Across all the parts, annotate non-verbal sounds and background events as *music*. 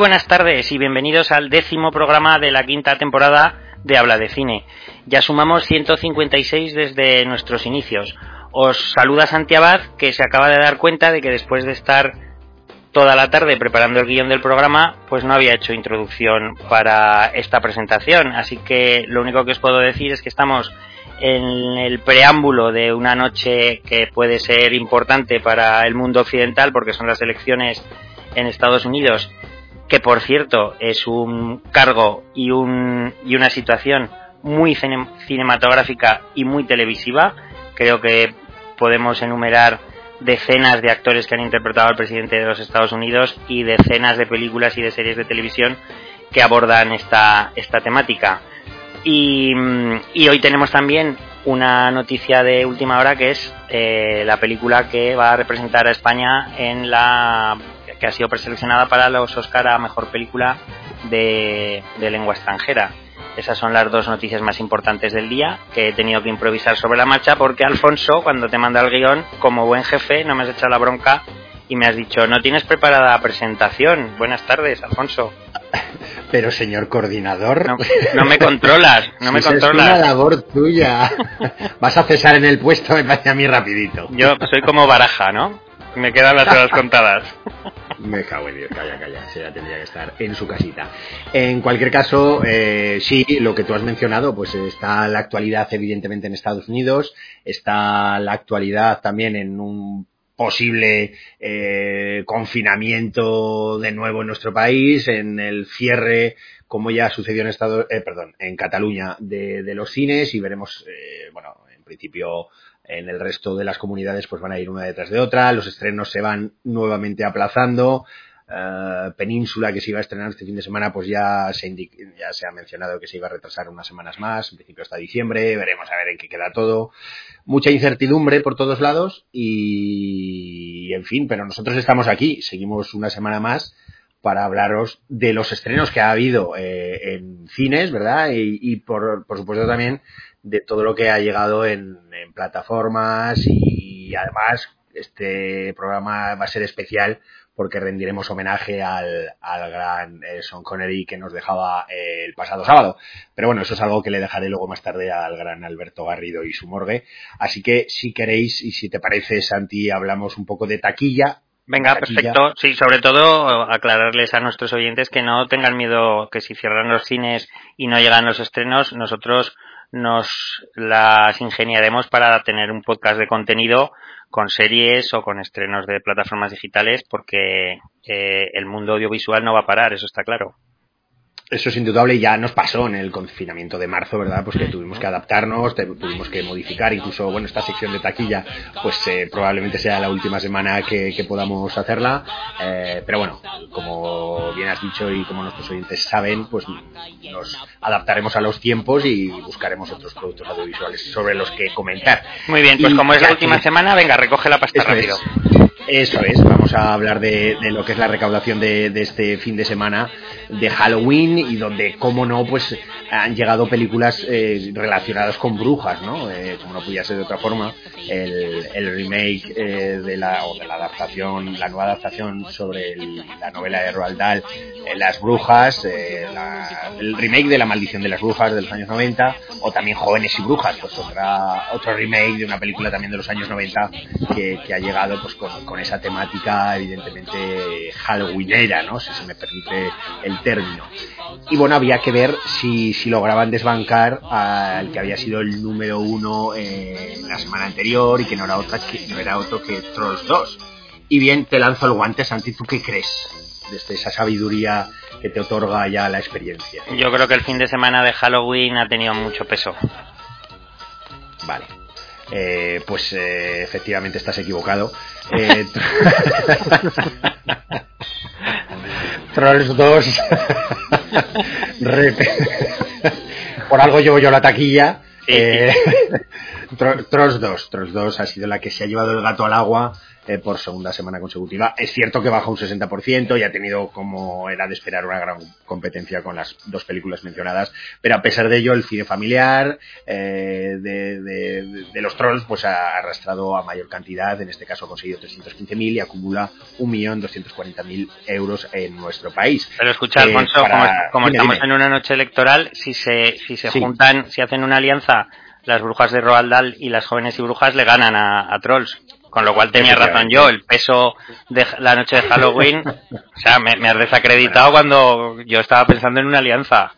buenas tardes y bienvenidos al décimo programa de la quinta temporada de Habla de Cine. Ya sumamos 156 desde nuestros inicios. Os saluda Santi Abad, que se acaba de dar cuenta de que después de estar toda la tarde preparando el guion del programa, pues no había hecho introducción para esta presentación. Así que lo único que os puedo decir es que estamos en el preámbulo de una noche que puede ser importante para el mundo occidental porque son las elecciones en Estados Unidos que por cierto es un cargo y, un, y una situación muy cinematográfica y muy televisiva. Creo que podemos enumerar decenas de actores que han interpretado al presidente de los Estados Unidos y decenas de películas y de series de televisión que abordan esta, esta temática. Y, y hoy tenemos también una noticia de última hora que es eh, la película que va a representar a España en la que ha sido preseleccionada para los Oscar a Mejor Película de, Lengua Extranjera. Esas son las dos noticias más importantes del día que he tenido que improvisar sobre la marcha porque Alfonso, cuando te manda el guion, como buen jefe, no me has echado la bronca y me has dicho, no tienes preparada la presentación. Buenas tardes, Alfonso. *laughs* Pero señor coordinador, no, me controlas, no me controlas. Es una labor tuya. *laughs* Vas a cesar en el puesto, me parece a mí rapidito. Yo soy como baraja, ¿no? Me quedan las horas contadas. *laughs* Me cago en Dios, calla, calla. Se ya tendría que estar en su casita. En cualquier caso, eh, sí, lo que tú has mencionado, pues está la actualidad evidentemente en Estados Unidos, está la actualidad también en un posible eh, confinamiento de nuevo en nuestro país, en el cierre, como ya sucedió en Estado, eh, perdón, en Cataluña de, de, los cines y veremos, eh, bueno, en principio en el resto de las comunidades pues van a ir una detrás de otra, los estrenos se van nuevamente aplazando, uh, Península que se iba a estrenar este fin de semana pues ya se, ya se ha mencionado que se iba a retrasar unas semanas más, en principio hasta diciembre, veremos a ver en qué queda todo, mucha incertidumbre por todos lados y en fin, pero nosotros estamos aquí, seguimos una semana más para hablaros de los estrenos que ha habido eh, en cines, ¿verdad? Y, y por, por supuesto también de todo lo que ha llegado en, en plataformas y además este programa va a ser especial porque rendiremos homenaje al, al gran eh, Sean Connery que nos dejaba eh, el pasado sábado. Pero bueno, eso es algo que le dejaré luego más tarde al gran Alberto Garrido y su morgue. Así que si queréis y si te parece, Santi, hablamos un poco de taquilla. Venga, taquilla. perfecto. Sí, sobre todo aclararles a nuestros oyentes que no tengan miedo que si cierran los cines y no llegan los estrenos, nosotros nos las ingeniaremos para tener un podcast de contenido con series o con estrenos de plataformas digitales porque eh, el mundo audiovisual no va a parar, eso está claro. Eso es indudable, ya nos pasó en el confinamiento de marzo, ¿verdad? Pues que tuvimos que adaptarnos, tuvimos que modificar, incluso, bueno, esta sección de taquilla, pues eh, probablemente sea la última semana que, que podamos hacerla, eh, pero bueno, como bien has dicho y como nuestros oyentes saben, pues nos adaptaremos a los tiempos y buscaremos otros productos audiovisuales sobre los que comentar. Muy bien, pues y como es la última semana, venga, recoge la pasta rápido. Es. Eso es, vamos a hablar de, lo que es la recaudación de, este fin de semana de Halloween y donde, como no, pues han llegado películas eh, relacionadas con brujas, ¿no? Eh, como no podía ser de otra forma, el, remake eh, de la o de la adaptación, la nueva adaptación sobre la novela de Roald Dahl, eh, Las Brujas, el remake de La Maldición de las Brujas de los años 90, o también Jóvenes y Brujas, pues otra, otro remake de una película también de los años 90 que, que ha llegado pues con, con esa temática evidentemente halloweenera, ¿no? Si se me permite el término. Y bueno, había que ver si, si lograban desbancar al que había sido el número uno eh, la semana anterior y que no era, otra que, no era otro que Trolls 2. Y bien, te lanzo el guante, Santi, ¿tú qué crees? Desde esa sabiduría que te otorga ya la experiencia. Yo creo que el fin de semana de Halloween ha tenido mucho peso. Vale. Eh, pues eh, efectivamente estás equivocado. Eh, *laughs* Trolls 2. Por algo llevo yo la taquilla. Eh, *laughs* Trolls 2. Trolls 2 ha sido la que se ha llevado el gato al agua eh, por segunda semana consecutiva. Es cierto que baja un 60% y ha tenido, como era de esperar, una gran competencia con las dos películas mencionadas, pero a pesar de ello, el cine familiar eh, de, de, de, los trolls pues ha arrastrado a mayor cantidad, en este caso ha conseguido 315.000 y acumula 1.240.000 euros en nuestro país. Pero escucha, Alfonso, como, como dime, estamos dime. en una noche electoral, si se, si se sí. juntan, si hacen una alianza las brujas de Roald Dahl y las jóvenes y brujas le ganan a, a Trolls. Con lo cual tenía razón yo, el peso de la noche de Halloween, *laughs* o sea, me, me has desacreditado cuando yo estaba pensando en una alianza.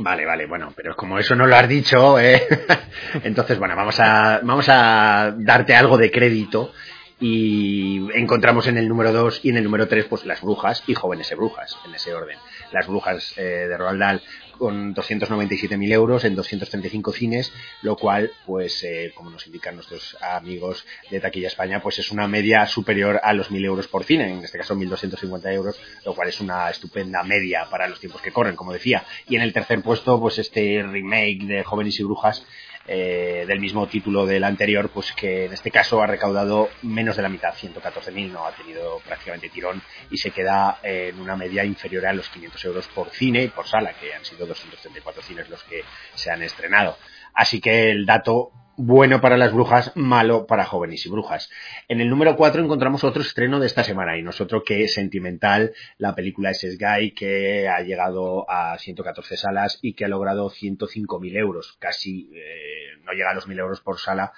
Vale, vale, bueno, pero como eso no lo has dicho, eh, *laughs* entonces, bueno, vamos a, vamos a darte algo de crédito y encontramos en el número 2 y en el número 3 pues las brujas y jóvenes brujas, en ese orden. Las brujas eh, de Roald Dahl con 297.000 euros en 235 cines, lo cual, pues, eh, como nos indican nuestros amigos de Taquilla España, pues es una media superior a los 1.000 euros por cine, en este caso 1.250 euros, lo cual es una estupenda media para los tiempos que corren, como decía. Y en el tercer puesto, pues este remake de Jóvenes y Brujas, eh, del mismo título del anterior, pues que en este caso ha recaudado menos de la mitad, 114.000, no ha tenido prácticamente tirón y se queda en una media inferior a los 500 euros por cine y por sala, que han sido 234 cines los que se han estrenado. Así que el dato bueno para las brujas, malo para jóvenes y brujas. En el número 4 encontramos otro estreno de esta semana y nosotros que es Sentimental, la película es Guy que ha llegado a 114 salas y que ha logrado 105.000 euros, casi eh, no llega a los 1.000 euros por sala,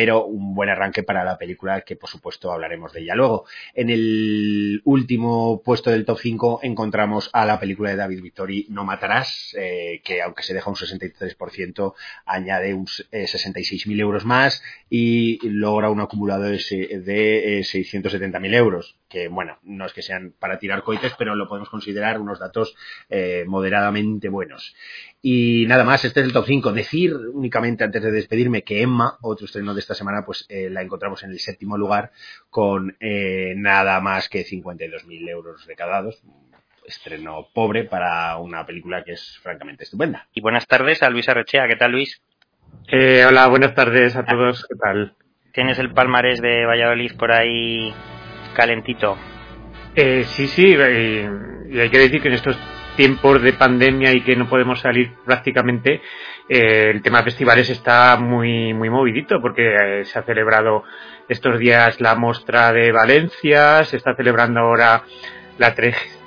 pero un buen arranque para la película que por supuesto hablaremos de ella luego. En el último puesto del top 5 encontramos a la película de David Vittori No Matarás, eh, que aunque se deja un 63%, añade un eh, 66.000 euros más y logra un acumulado de, de eh, 670.000 euros que bueno, no es que sean para tirar cohetes, pero lo podemos considerar unos datos eh, moderadamente buenos. Y nada más, este es el top 5. Decir únicamente antes de despedirme que Emma, otro estreno de esta semana, pues eh, la encontramos en el séptimo lugar con eh, nada más que 52.000 euros recaudados. Estreno pobre para una película que es francamente estupenda. Y buenas tardes a Luis Arrechea. ¿Qué tal, Luis? Eh, hola, buenas tardes a todos. ¿Qué tal? ¿Tienes el palmarés de Valladolid por ahí calentito. Eh, sí, sí, eh, y hay que decir que en estos tiempos de pandemia y que no podemos salir prácticamente, eh, el tema de festivales está muy, muy movidito porque eh, se ha celebrado estos días la mostra de Valencia, se está celebrando ahora la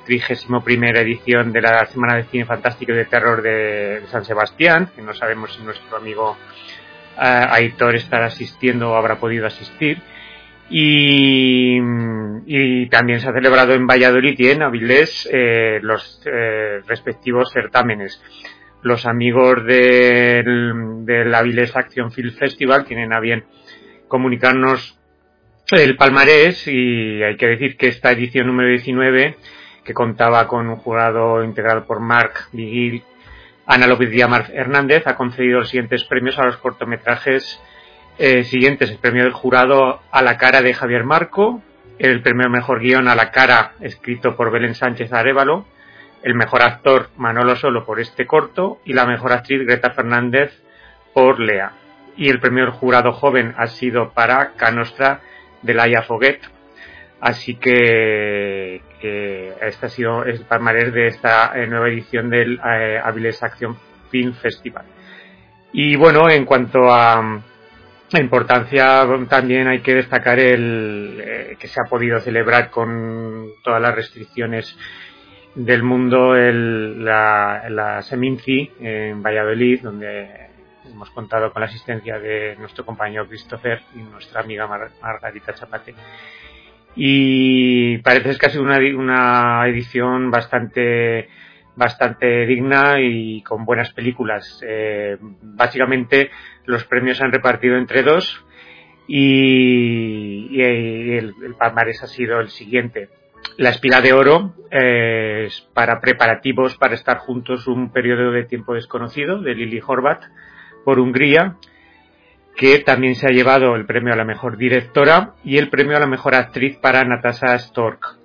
trigésimo primera edición de la Semana de Cine Fantástico y de Terror de, San Sebastián, que no sabemos si nuestro amigo uh, Aitor estará asistiendo o habrá podido asistir. Y, también se ha celebrado en Valladolid y en Avilés eh, los eh, respectivos certámenes. Los amigos del, del Avilés Action Film Festival tienen a bien comunicarnos el palmarés y hay que decir que esta edición número 19 que contaba con un jurado integrado por Marc Vigil, Ana López Díaz Hernández ha concedido los siguientes premios a los cortometrajes eh, siguientes, el premio del jurado a la cara de Javier Marco, el premio mejor guion a la cara escrito por Belén Sánchez Arevalo, el mejor actor Manolo Solo por este corto y la mejor actriz Greta Fernández por Lea. Y el premio del jurado joven ha sido para Canostra de Laia Foguet. Así que, que este ha sido el palmarés de esta eh, nueva edición del eh, Avilés Action Film Festival. Y bueno, en cuanto a, la importancia también hay que destacar el eh, que se ha podido celebrar con todas las restricciones del mundo el, la, Seminci en Valladolid, donde hemos contado con la asistencia de nuestro compañero Christopher y nuestra amiga Mar Margarita Chapate. Y parece que ha sido una, una edición bastante bastante digna y con buenas películas. Eh, básicamente los premios se han repartido entre dos, y, el, el, palmarés ha sido el siguiente. La Espiga de Oro eh, es para preparativos para estar juntos un periodo de tiempo desconocido de Lily Horvath por Hungría, que también se ha llevado el premio a la mejor directora y el premio a la mejor actriz para Natasha Stork.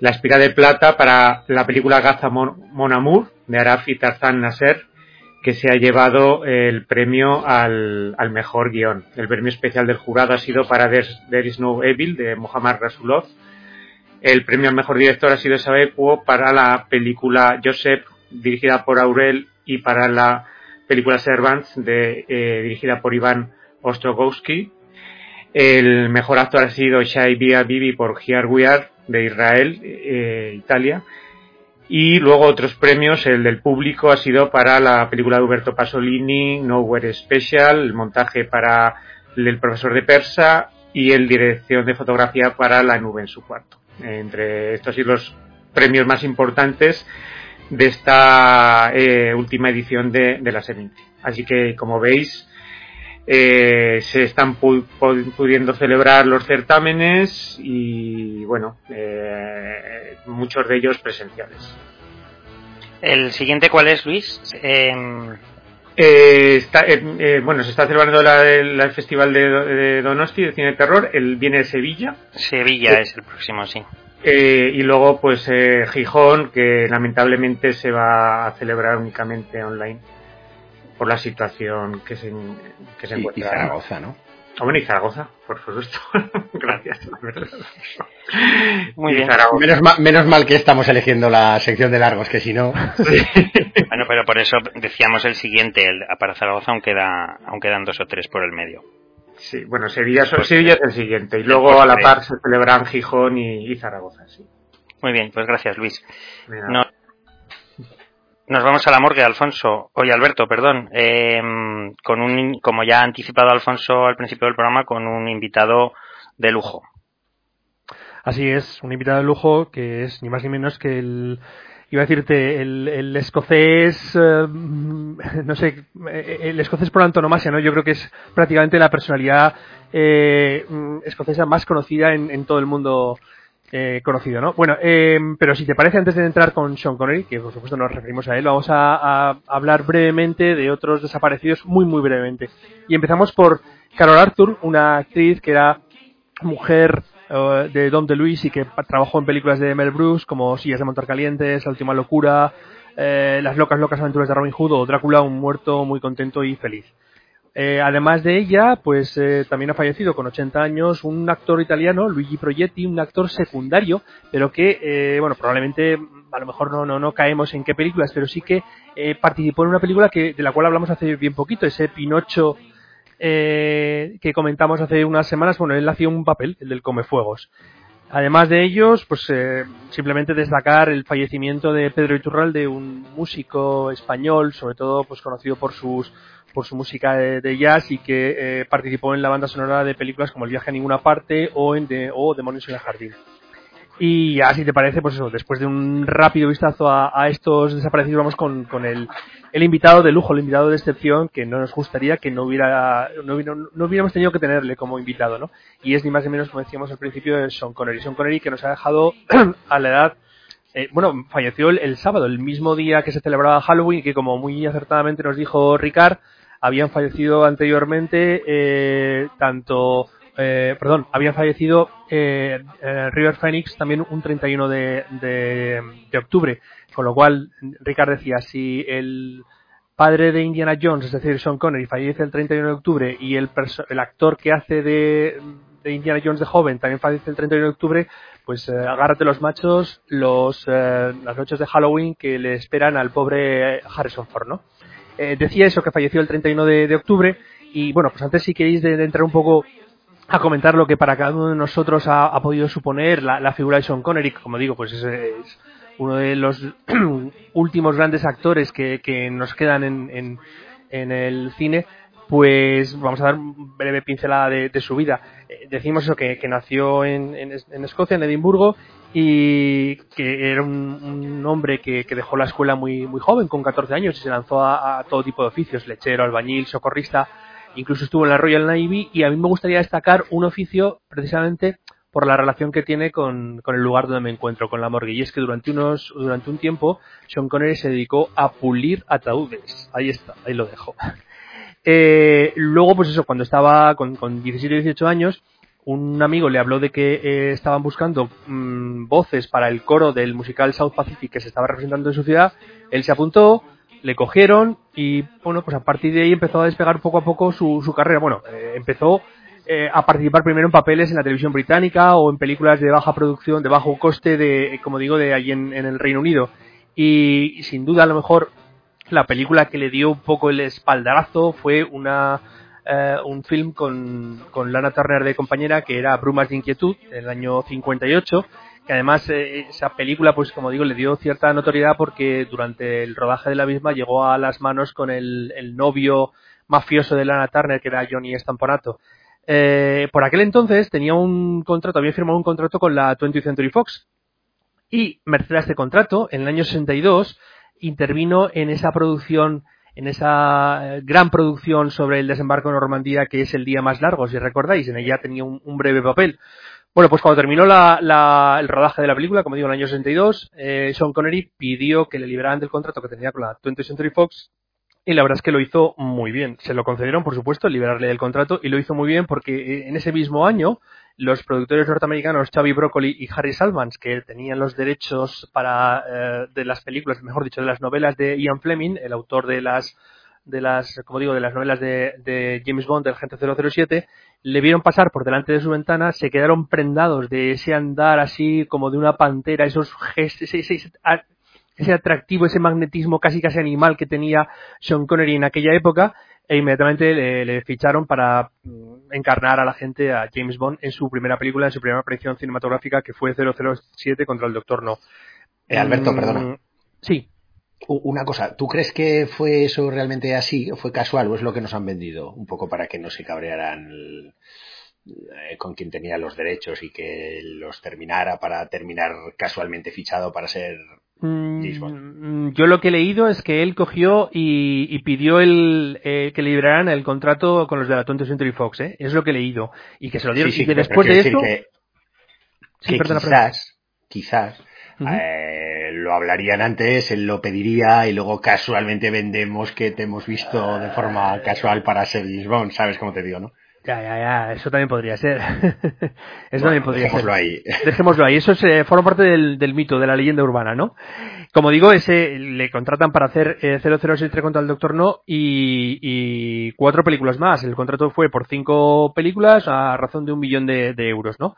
La Espiga de Plata para la película Gaza Mon, Amour de Arafi Tarzan Nasser, que se ha llevado el premio al, mejor guion. El premio especial del jurado ha sido para There is no Evil de Mohammad Rasulov. El premio al mejor director ha sido Sabepo para la película Joseph, dirigida por Aurel, y para la película Servants, eh, dirigida por Iván Ostrogowski. El mejor actor ha sido Shai Bia Bibi por Here We de Israel, eh, Italia. Y luego otros premios, el del público ha sido para la película de Huberto Pasolini, Nowhere Special, el montaje para el profesor de persa y el dirección de fotografía para La nube en su cuarto. Entre estos y los premios más importantes de esta eh, última edición de, la Seminci. Así que, como veis, eh, se están pudiendo celebrar los certámenes y bueno, eh, muchos de ellos presenciales. ¿El siguiente cuál es, Luis? Em, eh, está, bueno, se está celebrando el Festival de, Donosti de Cine de Terror, el viene de Sevilla. Sevilla es el próximo, sí. y luego, pues, Gijón, que lamentablemente se va a celebrar únicamente online por la situación que se, que se encuentra. Y Zaragoza, ¿no? Hombre, y Zaragoza, por supuesto. *laughs* Gracias, Muy bien. Menos mal, menos mal, que estamos eligiendo la sección de largos, que si no. *laughs* bueno, pero por eso decíamos el siguiente, el, para Zaragoza aún, queda, aún quedan dos o tres por el medio. Sí, bueno, Sevilla, pues, Sevilla es el siguiente. Y luego pues a la par se celebran Gijón y, Zaragoza, sí. Muy bien, pues gracias, Luis. No, nos vamos a la morgue, Alfonso, oye Alberto, perdón, em, con un, como ya ha anticipado Alfonso al principio del programa, con un invitado de lujo. Así es, un invitado de lujo que es ni más ni menos que el, iba a decirte, el, escocés, em, no sé, el escocés por antonomasia, ¿no? Yo creo que es prácticamente la personalidad eh, escocesa más conocida en, en todo el mundo eh, conocido, ¿no? Bueno, eh, pero si te parece, antes de entrar con Sean Connery, que por supuesto nos referimos a él, vamos a, hablar brevemente de otros desaparecidos, muy, muy brevemente. Y empezamos por Carol Arthur, una actriz que era mujer eh, de Don DeLuise y que trabajó en películas de Mel Brooks como Sillas de Montar Calientes, La Última Locura, Las Locas Locas Aventuras de Robin Hood o Drácula, un muerto muy contento y feliz. Eh, además de ella, pues eh, también ha fallecido con 80 años un actor italiano, Luigi Proietti, un actor secundario, pero que, eh, bueno, probablemente a lo mejor no, no, no caemos en qué películas, pero sí que participó en una película que, de la cual hablamos hace bien poquito, ese Pinocho que comentamos hace unas semanas, bueno, él hacía un papel, el del Comefuegos. Además de ellos, pues simplemente destacar el fallecimiento de Pedro Iturralde, un músico español, sobre todo pues conocido por sus por su música de, jazz y que eh, participó en la banda sonora de películas como El viaje a ninguna parte o, en de, o Demonios en el jardín. Y ya, si te parece, pues eso, después de un rápido vistazo a, estos desaparecidos, vamos con, con el, el, invitado de lujo, el invitado de excepción, que no nos gustaría que no hubiera, no, no, hubiéramos tenido que tenerle como invitado, ¿no? Y es ni más ni menos, como decíamos al principio, de Sean Connery. Sean Connery que nos ha dejado *clears throat* a la edad eh, bueno, falleció el, el, sábado, el mismo día que se celebraba Halloween, que como muy acertadamente nos dijo Ricard, habían fallecido anteriormente eh, tanto eh, perdón, habían fallecido eh, River Phoenix también un 31 de, de, de, octubre, con lo cual Ricard decía, si el padre de Indiana Jones, es decir, Sean Connery, fallece el 31 de octubre y el, el actor que hace de, de, Indiana Jones de joven también fallece el 31 de octubre, pues agárrate los machos los, las noches de Halloween que le esperan al pobre Harrison Ford, ¿no? Eh, decía eso, que falleció el 31 de, de octubre. Y bueno, pues antes si queréis de, entrar un poco a comentar lo que para cada uno de nosotros ha, podido suponer la, figura de Sean Connery, como digo, pues es, uno de los *clears throat* últimos grandes actores que, que nos quedan en, en, el cine, pues vamos a dar un breve pincelada de, su vida. Eh, decimos eso, que, nació en, Escocia, en Edimburgo, y que era un, hombre que, dejó la escuela muy, muy joven, con 14 años, y se lanzó a, todo tipo de oficios, lechero, albañil, socorrista, incluso estuvo en la Royal Navy y a mí me gustaría destacar un oficio precisamente por la relación que tiene con, con, el lugar donde me encuentro, con la morgue. Y es que durante unos, durante un tiempo, Sean Connery se dedicó a pulir ataúdes. Ahí está, ahí lo dejo. Eh, luego, pues eso, cuando estaba con, con 17 y 18 años, un amigo le habló de que eh, estaban buscando mmm, voces para el coro del musical South Pacific que se estaba representando en su ciudad. Él se apuntó, le cogieron y, bueno, pues a partir de ahí empezó a despegar poco a poco su, carrera. Bueno, eh, empezó eh, a participar primero en papeles en la televisión británica o en películas de baja producción, de bajo coste, de, como digo, de allí en, en el Reino Unido. Y, sin duda, a lo mejor, la película que le dio un poco el espaldarazo fue una, eh, un film con, con Lana Turner de compañera que era Brumas de Inquietud, del año 58, que además eh, esa película, pues como digo, le dio cierta notoriedad porque durante el rodaje de la misma llegó a las manos con el, el novio mafioso de Lana Turner, que era Johnny Stampato. Eh, por aquel entonces tenía un contrato, había firmado un contrato con la 20th Century Fox. Y, merced a este contrato, en el año 62, intervino en esa producción, en esa gran producción sobre el desembarco en Normandía, que es el día más largo, si recordáis. En ella tenía un, un breve papel. Bueno, pues cuando terminó la, la, el rodaje de la película, como digo, en el año 62, eh, Sean Connery pidió que le liberaran del contrato que tenía con la 20th Century Fox y la verdad es que lo hizo muy bien. Se lo concedieron, por supuesto, liberarle del contrato y lo hizo muy bien porque en ese mismo año los productores norteamericanos Xavi Broccoli y Harry Salmans, que tenían los derechos para eh, de las películas, mejor dicho, de las novelas de Ian Fleming, el autor de las de las, como digo, de las novelas de, de James Bond, del Agente 007, le vieron pasar por delante de su ventana, se quedaron prendados de ese andar así como de una pantera, esos ese, ese, ese atractivo, ese magnetismo casi casi animal que tenía Sean Connery en aquella época e inmediatamente le, le, ficharon para encarnar a la gente a James Bond en su primera película, en su primera aparición cinematográfica que fue 007 contra el Doctor No. Eh, Alberto, mm, perdona. Sí. Una cosa, ¿tú crees que fue eso realmente así o fue casual o es lo que nos han vendido? Un poco para que no se cabrearan el, eh, con quien tenía los derechos y que los terminara para terminar casualmente fichado para ser Mm, yo lo que he leído es que él cogió y, y pidió el, eh, que liberaran el contrato con los de la 20th Century Fox, ¿eh? Es lo que he leído. Y que se lo dieron. Sí, sí, y que después de eso. Que, sí, que perdona, quizás, quizás, uh -huh. eh, lo hablarían antes, él lo pediría y luego casualmente vendemos que te hemos visto de forma casual para ser Bond, ¿sabes cómo te digo, no? Ya, ya, ya, eso también podría ser. *laughs* eso bueno, también podría dejémoslo ser. ahí. Dejémoslo ahí. Eso es, eh, forma parte del, del, mito, de la leyenda urbana, ¿no? Como digo, ese le contratan para hacer eh, 007 contra el Doctor No y, y, cuatro películas más. El contrato fue por cinco películas a razón de un millón de, de euros, ¿no?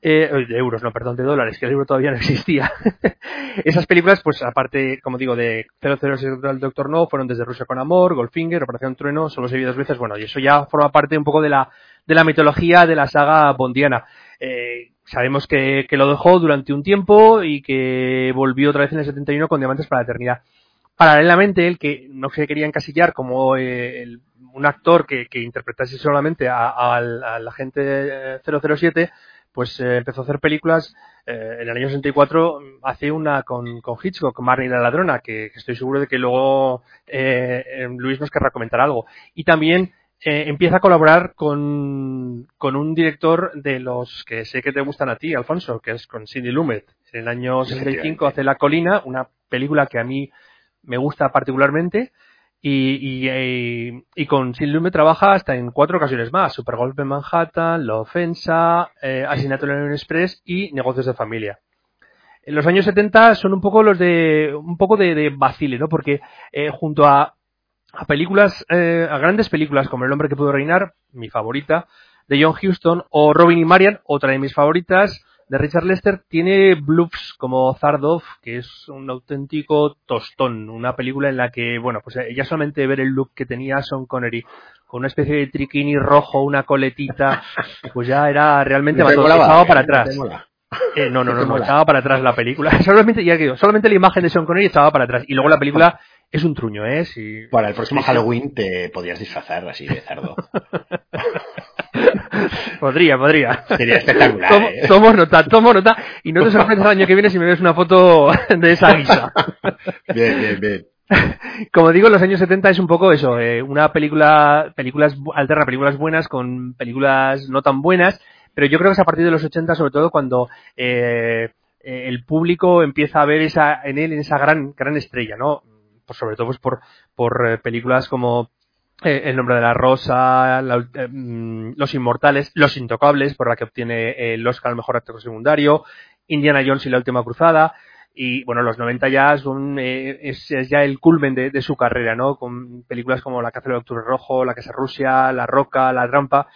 Eh, de euros, no, perdón, de dólares, que el libro todavía no existía. *laughs* Esas películas, pues aparte, como digo, de 007 contra el Doctor No, fueron desde Rusia con Amor, Goldfinger, Operación Trueno, solo se vio dos veces, bueno, y eso ya forma parte un poco de la, de la mitología de la saga bondiana. Eh, sabemos que, que, lo dejó durante un tiempo y que volvió otra vez en el 71 con Diamantes para la Eternidad. Paralelamente, el que no se quería encasillar como eh, un actor que, que, interpretase solamente al agente 007, pues eh, empezó a hacer películas eh, en el año 64 hace una con, con Hitchcock, Marnie la ladrona, que, que, estoy seguro de que luego eh, Luis nos querrá comentar algo. Y también eh, empieza a colaborar con, con, un director de los que sé que te gustan a ti, Alfonso, que es con Cindy Lumet. En el año 65 hace La Colina, una película que a mí me gusta particularmente. Y, y, y, con Sin trabaja hasta en cuatro ocasiones más. Supergolpe en Manhattan, La Ofensa, eh, Asesinato en el Express y Negocios de Familia. En los años 70 son un poco los de, un poco de, de ¿no? Porque eh, junto a, a películas, eh, a grandes películas como El hombre que pudo reinar, mi favorita, de John Huston, o Robin y Marian, otra de mis favoritas, de Richard Lester tiene bluffs como Zardoff, que es un auténtico tostón, una película en la que, bueno, pues ya solamente ver el look que tenía Sean Connery, con una especie de triquini rojo, una coletita, pues ya era realmente echaba para atrás. Eh, no, no, no, no, echaba para atrás la película. *laughs* Solamente, ya digo, solamente la imagen de Sean Connery echaba para atrás. Y luego la película es un truño, ¿eh? Si... Para el próximo *laughs* Halloween te podías disfrazar así de cerdo. *laughs* *laughs* podría, podría. Sería espectacular. Tomo, ¿eh? tomo, nota, tomo nota. Y no te sorprendas el año que viene si me ves una foto *laughs* de esa guisa. *laughs* bien, bien, bien. como digo, los años 70 es un poco eso, eh, una película, películas alterna, películas buenas con películas no tan buenas, pero yo creo que es a partir de los 80 sobre todo cuando eh, el público empieza a ver esa, en él esa gran, gran estrella, ¿no? Pues sobre todo pues por, por películas como el nombre de la rosa, mm, Los Inmortales, Los Intocables, por la que obtiene el Oscar al mejor actor secundario, Indiana Jones y la última cruzada, y bueno, los 90 ya son, eh, es, ya el culmen de, su carrera, ¿no? Con películas como La caza del octubre rojo, La casa Rusia, La roca, La trampa,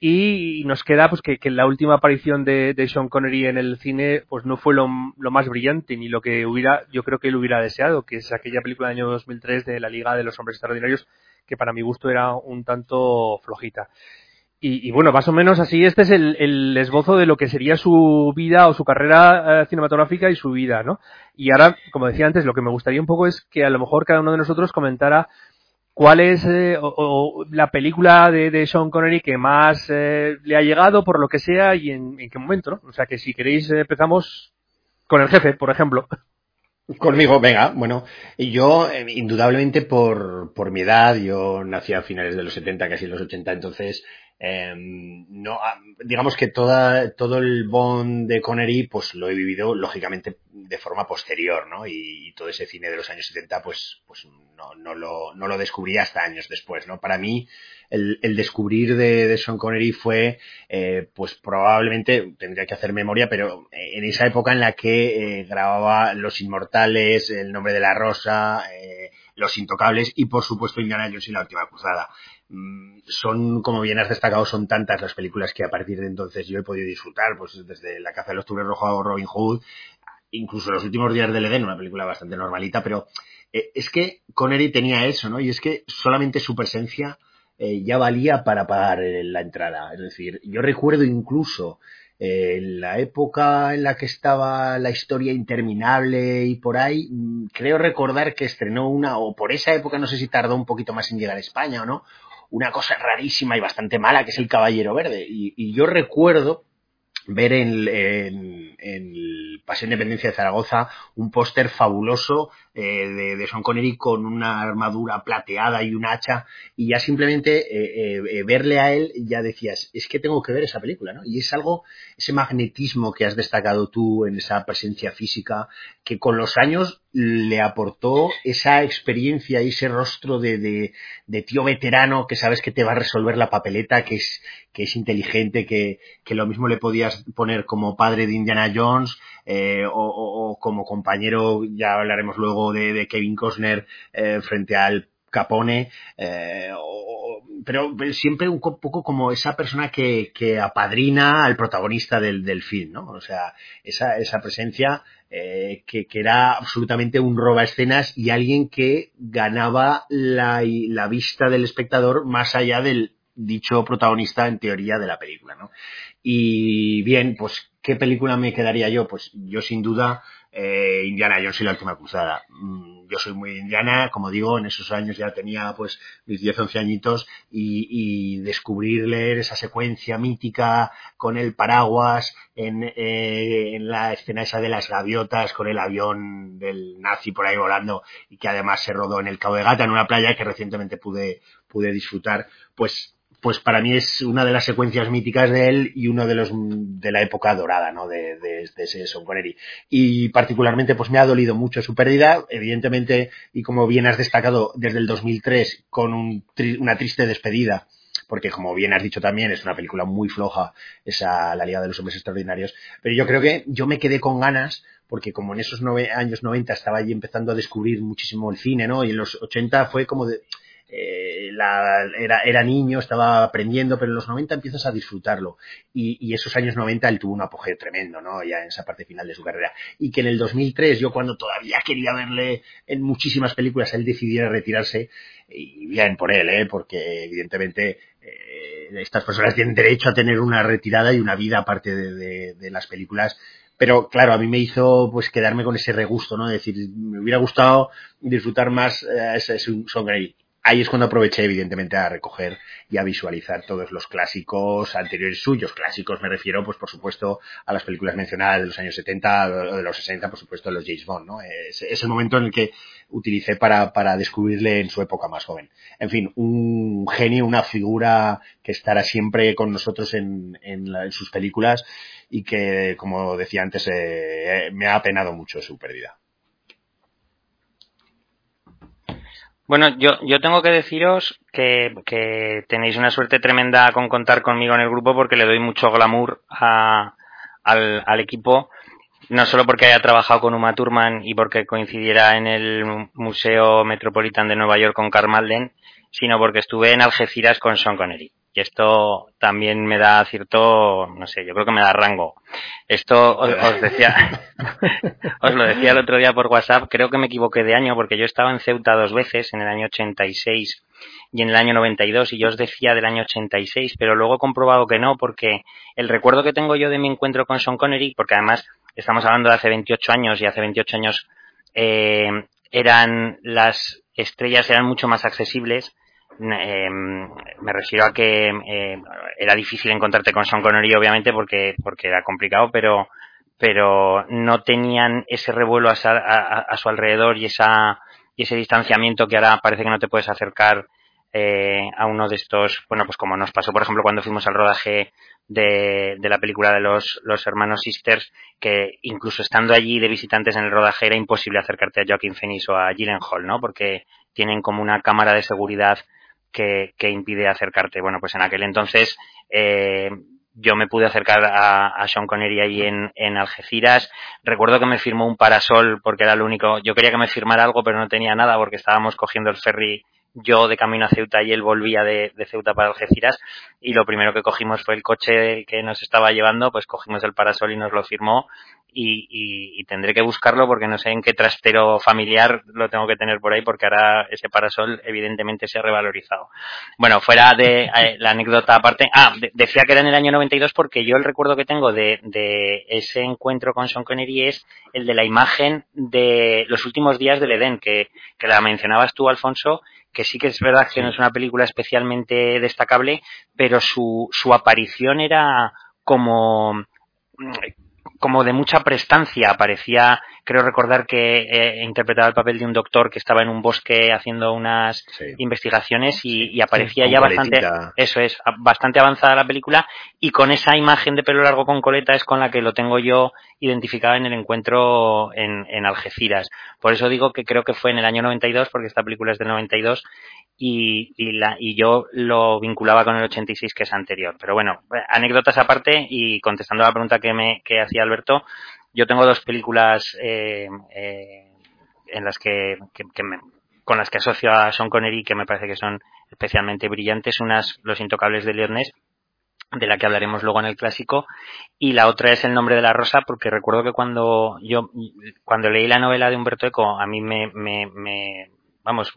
y nos queda pues que, la última aparición de, Sean Connery en el cine pues no fue lo, más brillante ni lo que hubiera yo creo que él hubiera deseado que es aquella película del año 2003 de la Liga de los Hombres Extraordinarios que para mi gusto era un tanto flojita y, bueno, más o menos así, este es el, esbozo de lo que sería su vida o su carrera eh, cinematográfica y su vida, ¿no? Y ahora, como decía antes, lo que me gustaría un poco es que a lo mejor cada uno de nosotros comentara cuál es eh, o, la película de, Sean Connery que más eh, le ha llegado, por lo que sea, y en, qué momento, ¿no? O sea, que si queréis empezamos con el jefe, por ejemplo. *laughs* Conmigo, venga, bueno, yo, indudablemente por, por mi edad, yo nací a finales de los 70, casi los 80, entonces eh, no, ah, digamos que toda, todo el Bond de Connery, pues lo he vivido lógicamente de forma posterior, ¿no? Y, todo ese cine de los años 70, pues, pues no, no, lo, no lo descubrí hasta años después, ¿no? Para mí, el, el descubrir de, de, Sean Connery fue, eh, pues probablemente, tendría que hacer memoria, pero en esa época en la que eh, grababa Los Inmortales, El Nombre de la Rosa, eh, Los Intocables y por supuesto Indiana Jones y la Última Cruzada. Mm, son, como bien has destacado, son tantas las películas que a partir de entonces yo he podido disfrutar, pues desde La caza del octubre rojo a Robin Hood, incluso Los últimos días del Edén, una película bastante normalita, pero eh, es que Connery tenía eso, ¿no? Y es que solamente su presencia eh, ya valía para pagar eh, la entrada. Es decir, yo recuerdo incluso en la época en la que estaba la historia interminable y por ahí, mm, creo recordar que estrenó una, o por esa época no sé si tardó un poquito más en llegar a España o no, una cosa rarísima y bastante mala que es el Caballero Verde. Y, yo recuerdo ver en, en, en el Paseo Independencia de Zaragoza un póster fabuloso eh, de, de, Sean Connery con una armadura plateada y un hacha y ya simplemente eh, eh, verle a él ya decías es que tengo que ver esa película ¿no? y es algo ese magnetismo que has destacado tú en esa presencia física que con los años le aportó esa experiencia y ese rostro de, de, de, tío veterano que sabes que te va a resolver la papeleta, que es, que es inteligente, que, que lo mismo le podías poner como padre de Indiana Jones eh, o, o, como compañero, ya hablaremos luego de, Kevin Costner eh, frente al Capone, eh, pero siempre un poco como esa persona que, que apadrina al protagonista del, film, ¿no? O sea, esa, presencia eh, que, que, era absolutamente un roba escenas y alguien que ganaba la, la vista del espectador más allá del dicho protagonista en teoría de la película, ¿no? Y bien, pues, ¿qué película me quedaría yo? Pues yo sin duda eh, Indiana Jones y la última cruzada. Yo soy muy indiana, como digo, en esos años ya tenía pues mis 10, 11 añitos y, y descubrir leer esa secuencia mítica con el paraguas en, eh, en la escena esa de las gaviotas con el avión del nazi por ahí volando y que además se rodó en el Cabo de Gata en una playa que recientemente pude, pude disfrutar, pues pues para mí es una de las secuencias míticas de él y uno de los de la época dorada, ¿no? De, de, de ese Son Connery. Y particularmente, pues me ha dolido mucho su pérdida, evidentemente, y como bien has destacado, desde el 2003, con un, una triste despedida, porque como bien has dicho también, es una película muy floja, esa La Liga de los Hombres Extraordinarios, pero yo creo que yo me quedé con ganas, porque como en esos años 90 estaba allí empezando a descubrir muchísimo el cine, ¿no? Y en los 80 fue como de, eh, la, era, era niño, estaba aprendiendo, pero en los 90 empiezas a disfrutarlo. Y, y, esos años 90 él tuvo un apogeo tremendo, ¿no? Ya en esa parte final de su carrera. Y que en el 2003, yo cuando todavía quería verle en muchísimas películas, él decidiera retirarse, y bien por él, ¿eh? Porque evidentemente eh, estas personas tienen derecho a tener una retirada y una vida aparte de, de, las películas pero claro, a mí me hizo pues quedarme con ese regusto, ¿no? Es decir, me hubiera gustado disfrutar más eh, ese Son ahí es cuando aproveché evidentemente a recoger y a visualizar todos los clásicos anteriores suyos. Clásicos me refiero, pues por supuesto, a las películas mencionadas de los años 70 o de los 60, por supuesto, los James Bond, ¿no? Es, el momento en el que utilicé para, para descubrirle en su época más joven. En fin, un genio, una figura que estará siempre con nosotros en, en, sus películas y que, como decía antes, eh, me ha apenado mucho su pérdida. Bueno, yo, yo tengo que deciros que, que, tenéis una suerte tremenda con contar conmigo en el grupo porque le doy mucho glamour a, al, al equipo no solo porque haya trabajado con Uma Thurman y porque coincidiera en el Museo Metropolitan de Nueva York con Karl Malden, sino porque estuve en Algeciras con Sean Connery. Y esto también me da cierto, no sé, yo creo que me da rango. Esto os, os decía, *laughs* os lo decía el otro día por WhatsApp, creo que me equivoqué de año porque yo estaba en Ceuta dos veces, en el año 86 y en el año 92 y yo os decía del año 86, pero luego he comprobado que no porque el recuerdo que tengo yo de mi encuentro con Sean Connery, porque además estamos hablando de hace 28 años y hace 28 años eh, eran las estrellas eran mucho más accesibles. Eh, me refiero a que eh, era difícil encontrarte con Sean Connery, obviamente, porque, porque era complicado, pero, pero no tenían ese revuelo a, su alrededor y, esa, y ese distanciamiento que ahora parece que no te puedes acercar eh, a uno de estos, bueno, pues como nos pasó, por ejemplo, cuando fuimos al rodaje de, la película de los, hermanos Sisters, que incluso estando allí de visitantes en el rodaje era imposible acercarte a Joaquin Phoenix o a Gyllenhaal, ¿no? Porque tienen como una cámara de seguridad que, que impide acercarte. Bueno, pues en aquel entonces, eh, yo me pude acercar a, a Sean Connery ahí en, en, Algeciras. Recuerdo que me firmó un parasol porque era lo único. Yo quería que me firmara algo, pero no tenía nada porque estábamos cogiendo el ferry yo de camino a Ceuta y él volvía de, Ceuta para Algeciras y lo primero que cogimos fue el coche que nos estaba llevando, pues cogimos el parasol y nos lo firmó y, y, y, tendré que buscarlo porque no sé en qué trastero familiar lo tengo que tener por ahí porque ahora ese parasol evidentemente se ha revalorizado. Bueno, fuera de eh, la anécdota aparte, ah, de, decía que era en el año 92 porque yo el recuerdo que tengo de, de ese encuentro con Sean Connery es el de la imagen de los últimos días del Edén, que, que la mencionabas tú, Alfonso, que sí que es verdad que no es una película especialmente destacable, pero su, su aparición era como como de mucha prestancia. Parecía, creo recordar que eh, interpretaba el papel de un doctor que estaba en un bosque haciendo unas sí. investigaciones y, y aparecía sí, ya bastante, eso es, bastante avanzada la película y con esa imagen de pelo largo con coleta es con la que lo tengo yo identificado en el encuentro en, en Algeciras. Por eso digo que creo que fue en el año 92, porque esta película es del 92 y, y, la, y yo lo vinculaba con el 86 que es anterior. Pero bueno, anécdotas aparte y contestando a la pregunta que me que hacía Alberto, yo tengo dos películas eh, eh, en las que, que, me, con las que asocio a Sean Connery que me parece que son especialmente brillantes. Unas Los Intocables de Leones de la que hablaremos luego en el clásico y la otra es el nombre de la rosa porque recuerdo que cuando yo cuando leí la novela de Humberto Eco a mí me, me, me vamos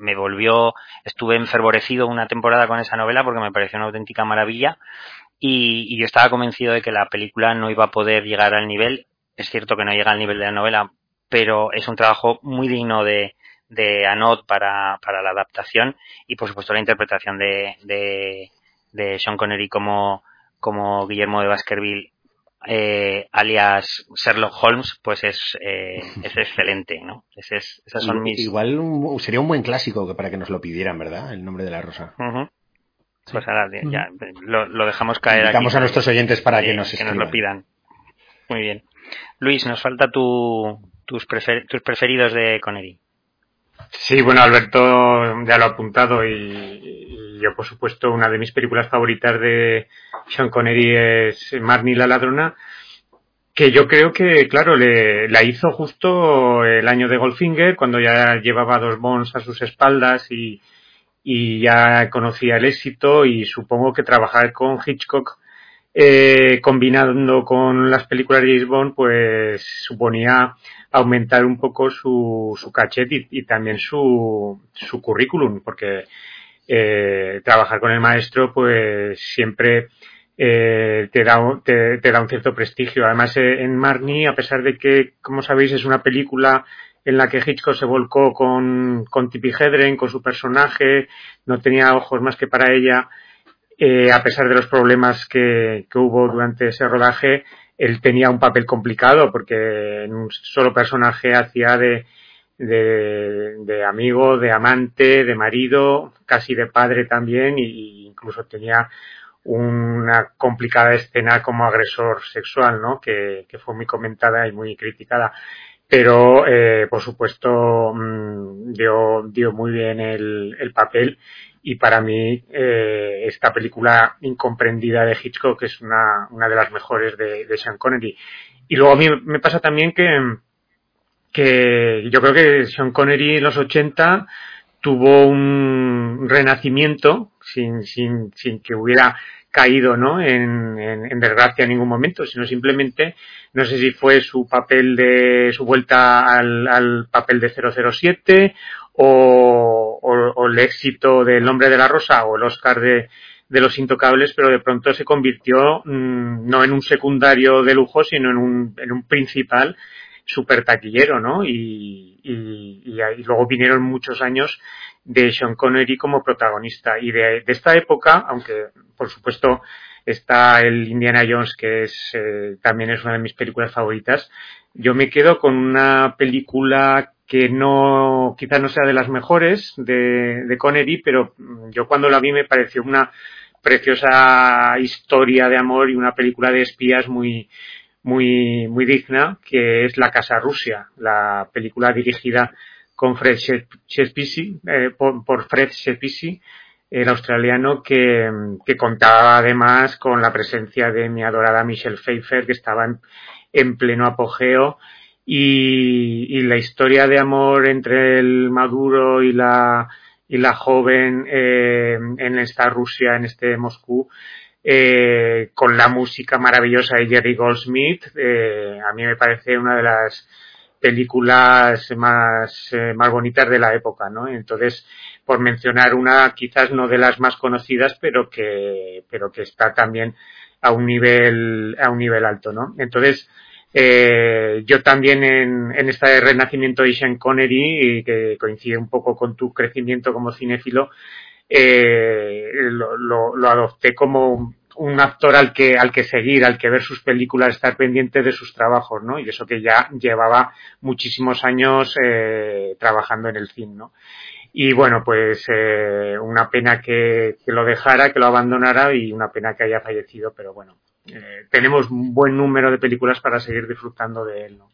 me volvió, estuve enfervorecido una temporada con esa novela porque me pareció una auténtica maravilla y, y, yo estaba convencido de que la película no iba a poder llegar al nivel, es cierto que no llega al nivel de la novela, pero es un trabajo muy digno de, de Anod para, para la adaptación y por supuesto la interpretación de, de, de Sean Connery como, como Guillermo de Baskerville eh, alias Sherlock Holmes, pues es, eh, *laughs* es excelente, ¿no? Es, es, esas son mis... Igual un, sería un buen clásico que para que nos lo pidieran, ¿verdad? El nombre de la rosa. Uh -huh. sí. Pues ahora ya, lo, lo, dejamos caer Invitamos aquí. a nuestros oyentes para que, nos, que nos lo pidan. Muy bien. Luis, nos falta tu, tus, prefer, tus preferidos de Connery. Sí, bueno, Alberto ya lo ha apuntado y, y, yo, por supuesto, una de mis películas favoritas de Sean Connery es Marnie la ladrona, que yo creo que, claro, le, la hizo justo el año de Goldfinger, cuando ya llevaba dos Bonds a sus espaldas y, y ya conocía el éxito y supongo que trabajar con Hitchcock eh, combinando con las películas de James Bond, pues suponía aumentar un poco su, su cachet y, y también su, su currículum, porque eh, trabajar con el maestro, pues siempre eh, te, da, te, te, da un cierto prestigio. Además, eh, en Marnie, a pesar de que, como sabéis, es una película en la que Hitchcock se volcó con, con Tippi Hedren, con su personaje, no tenía ojos más que para ella, a pesar de los problemas que, que hubo durante ese rodaje, él tenía un papel complicado porque en un solo personaje hacía de, de, amigo, de amante, de marido, casi de padre también, e incluso tenía una complicada escena como agresor sexual, ¿no? Que, fue muy comentada y muy criticada. Pero, eh, por supuesto, mmm, dio, muy bien el, el papel y para mí eh, esta película incomprendida de Hitchcock es una, una de las mejores de, de Sean Connery. Y luego a mí me pasa también que, que yo creo que Sean Connery en los 80 tuvo un renacimiento sin, sin, sin que hubiera caído ¿no? En, desgracia en ningún momento, sino simplemente, no sé si fue su papel de su vuelta al, papel de 007 o, o, o, el éxito del Hombre de la Rosa o el Oscar de, de Los Intocables, pero de pronto se convirtió mmm, no en un secundario de lujo, sino en un, en un principal súper taquillero, ¿no? Y, y, y, luego vinieron muchos años de Sean Connery como protagonista. Y de, esta época, aunque por supuesto está el Indiana Jones, que es eh, también es una de mis películas favoritas, yo me quedo con una película que no, quizás no sea de las mejores de, de Connery, pero yo cuando la vi me pareció una preciosa historia de amor y una película de espías muy, muy, muy digna, que es La Casa Rusia, la película dirigida con Fred Shepisi, eh, por, Fred Shepisi, el australiano que, que, contaba además con la presencia de mi adorada Michelle Pfeiffer, que estaba en, en pleno apogeo, y, y, la historia de amor entre el Maduro y la, y la joven eh, en esta Rusia, en este Moscú, eh, con la música maravillosa de Jerry Goldsmith, eh, a mí me parece una de las películas más, eh, más bonitas de la época, ¿no? Entonces, por mencionar una, quizás no de las más conocidas, pero que, pero que está también a un nivel, a un nivel alto, ¿no? Entonces, eh, yo también en, en este renacimiento de Sean Connery, que coincide un poco con tu crecimiento como cinéfilo, eh, lo, lo, lo, adopté como un actor al que, al que seguir, al que ver sus películas, estar pendiente de sus trabajos, ¿no? Y eso que ya llevaba muchísimos años eh, trabajando en el cine, ¿no? Y bueno, pues eh, una pena que, que, lo dejara, que lo abandonara y una pena que haya fallecido, pero bueno, eh, tenemos un buen número de películas para seguir disfrutando de él, ¿no?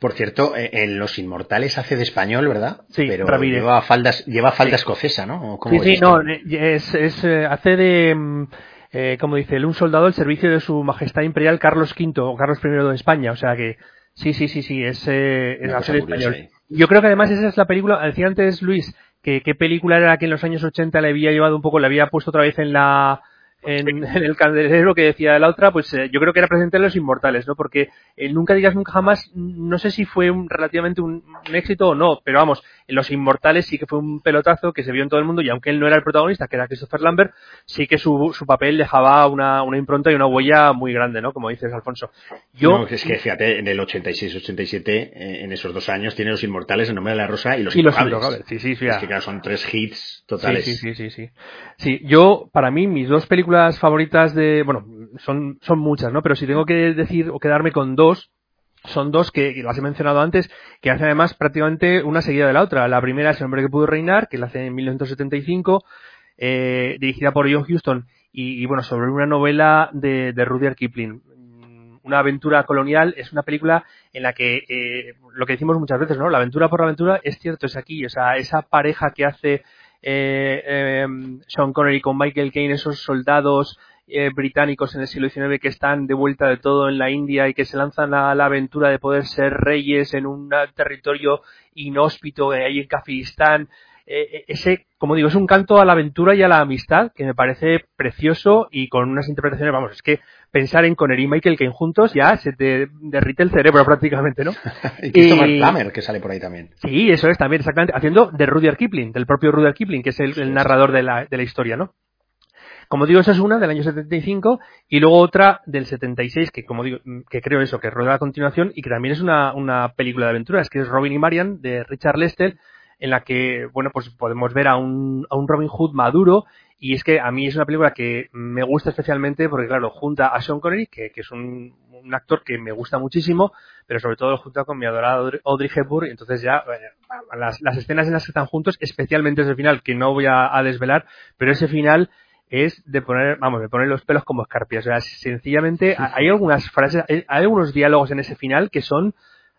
Por cierto, eh, en Los Inmortales hace de español, ¿verdad? Sí, pero Ramírez. lleva faldas, lleva falda sí. escocesa, ¿no? sí, sí, no, es, es, hace de, mm, eh, como dice, un soldado al servicio de su majestad imperial Carlos V o Carlos I de España, o sea que sí, sí, sí, sí, es, eh, es hace de español. Ahí. Yo creo que además esa es la película, decía antes Luis, que qué película era la que en los años 80 le había llevado un poco, le había puesto otra vez en la, *laughs* en, el candelero que decía la otra, pues eh, yo creo que era presente en Los Inmortales, ¿no? Porque el Nunca Digas Nunca Jamás, no sé si fue un, relativamente un, un, éxito o no, pero vamos, Los Inmortales sí que fue un pelotazo que se vio en todo el mundo y aunque él no era el protagonista, que era Christopher Lambert, sí que su, su papel dejaba una, una impronta y una huella muy grande, ¿no? Como dices, Alfonso. Yo... No, es que fíjate, en el 86-87, eh, en esos dos años, tiene Los Inmortales, El Nombre de la Rosa y Los y Intocables. Los Intocables, sí, sí, sí. Es que claro, son tres hits totales. Sí, sí, sí, sí, sí. Sí, yo, para mí, mis dos películas favoritas de, bueno, son, son muchas, ¿no? Pero si tengo que decir o quedarme con dos, son dos que las he mencionado antes, que hacen además prácticamente una seguida de la otra. La primera es El hombre que pudo reinar, que la hace en 1975, eh, dirigida por John Huston, y, bueno, sobre una novela de, de Rudyard Kipling. Una aventura colonial es una película en la que eh, lo que decimos muchas veces, ¿no? La aventura por la aventura es cierto, es aquí. O sea, esa pareja que hace eh, eh, Sean Connery con Michael Caine, esos soldados eh, británicos en el siglo XIX que están de vuelta de todo en la India y que se lanzan a la aventura de poder ser reyes en un territorio inhóspito eh, ahí en Kafiristán. Eh, ese, como digo, es un canto a la aventura y a la amistad que me parece precioso y con unas interpretaciones, vamos, es que pensar en Connery y Michael Caine juntos ya se te derrite el cerebro *laughs* prácticamente, ¿no? *laughs* y Christopher y... Plummer, que sale por ahí también. Sí, eso es también, exactamente, haciendo de Rudyard Kipling, del propio Rudyard Kipling, que es el, el narrador de la, de la historia, ¿no? Como digo, esa es una del año 75 y luego otra del 76 que, como digo, que creo eso, que rueda a continuación y que también es una, una película de aventuras, que es Robin y Marian de Richard Lester, en la que, bueno, pues podemos ver a un, a un Robin Hood maduro y es que a mí es una película que me gusta especialmente porque, claro, junta a Sean Connery, que, que es un, un, actor que me gusta muchísimo, pero sobre todo junta con mi adorada Audrey Hepburn, y entonces ya eh, las, las, escenas en las que están juntos, especialmente ese final, que no voy a, desvelar, pero ese final es de poner, vamos, de poner los pelos como escarpias. O sea, sencillamente sí, sí. hay algunas frases, hay, algunos diálogos en ese final que son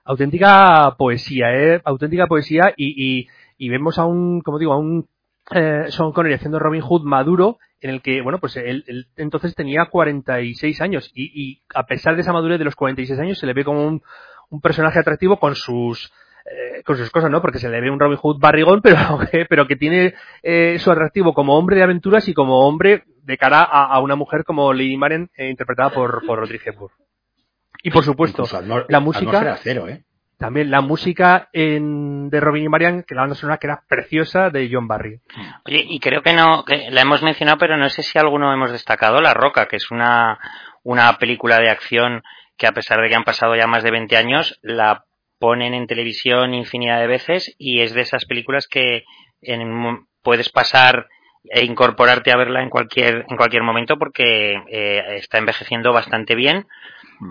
auténtica poesía, ¿eh? auténtica poesía y, y, y vemos a un, como digo, a un eh, Sean Connery haciendo Robin Hood maduro, en el que, bueno, pues él, él entonces tenía 46 años y, y, a pesar de esa madurez de los 46 años se le ve como un, un personaje atractivo con sus eh, con sus cosas, ¿no? Porque se le ve un Robin Hood barrigón, pero, *laughs* pero que tiene eh, su atractivo como hombre de aventuras y como hombre de cara a, a una mujer como Lady Maren, eh, interpretada por, por Audrey Hepburn. Y por supuesto, la música. Cero, ¿eh? También la música en, de Robin y Marian, que la banda sonora que era preciosa de John Barry. Oye, y creo que no, que la hemos mencionado, pero no sé si alguno hemos destacado La Roca, que es una, una película de acción que a pesar de que han pasado ya más de 20 años, la ponen en televisión infinidad de veces y es de esas películas que en, puedes pasar e incorporarte a verla en cualquier en cualquier momento porque eh, está envejeciendo bastante bien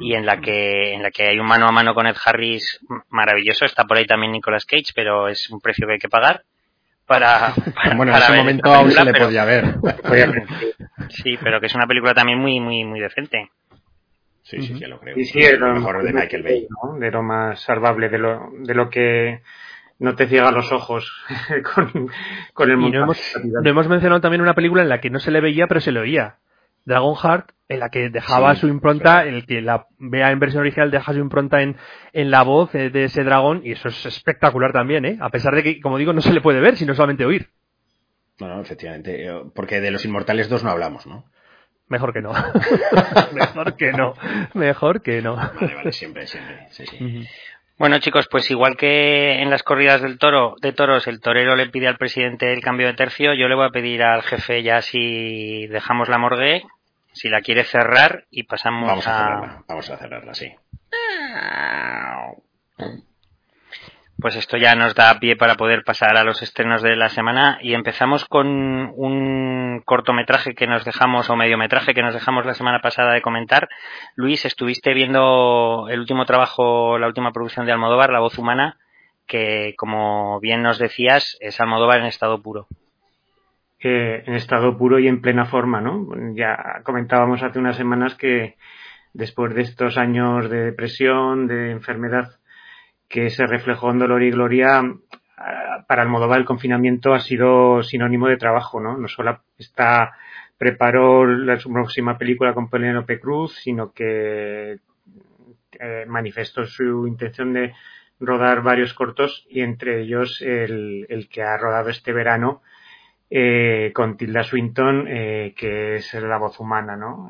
y en la que en la que hay un mano a mano con Ed Harris maravilloso. Está por ahí también Nicolas Cage pero es un precio que hay que pagar para, para *laughs* bueno para en ese momento aún se le pero, podía ver. *laughs* Sí pero que es una película también muy muy muy decente Sí, sí, sí, lo creo. Sí, sí, es lo mejor de Michael Bay. ¿no? De lo más salvable, de lo, de lo que no te ciega los ojos *laughs* con, con el y no hemos, no hemos mencionado también una película en la que no se le veía, pero se le oía. Dragonheart, en la que dejaba sí, su impronta, en el que la vea en versión original deja su impronta en, en la voz de ese dragón, y eso es espectacular también, ¿eh? A pesar de que, como digo, no se le puede ver, sino solamente oír. No, no, efectivamente. Porque de los Inmortales 2 no hablamos, ¿no? Mejor que no. *laughs* Mejor que no. Mejor que no. Vale, vale, siempre, siempre. Sí, sí. Uh -huh. Bueno, chicos, pues igual que en las corridas del toro, de toros, el torero le pide al presidente el cambio de tercio, yo le voy a pedir al jefe ya si dejamos la morgue, si la quiere cerrar y pasamos Vamos a, a cerrarla. Vamos a cerrarla, sí. Pues esto ya nos da pie para poder pasar a los estrenos de la semana y empezamos con un cortometraje que nos dejamos o mediometraje que nos dejamos la semana pasada de comentar. Luis, estuviste viendo el último trabajo, la última producción de Almodóvar, La voz humana, que como bien nos decías, es Almodóvar en estado puro. Eh, en estado puro y en plena forma, ¿no? Ya comentábamos hace unas semanas que después de estos años de depresión, de enfermedad, que se reflejó en Dolor y Gloria, para Almodóvar el confinamiento ha sido sinónimo de trabajo, ¿no? No solo está, preparó la, su próxima película con Penélope Cruz, sino que eh, manifestó su intención de rodar varios cortos y entre ellos el, el que ha rodado este verano eh, con Tilda Swinton, eh, que es la voz humana, ¿no?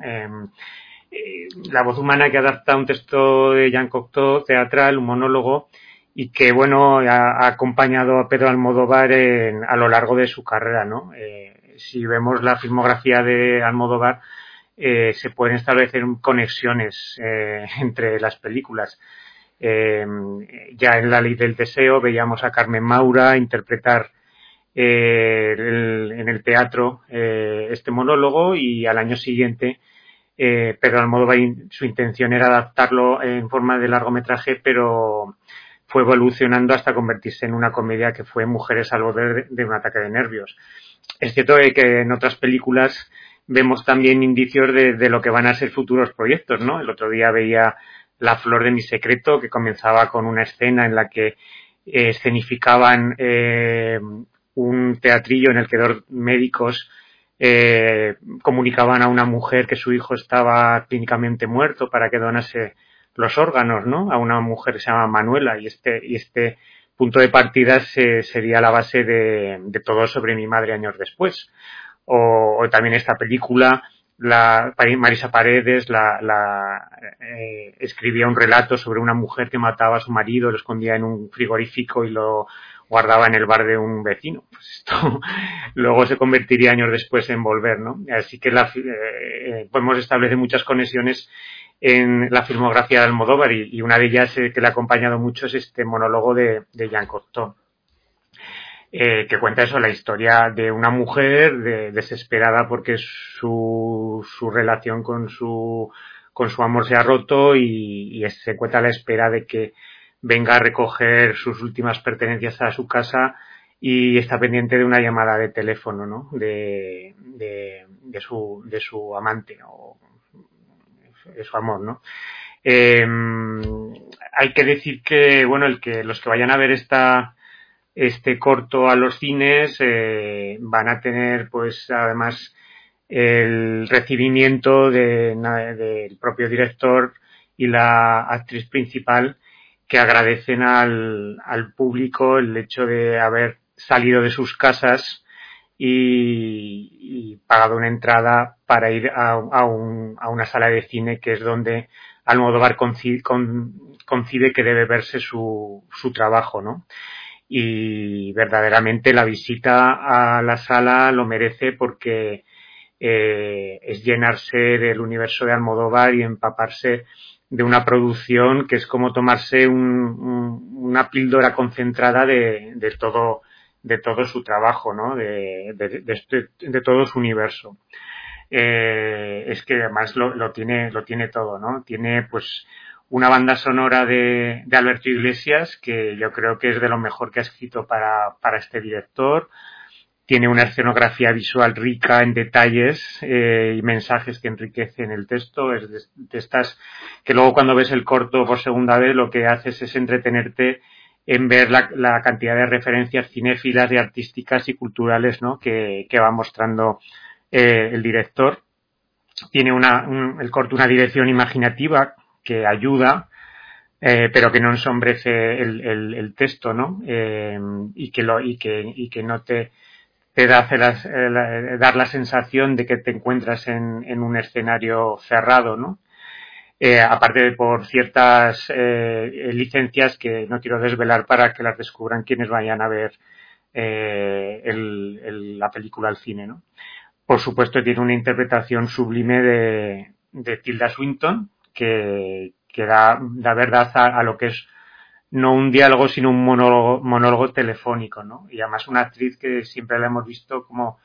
Eh, la voz humana que adapta un texto de Jean Cocteau, teatral, un monólogo, y que, bueno, ha, acompañado a Pedro Almodóvar en, a lo largo de su carrera, ¿no? Eh, si vemos la filmografía de Almodóvar, eh, se pueden establecer conexiones *laughs* entre las películas. Ya en La Ley del Deseo veíamos a Carmen Maura interpretar en el teatro este monólogo y al año siguiente eh, Pedro Almodóvar su intención era adaptarlo en forma de largometraje, pero fue evolucionando hasta convertirse en una comedia que fue Mujeres al borde de un ataque de nervios. Es cierto que en otras películas vemos también indicios de, de, lo que van a ser futuros proyectos, ¿no? El otro día veía La flor de mi secreto, que comenzaba con una escena en la que eh, escenificaban eh, un teatrillo en el que dos médicos eh, comunicaban a una mujer que su hijo estaba clínicamente muerto para que donase los órganos, ¿no? A una mujer que se llama Manuela y este, y este punto de partida se, sería la base de, de, todo sobre mi madre años después. O, o también esta película la Marisa Paredes la, la eh, escribía un relato sobre una mujer que mataba a su marido, lo escondía en un frigorífico y lo guardaba en el bar de un vecino. *laughs* Pues esto luego se convertiría años después en volver, ¿no? Así que la, eh, podemos establecer muchas conexiones en la filmografía de Almodóvar y, una de ellas eh, que le ha acompañado mucho es este monólogo de, Jean Cocteau. Eh, que cuenta eso, la historia de una mujer desesperada porque su, su relación con su, con su amor se ha roto y, y se cuenta la espera de que venga a recoger sus últimas pertenencias a su casa y está pendiente de una llamada de teléfono, ¿no? De, de, su, de su amante o de su amor, ¿no? Eh, hay que decir que, bueno, el que los que vayan a ver esta, este corto a los cines eh, van a tener, pues, además, el recibimiento del de, propio director y la actriz principal que agradecen al, al público el hecho de haber salido de sus casas y, y pagado una entrada para ir a, a, un, a, una sala de cine que es donde Almodóvar concibe, con, concibe que debe verse su, su trabajo, ¿no? Y verdaderamente la visita a la sala lo merece porque eh, es llenarse del universo de Almodóvar y empaparse de una producción que es como tomarse un, un, una píldora concentrada de, de, todo de todo su trabajo, ¿no? De, de, de todo su universo. Eh, es que además lo, lo, tiene lo tiene todo, ¿no? Tiene pues una banda sonora de, de Alberto Iglesias que yo creo que es de lo mejor que ha escrito para, para este director tiene una escenografía visual rica en detalles eh, y mensajes que enriquecen el texto. Es de, estas que luego cuando ves el corto por segunda vez lo que haces es entretenerte en ver la, cantidad de referencias cinéfilas y artísticas y culturales ¿no? que, va mostrando eh, el director. Tiene una, un, el corto una dirección imaginativa que ayuda eh, pero que no ensombrece el, texto, ¿no? Y que lo, y que, y que no te, te da, las, eh, dar la sensación de que te encuentras en, un escenario cerrado, ¿no? Eh, aparte de por ciertas eh, licencias que no quiero desvelar para que las descubran quienes vayan a ver eh, la película al cine, ¿no? Por supuesto tiene una interpretación sublime de, Tilda Swinton que, da, da verdad a lo que es no un diálogo, sino un monólogo, monólogo telefónico, ¿no? Y además una actriz que siempre la hemos visto como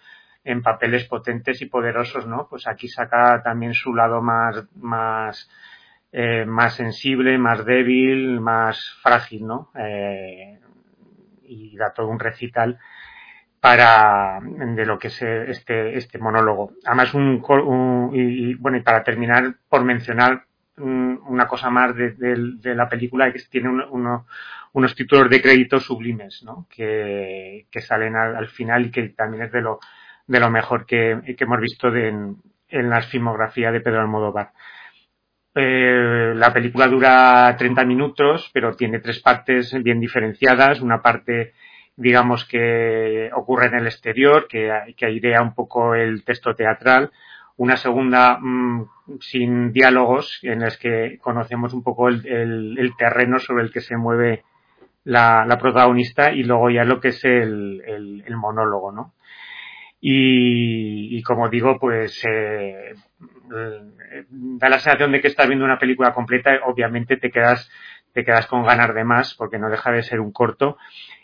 en papeles potentes y poderosos, ¿no? Pues aquí saca también su lado más, más, eh, más sensible, más débil, más frágil, ¿no? Eh, y da todo un recital para de lo que es este este monólogo. Además un, un y, bueno y para terminar por mencionar una cosa más de, de, de la película que tiene uno, uno, unos títulos de crédito sublimes, ¿no? Que, salen al, al, final y que también es de lo, de lo mejor que, que hemos visto de, en, en la filmografía de Pedro Almodóvar. Eh, la película dura 30 minutos, pero tiene tres partes bien diferenciadas. Una parte, digamos, que ocurre en el exterior, que, que airea un poco el texto teatral una segunda mmm, sin diálogos en las que conocemos un poco el, terreno sobre el que se mueve la, protagonista y luego ya lo que es el, monólogo, ¿no? Y, como digo, pues eh, da la sensación de que estás viendo una película completa, obviamente te quedas, te quedas con ganas de más porque no deja de ser un corto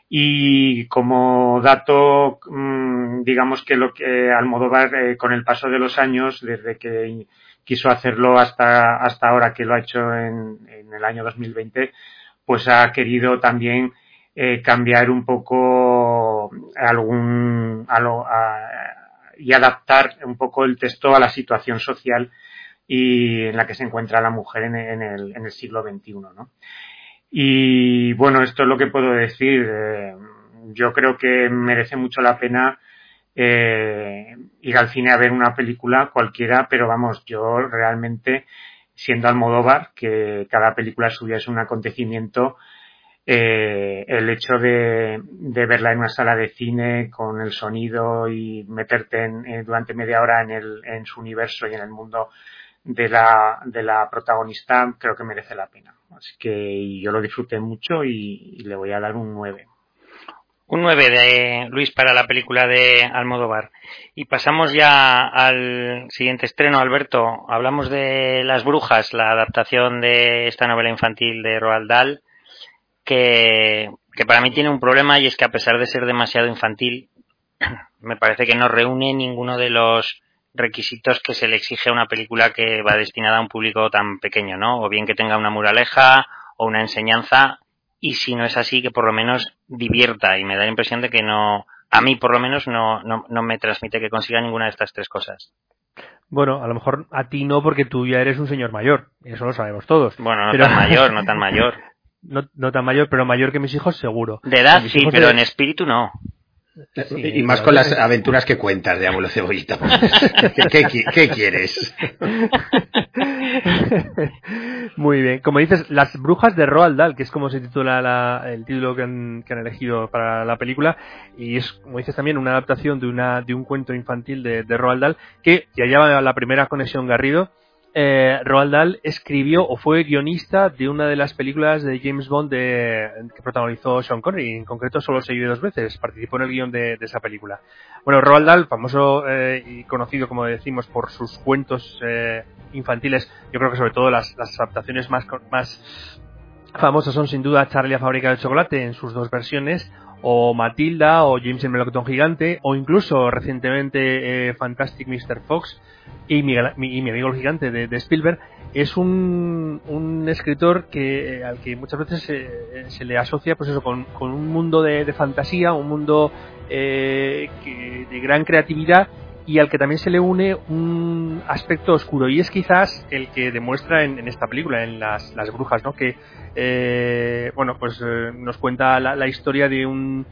y como dato, mm, digamos que lo que Almodóvar, eh, con el paso de los años, desde que quiso hacerlo hasta, hasta ahora que lo ha hecho en, el año 2020, pues ha querido también eh, cambiar un poco algún, a lo, y adaptar un poco el texto a la situación social y en la que se encuentra la mujer en, el, en el siglo XXI, ¿no? Y bueno, esto es lo que puedo decir. Eh, yo creo que merece mucho la pena eh, ir al cine a ver una película cualquiera, pero vamos, yo realmente, siendo Almodóvar, que cada película suya es un acontecimiento, eh, el hecho de, verla en una sala de cine con el sonido y meterte en, durante media hora en, el, en su universo y en el mundo de la, de la protagonista creo que merece la pena. Así que yo lo disfruté mucho y, le voy a dar un 9. Un 9 de Luis para la película de Almodóvar. Y pasamos ya al siguiente estreno, Alberto. Hablamos de Las Brujas, la adaptación de esta novela infantil de Roald Dahl que, para mí tiene un problema y es que a pesar de ser demasiado infantil, *clears throat* me parece que no reúne ninguno de los requisitos que se le exige a una película que va destinada a un público tan pequeño, ¿no? O bien que tenga una muraleja o una enseñanza y si no es así que por lo menos divierta y me da la impresión de que no, a mí por lo menos no, no, no me transmite que consiga ninguna de estas tres cosas. Bueno, a lo mejor a ti no porque tú ya eres un señor mayor, eso lo sabemos todos. Bueno, no tan mayor, no tan *laughs* mayor. no, no tan mayor, pero mayor que mis hijos seguro. De edad sí, pero en espíritu no. Y más con las aventuras que cuentas de Abuelo Cebollita. *laughs* ¿Qué, quieres? *laughs* Muy bien. Como dices, Las Brujas de Roald Dahl, que es como se titula el título que han, elegido para la película, y es, como dices también, una adaptación de, una, de un cuento infantil de, de Roald Dahl, que ya lleva la primera conexión Garrido, eh, Roald Dahl escribió o fue guionista de una de las películas de James Bond de, que protagonizó Sean Connery. En concreto, solo se vio dos veces. Participó en el guion de, esa película. Bueno, Roald Dahl, famoso eh, y conocido, como decimos, por sus cuentos eh, infantiles, yo creo que sobre todo las, adaptaciones más, más famosas son sin duda Charlie la fábrica de chocolate en sus dos versiones o Matilda o James el melocotón gigante o incluso recientemente Fantastic Mr. Fox y mi, mi, amigo el gigante de, Spielberg es un, un, escritor que al que muchas veces se, le asocia pues eso con, un mundo de, fantasía un mundo eh, de gran creatividad y al que también se le une un aspecto oscuro y es quizás el que demuestra en, esta película en las, brujas no que eh, bueno pues eh, nos cuenta la, historia de un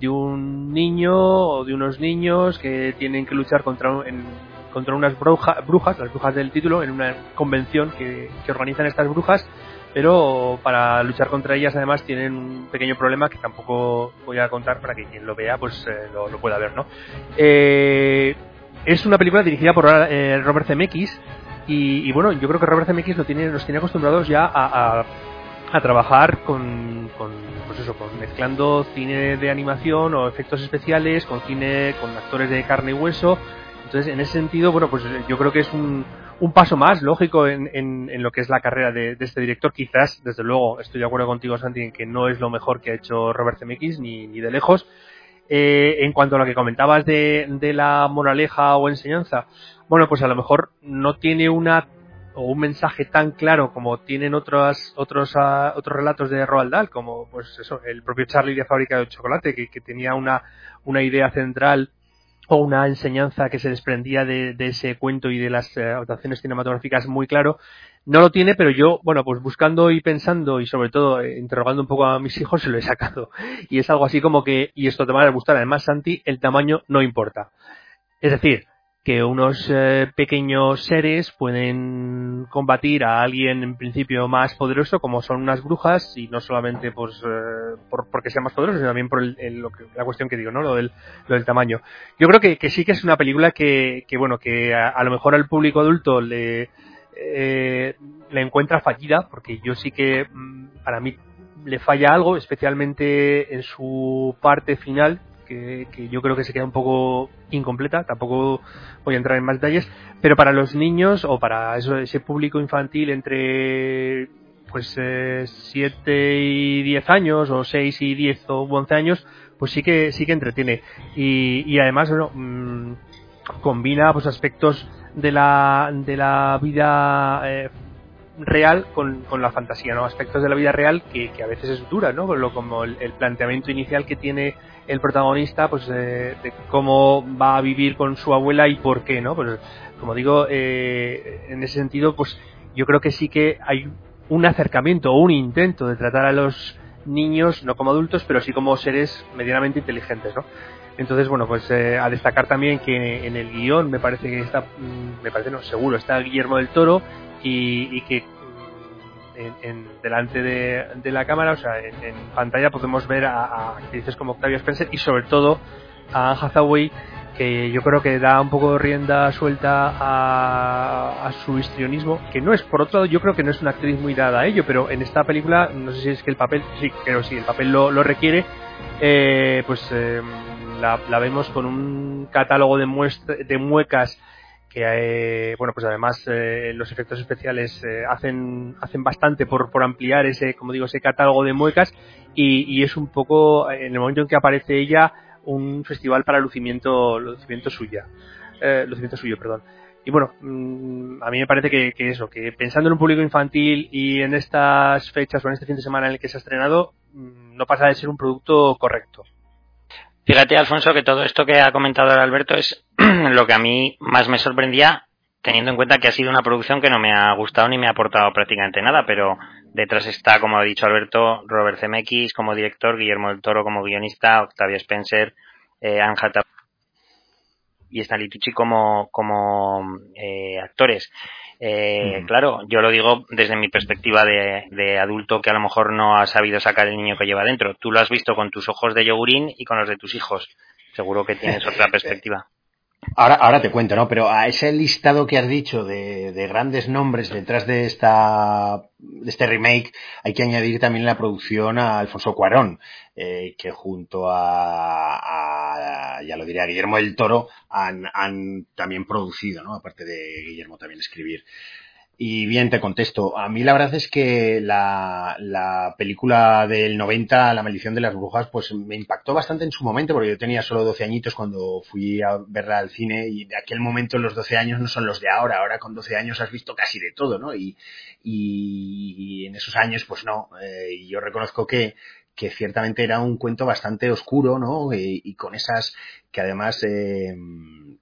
de un niño o de unos niños que tienen que luchar contra en, contra unas brujas, las brujas del título, en una convención que, organizan estas brujas, pero para luchar contra ellas además tienen un pequeño problema que tampoco voy a contar para que quien lo vea pues eh, lo, pueda ver, ¿no? Eh, es una película dirigida por eh, Robert Zemeckis y, bueno, yo creo que Robert Zemeckis lo tiene, nos tiene acostumbrados ya a, a, trabajar con, con, pues eso, con mezclando cine de animación o efectos especiales con cine, con actores de carne y hueso, entonces, en ese sentido, bueno, pues yo creo que es un, un paso más lógico en, en, lo que es la carrera de, este director. Quizás, desde luego, estoy de acuerdo contigo, Santi, en que no es lo mejor que ha hecho Robert Zemeckis, ni, ni de lejos. Eh, en cuanto a lo que comentabas de, de la moraleja o enseñanza, bueno, pues a lo mejor no tiene una o un mensaje tan claro como tienen otros otros uh, otros relatos de Roald Dahl como pues eso el propio Charlie de fábrica de chocolate que, tenía una una idea central o una enseñanza que se desprendía de, ese cuento y de las eh, adaptaciones cinematográficas muy claro. No lo tiene, pero yo, bueno, pues buscando y pensando y sobre todo eh, interrogando un poco a mis hijos, se lo he sacado. Y es algo así como que, y esto te va a gustar además, Santi, el tamaño no importa. Es decir, que unos eh, pequeños seres pueden combatir a alguien en principio más poderoso como son unas brujas y no solamente pues eh, por, porque sea más poderoso sino también por la cuestión que digo no lo del, lo del tamaño yo creo que, que, sí que es una película que, que bueno que a, lo mejor al público adulto le eh, le encuentra fallida porque yo sí que mm, para mí le falla algo especialmente en su parte final que, yo creo que se queda un poco incompleta, tampoco voy a entrar en más detalles, pero para los niños o para eso, ese público infantil entre pues 7 eh, y 10 años o 6 y 10 o 11 años, pues sí que sí que entretiene. Y, y además bueno, mm, combina pues aspectos de la de la vida eh, real con, con, la fantasía, ¿no? Aspectos de la vida real que, a veces es dura, ¿no? Lo, como el, planteamiento inicial que tiene el protagonista, pues de cómo va a vivir con su abuela y por qué, ¿no? Pues como digo, eh, en ese sentido, pues yo creo que sí que hay un acercamiento o un intento de tratar a los niños no como adultos, pero sí como seres medianamente inteligentes, ¿no? Entonces, bueno, pues eh, a destacar también que en el guion me parece que está, mm, me parece no, seguro, está Guillermo del Toro y, que en, delante de, la cámara, o sea, en, pantalla podemos ver a, a, actrices como Octavia Spencer y sobre todo a Anne Hathaway que yo creo que da un poco de rienda suelta a, su histrionismo, que no es, por otro lado, yo creo que no es una actriz muy dada a ello, pero en esta película, no sé si es que el papel, sí, creo sí, el papel lo, requiere, eh, pues eh, la, vemos con un catálogo de, de muecas que eh, bueno pues además los efectos especiales hacen hacen bastante por, por ampliar ese como digo ese catálogo de muecas y, y es un poco en el momento en que aparece ella un festival para lucimiento, lucimiento suya, eh, lucimiento suyo, perdón. Y bueno, mm, a mí me parece que, eso, que pensando en un público infantil y en estas fechas o en este fin de semana en el que se ha estrenado, mm, no pasa de ser un producto correcto. Fíjate, Alfonso, que todo esto que ha comentado Alberto es *clears throat* lo que a mí más me sorprendía, teniendo en cuenta que ha sido una producción que no me ha gustado ni me ha aportado prácticamente nada, pero detrás está, como ha dicho Alberto, Robert Zemeckis como director, Guillermo del Toro como guionista, Octavia Spencer, eh, y Stanley Tucci como, como eh, actores. Eh, Claro, yo lo digo desde mi perspectiva de, de, adulto que a lo mejor no ha sabido sacar el niño que lleva dentro. Tú lo has visto con tus ojos de yogurín y con los de tus hijos. Seguro que tienes otra *laughs* perspectiva. Ahora, ahora te cuento, ¿no? Pero a ese listado que has dicho de, de grandes nombres detrás de esta de este remake hay que añadir también la producción a Alfonso Cuarón, eh, que junto a, a, ya lo diré, a Guillermo del Toro han, también producido, ¿no? Aparte de Guillermo también escribir. Y bien, te contesto. A mí la verdad es que la, la, película del 90, La maldición de las brujas, pues me impactó bastante en su momento, porque yo tenía solo 12 añitos cuando fui a verla al cine y de aquel momento los 12 años no son los de ahora. Ahora con 12 años has visto casi de todo, ¿no? Y, y en esos años, pues no. Eh, yo reconozco que, que ciertamente era un cuento bastante oscuro, ¿no? Y, con esas que además eh,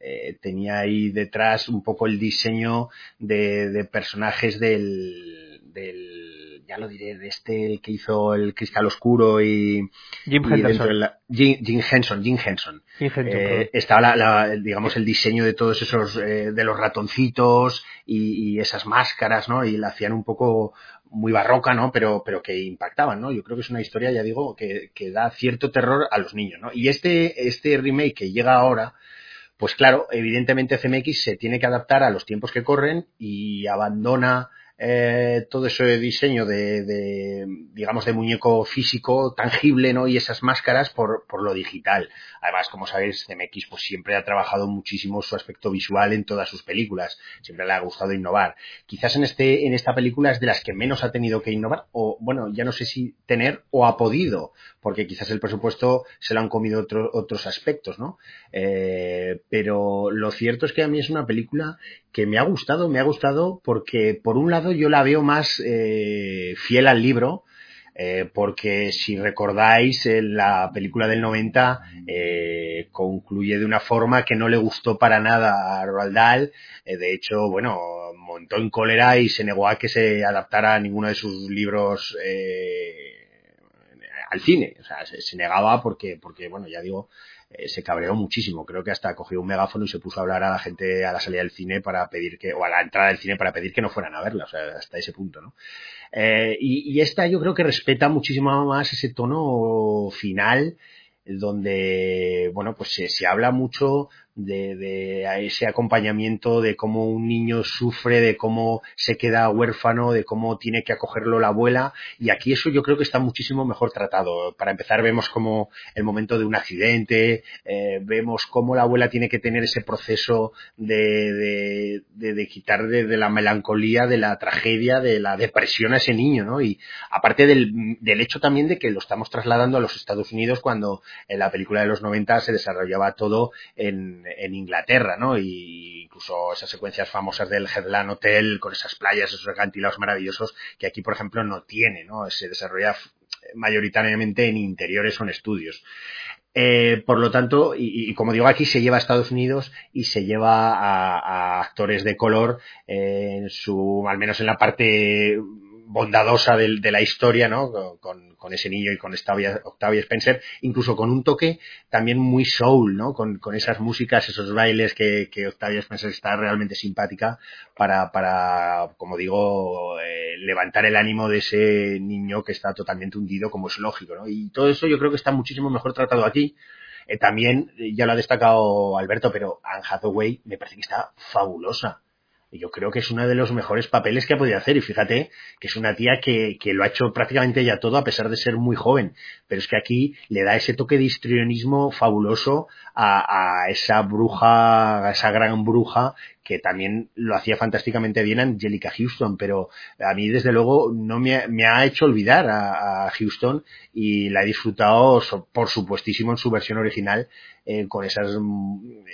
eh, tenía ahí detrás un poco el diseño de, de personajes del, del, ya lo diré, de este que hizo el Cristal Oscuro y Jim Henson. Jim, Henson, Jim Henson. eh, estaba la, digamos el diseño de todos esos eh, de los ratoncitos y, y, esas máscaras, ¿no? Y la hacían un poco muy barroca, ¿no? Pero, pero que impactaban, ¿no? Yo creo que es una historia, ya digo, que, que da cierto terror a los niños, ¿no? Y este, este remake que llega ahora, pues claro, evidentemente CMX se tiene que adaptar a los tiempos que corren y abandona eh, todo ese diseño de, de, digamos, de muñeco físico, tangible, ¿no? Y esas máscaras por, por lo digital. Además, como sabéis, CMX pues siempre ha trabajado muchísimo su aspecto visual en todas sus películas. Siempre le ha gustado innovar. Quizás en este, en esta película es de las que menos ha tenido que innovar, o bueno, ya no sé si tener o ha podido, porque quizás el presupuesto se lo han comido otro, otros aspectos, ¿no? Eh, pero lo cierto es que a mí es una película que me ha gustado, me ha gustado porque por un lado yo la veo más eh, fiel al libro, eh, porque si recordáis, la película del 90 eh, concluye de una forma que no le gustó para nada a Roald Dahl. Eh, de hecho, bueno, montó en cólera y se negó a que se adaptara a ninguno de sus libros eh, al cine. O sea, se, se, negaba porque, porque, bueno, ya digo, eh, se cabreó muchísimo. Creo que hasta cogió un megáfono y se puso a hablar a la gente a la salida del cine para pedir que, o a la entrada del cine para pedir que no fueran a verla, o sea, hasta ese punto, ¿no? Eh, y, y, esta yo creo que respeta muchísimo más ese tono final donde, bueno, pues se, se habla mucho de, de, ese acompañamiento, de cómo un niño sufre, de cómo se queda huérfano, de cómo tiene que acogerlo la abuela. Y aquí eso yo creo que está muchísimo mejor tratado. Para empezar, vemos como el momento de un accidente, eh, vemos cómo la abuela tiene que tener ese proceso de, de, de, de quitar de, de, la melancolía, de la tragedia, de la depresión a ese niño, ¿no? Y aparte del, del hecho también de que lo estamos trasladando a los Estados Unidos cuando en la película de los 90 se desarrollaba todo en, en Inglaterra, ¿no? Y incluso esas secuencias famosas del Headland Hotel con esas playas, esos acantilados maravillosos que aquí, por ejemplo, no tiene, ¿no? Se desarrolla mayoritariamente en interiores o en estudios. Eh, por lo tanto, y, como digo, aquí se lleva a Estados Unidos y se lleva a, actores de color, en su, al menos en la parte bondadosa de, la historia, ¿no? Con, ese niño y con Octavia, Octavia, Spencer, incluso con un toque también muy soul, ¿no? Con, esas músicas, esos bailes que, Octavia Spencer está realmente simpática para, para como digo, eh, levantar el ánimo de ese niño que está totalmente hundido, como es lógico, ¿no? Y todo eso yo creo que está muchísimo mejor tratado aquí. Eh, también, ya lo ha destacado Alberto, pero Anne Hathaway me parece que está fabulosa yo creo que es uno de los mejores papeles que ha podido hacer. Y fíjate que es una tía que, que, lo ha hecho prácticamente ya todo a pesar de ser muy joven. Pero es que aquí le da ese toque de histrionismo fabuloso a, a esa bruja, a esa gran bruja que también lo hacía fantásticamente bien Angelica Houston, pero a mí desde luego no me, ha hecho olvidar a, Houston y la he disfrutado por supuestísimo en su versión original eh, con esas,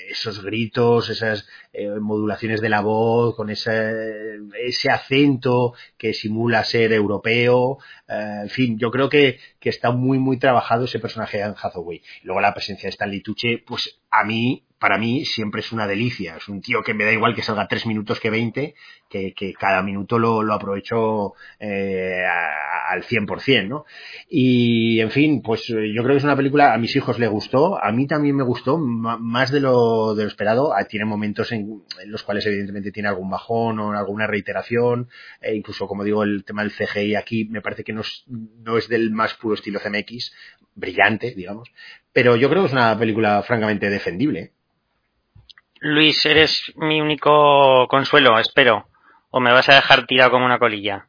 esos gritos, esas eh, modulaciones de la voz, con ese, ese acento que simula ser europeo, eh, en fin, yo creo que, que está muy muy trabajado ese personaje de Anne Hathaway. Luego la presencia de Stanley Tucci, pues a mí para mí siempre es una delicia. Es un tío que me da igual que salga tres minutos que veinte, que, cada minuto lo, lo aprovecho eh, al 100%, ¿no? Y, en fin, pues eh, yo creo que es una película, a mis hijos le gustó, a mí también me gustó, más de lo, de lo esperado. Ah, tiene momentos en, los cuales evidentemente tiene algún bajón o alguna reiteración, e incluso, como digo, el tema del CGI aquí me parece que no es, no es del más puro estilo CMX, brillante, digamos, pero yo creo que es una película francamente defendible. Luis, eres mi único consuelo, espero. ¿O me vas a dejar tirado como una colilla?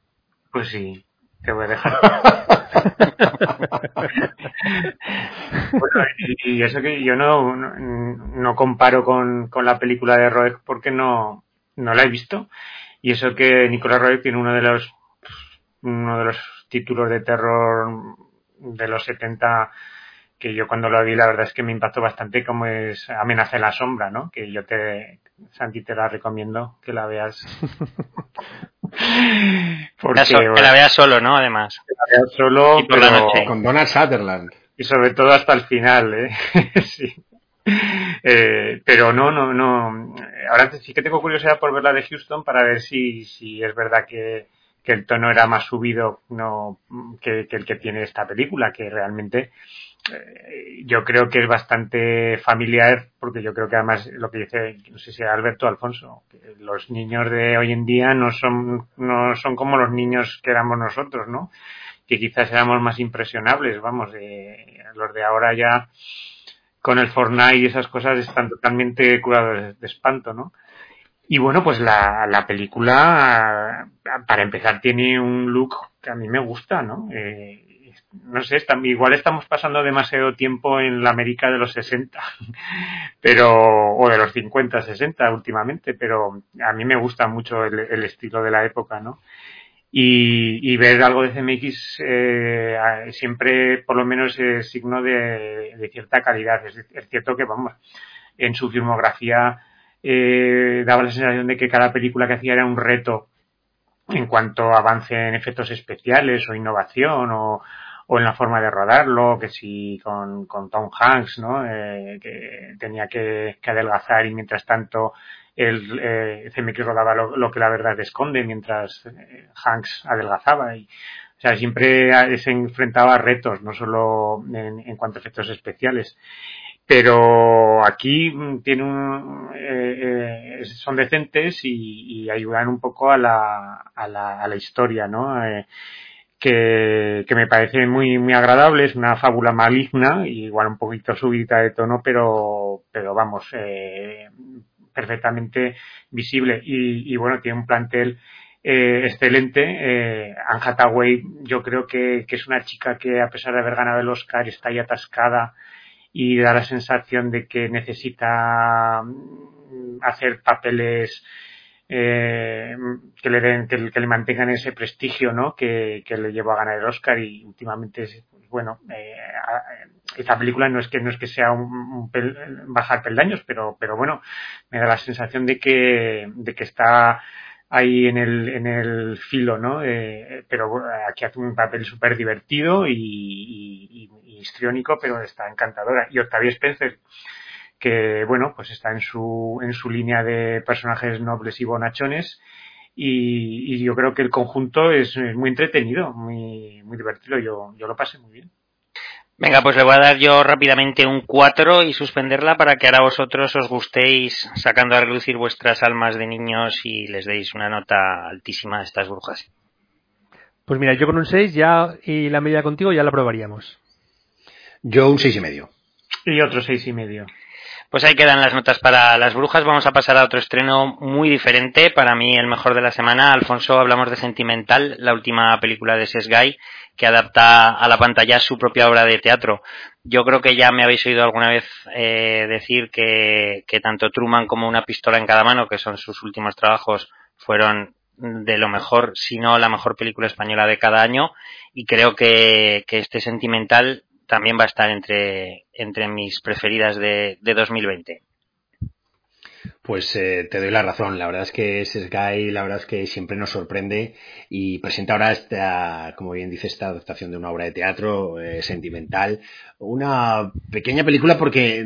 Pues sí, te voy a dejar. *laughs* y, eso que yo no, no, comparo con, con, la película de Roeg porque no, no la he visto. Y eso que Nicolás Roeg tiene uno de los uno de los títulos de terror de los 70 que yo cuando lo vi la verdad es que me impactó bastante como es Amenaza en la sombra, ¿no? Que yo te, Santi, te la recomiendo que la veas. *laughs* Porque, que la veas solo, ¿no? Además. Que la veas solo, Con Donald Sutherland. Y sobre todo hasta el final, ¿eh? *laughs* sí. Eh, pero no, no, no. Ahora sí que tengo curiosidad por ver la de Houston para ver si, si es verdad que, que el tono era más subido no, que, que el que tiene esta película, que realmente yo creo que es bastante familiar, porque yo creo que además lo que dice, no sé si Alberto Alfonso, que los niños de hoy en día no son, no son como los niños que éramos nosotros, ¿no? Que quizás éramos más impresionables, vamos, eh, los de ahora ya con el Fortnite y esas cosas están totalmente curados de, espanto, ¿no? Y bueno, pues la, la película, para empezar, tiene un look que a mí me gusta, ¿no? Eh, no sé, igual estamos pasando demasiado tiempo en la América de los 60, *laughs* pero, o de los 50, 60 últimamente, pero a mí me gusta mucho el, estilo de la época, ¿no? Y, ver algo de CMX eh, siempre, por lo menos, es signo de, cierta calidad. Es, cierto que, vamos, en su filmografía eh, daba la sensación de que cada película que hacía era un reto en cuanto avance en efectos especiales o innovación o, o en la forma de rodarlo, que si con, con Tom Hanks, ¿no? Eh, que tenía que, que, adelgazar y mientras tanto el eh, CMX rodaba lo, que la verdad esconde mientras eh, Hanks adelgazaba y o sea, siempre se enfrentaba a retos, no solo en, en cuanto a efectos especiales. Pero aquí tiene un, eh, eh, son decentes y, y, ayudan un poco a la, a la, a la historia, ¿no? Eh, que, me parece muy, muy agradable, es una fábula maligna, igual un poquito subida de tono, pero, pero vamos, eh, perfectamente visible. Y, bueno, tiene un plantel eh, excelente. Eh, Anne yo creo que, que, es una chica que a pesar de haber ganado el Oscar está ahí atascada y da la sensación de que necesita mm, hacer papeles eh, que le den, que, le mantengan ese prestigio, ¿no? Que, que, le llevó a ganar el Oscar y últimamente, pues, bueno, eh, esta película no es que no es que sea un, un pel, bajar peldaños, pero, pero bueno, me da la sensación de que, de que está ahí en el, en el filo, ¿no? Eh, pero aquí hace un papel súper divertido y, y, y, histriónico, pero está encantadora. Y Octavia Spencer, que bueno, pues está en su, en su línea de personajes nobles y bonachones y, yo creo que el conjunto es, muy entretenido, muy, muy divertido. Yo, yo lo pasé muy bien. Venga, pues le voy a dar yo rápidamente un 4 y suspenderla para que ahora vosotros os gustéis sacando a relucir vuestras almas de niños y les deis una nota altísima a estas brujas. Pues mira, yo con un 6 ya y la media contigo ya la probaríamos. Yo un seis y medio. Y otro seis y medio. Pues ahí quedan las notas para las brujas. Vamos a pasar a otro estreno muy diferente. Para mí, el mejor de la semana. Alfonso, hablamos de Sentimental, la última película de Sesgay, que adapta a la pantalla su propia obra de teatro. Yo creo que ya me habéis oído alguna vez eh, decir que, que tanto Truman como Una pistola en cada mano, que son sus últimos trabajos, fueron de lo mejor, si no la mejor película española de cada año. Y creo que, que este Sentimental también va a estar entre, entre mis preferidas de, de 2020. Pues eh, te doy la razón. La verdad es que Sky, la verdad es que siempre nos sorprende y presenta ahora esta, como bien dice, esta adaptación de una obra de teatro eh, sentimental. Una pequeña película porque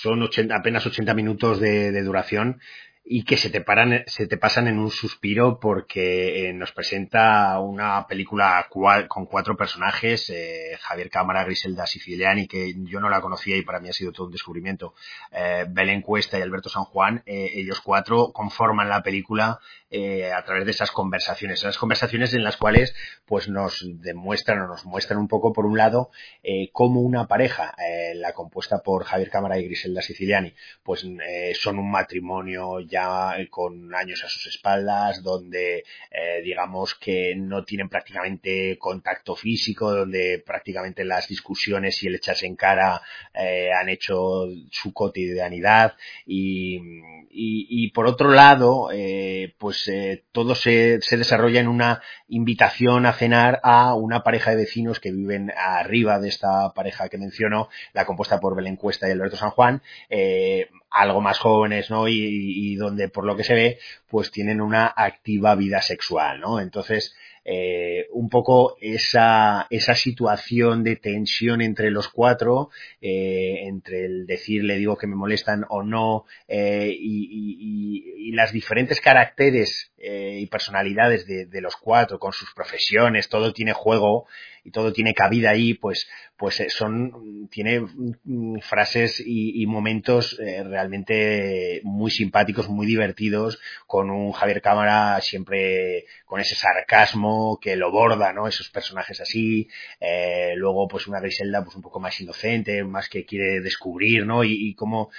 son apenas 80 minutos de duración y que se te, paran, se te pasan en un suspiro porque eh, nos presenta una película con cuatro personajes, eh, Javier Cámara, Griselda Siciliani, que yo no la conocía y para mí ha sido todo un descubrimiento, eh, Belén Cuesta y Alberto San Juan, eh, ellos cuatro conforman la película eh, a través de esas conversaciones, esas conversaciones en las cuales pues nos demuestran o nos muestran un poco, por un lado, eh, cómo una pareja, eh, la compuesta por Javier Cámara y Griselda Siciliani, pues eh, son un matrimonio ya con años a sus espaldas, donde eh, digamos que no tienen prácticamente contacto físico, donde prácticamente las discusiones y el echarse en cara eh, han hecho su cotidianidad. Y, por otro lado, eh, pues pues, eh, todo se, se, desarrolla en una invitación a cenar a una pareja de vecinos que viven arriba de esta pareja que menciono, la compuesta por Belén Cuesta y Alberto San Juan, eh, algo más jóvenes, ¿no? Y, y, donde, por lo que se ve, pues tienen una activa vida sexual, ¿no? Entonces, eh, un poco esa, esa situación de tensión entre los cuatro, eh, entre el decir le digo que me molestan o no, eh, y, las diferentes caracteres eh, y personalidades de, de, los cuatro con sus profesiones, todo tiene juego y todo tiene cabida ahí, pues, pues eh, son, tiene mm, frases y, momentos eh, realmente muy simpáticos, muy divertidos, con un Javier Cámara siempre con ese sarcasmo que lo borda, ¿no? Esos personajes así, eh, luego pues una Griselda pues un poco más inocente, más que quiere descubrir, ¿no? Y, y cómo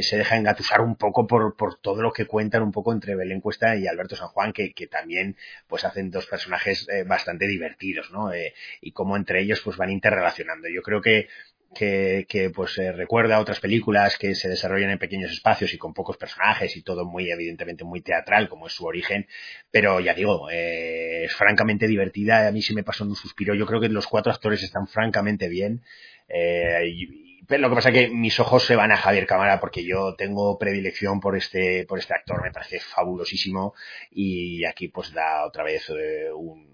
se deja engatusar un poco por, por todo lo que cuentan un poco entre Belén Cuesta y Alberto San Juan, que, que también pues hacen dos personajes bastante divertidos, ¿no? Y cómo entre ellos pues van interrelacionando. Yo creo que que, que pues eh, recuerda a otras películas que se desarrollan en pequeños espacios y con pocos personajes y todo muy evidentemente muy teatral como es su origen. Pero ya digo eh, es francamente divertida. A mí sí me pasó un suspiro yo creo que los cuatro actores están francamente bien. Eh, pero lo que pasa es que mis ojos se van a Javier Cámara porque yo tengo predilección por este por este actor. Me parece fabulosísimo. Y aquí pues da otra vez eh, un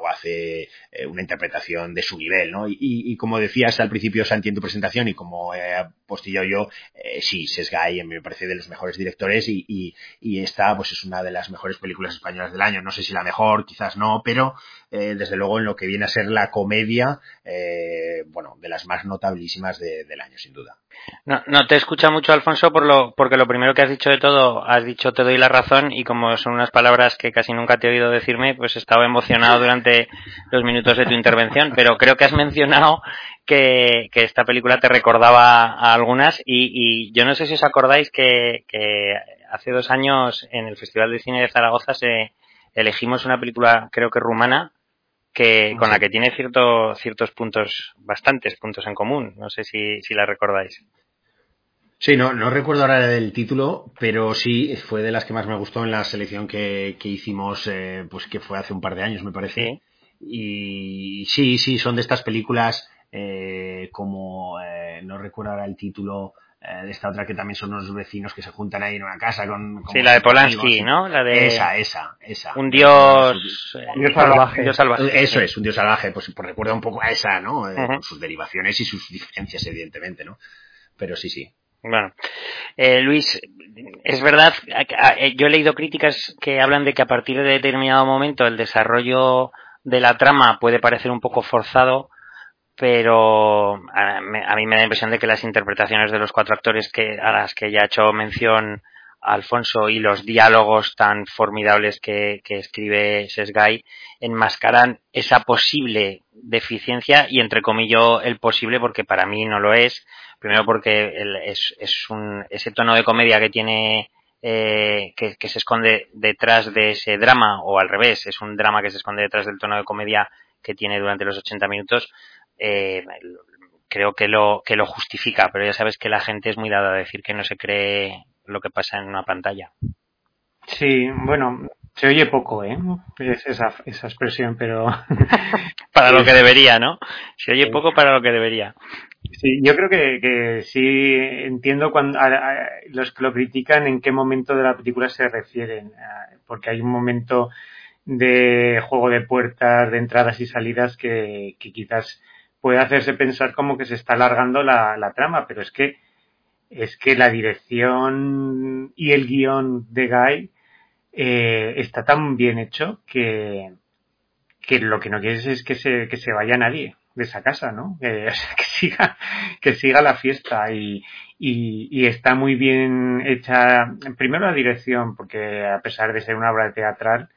o hace eh, una interpretación de su nivel, ¿no? Y, y, como decías al principio, Santi, en tu presentación, y como he postillado yo, eh, sí, Sesgay me parece de los mejores directores y, y, y, esta, pues es una de las mejores películas españolas del año. No sé si la mejor, quizás no, pero eh, desde luego en lo que viene a ser la comedia, eh, bueno, de las más notabilísimas de, del año, sin duda. No, no te escucha mucho, Alfonso, por lo, porque lo primero que has dicho de todo, has dicho te doy la razón y como son unas palabras que casi nunca te he oído decirme, pues estaba emocionado durante los minutos de tu intervención, pero creo que has mencionado que, que esta película te recordaba a algunas y, y yo no sé si os acordáis que, que hace dos años en el Festival de Cine de Zaragoza se elegimos una película, creo que rumana, que con la que tiene cierto, ciertos puntos, bastantes puntos en común. No sé si, si la recordáis. Sí, no, no recuerdo ahora el título, pero sí fue de las que más me gustó en la selección que, que hicimos, eh, pues que fue hace un par de años, me parece. Sí. Y sí, sí, son de estas películas eh, como, eh, no recuerdo ahora el título, eh, de esta otra que también son unos vecinos que se juntan ahí en una casa con... Sí, la de Polanski, ¿no? La de... Esa, esa, esa. Un dios... Un dios salvaje. Dios salvaje. Eso es, un dios salvaje, pues, pues recuerda un poco a esa, ¿no? Uh -huh. Con sus derivaciones y sus *laughs* diferencias, evidentemente, ¿no? Pero sí, sí. Bueno, eh, Luis, es verdad, yo he leído críticas que hablan de que a partir de determinado momento el desarrollo de la trama puede parecer un poco forzado, pero a, mí me da la impresión de que las interpretaciones de los cuatro actores que, a las que ya ha hecho mención Alfonso y los diálogos tan formidables que, escribe Sesgay enmascaran esa posible deficiencia y entre comillas el posible porque para mí no lo es. Primero porque es, es un, ese tono de comedia que tiene eh, que, que, se esconde detrás de ese drama o al revés, es un drama que se esconde detrás del tono de comedia que tiene durante los 80 minutos. Eh, creo que lo que lo justifica, pero ya sabes que la gente es muy dada a decir que no se cree lo que pasa en una pantalla. Sí, bueno, se oye poco, ¿eh? esa, esa expresión, pero... *laughs* *laughs* para lo que debería, ¿no? Se oye poco para lo que debería. Sí, yo creo que, que sí entiendo cuando los que lo critican en qué momento de la película se refieren, porque hay un momento de juego de puertas, de entradas y salidas que, que quizás puede hacerse pensar como que se está alargando la, la trama, pero es que es que la dirección y el guion de Guy eh, está tan bien hecho que, que lo que no quieres es que se, que se vaya nadie de esa casa, ¿no? *laughs* Eh, que siga, que siga la fiesta y, y, y, está muy bien hecha, primero la dirección, porque a pesar de ser una obra teatral,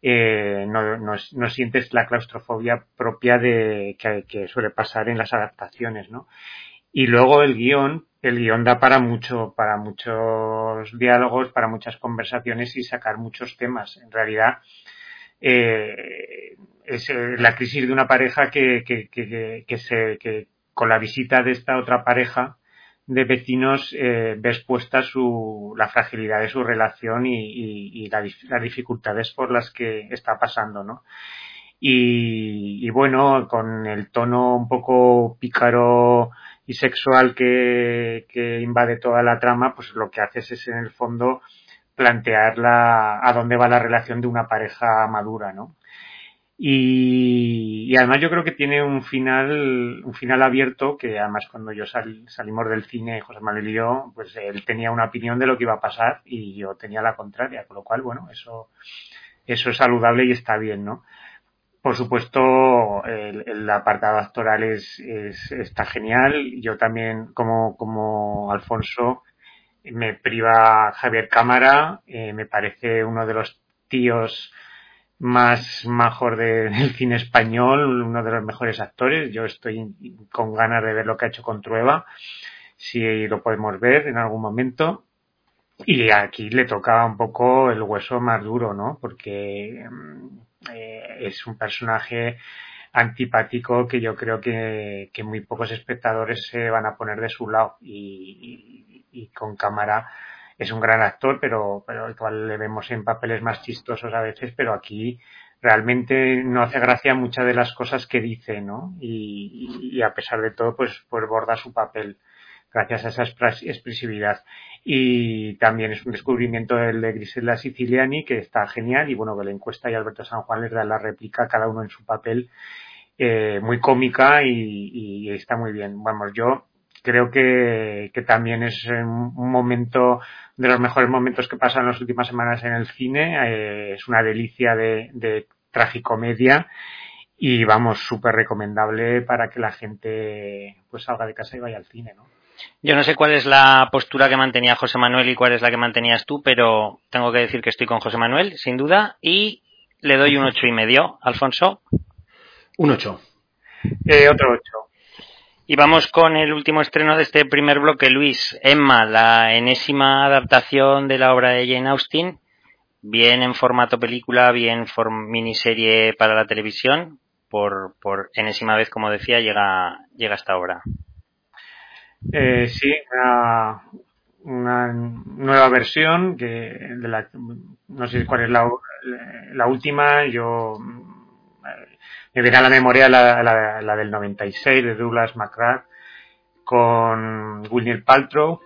eh, no, no, no, sientes la claustrofobia propia de que, que suele pasar en las adaptaciones, ¿no? Y luego el guion, el guion da para mucho, para muchos diálogos, para muchas conversaciones y sacar muchos temas. En realidad, eh, es eh, la crisis de una pareja que, con la visita de esta otra pareja de vecinos eh, ves puesta su, la fragilidad de su relación y, y, y la, las dificultades por las que está pasando, ¿no? Y, bueno, con el tono un poco pícaro y sexual que, que invade toda la trama, pues lo que haces es en el fondo plantear la, a dónde va la relación de una pareja madura, ¿no? Y, y, además yo creo que tiene un final, un final abierto que además cuando yo sal, salimos del cine, José Manuel y yo, pues él tenía una opinión de lo que iba a pasar y yo tenía la contraria, con lo cual, bueno, eso, eso es saludable y está bien, ¿no? Por supuesto, el, apartado actoral es, es, está genial. Yo también, como, como Alfonso, me priva Javier Cámara, eh, me parece uno de los tíos más major de, del cine español, uno de los mejores actores. Yo estoy con ganas de ver lo que ha hecho con Trueba, si lo podemos ver en algún momento. Y aquí le toca un poco el hueso más duro, ¿no? Porque eh, es un personaje antipático que yo creo que, que, muy pocos espectadores se van a poner de su lado. Y, con cámara es un gran actor pero pero igual le vemos en papeles más chistosos a veces pero aquí realmente no hace gracia muchas de las cosas que dice no y, y a pesar de todo pues pues borda su papel gracias a esa expresividad. Y también es un descubrimiento el de Grisela Siciliani, que está genial, y bueno, que la encuesta y Alberto San Juan les da la réplica, cada uno en su papel, eh, muy cómica y, está muy bien. Vamos, yo creo que, que también es un momento de los mejores momentos que pasan las últimas semanas en el cine, eh, es una delicia de, de tragicomedia y vamos, súper recomendable para que la gente pues salga de casa y vaya al cine, ¿no? Yo no sé cuál es la postura que mantenía José Manuel y cuál es la que mantenías tú, pero tengo que decir que estoy con José Manuel, sin duda, y le doy un ocho y medio. Alfonso. Un ocho. Eh, otro ocho. Y vamos con el último estreno de este primer bloque, Luis. Emma, la enésima adaptación de la obra de Jane Austen, bien en formato película, bien for miniserie para la televisión, por, por enésima vez, como decía, llega, llega esta obra. Eh, sí, una, nueva versión que de la, no sé cuál es la, la última, yo me viene a la memoria la, la, la del 96 de Douglas McGrath con William Paltrow,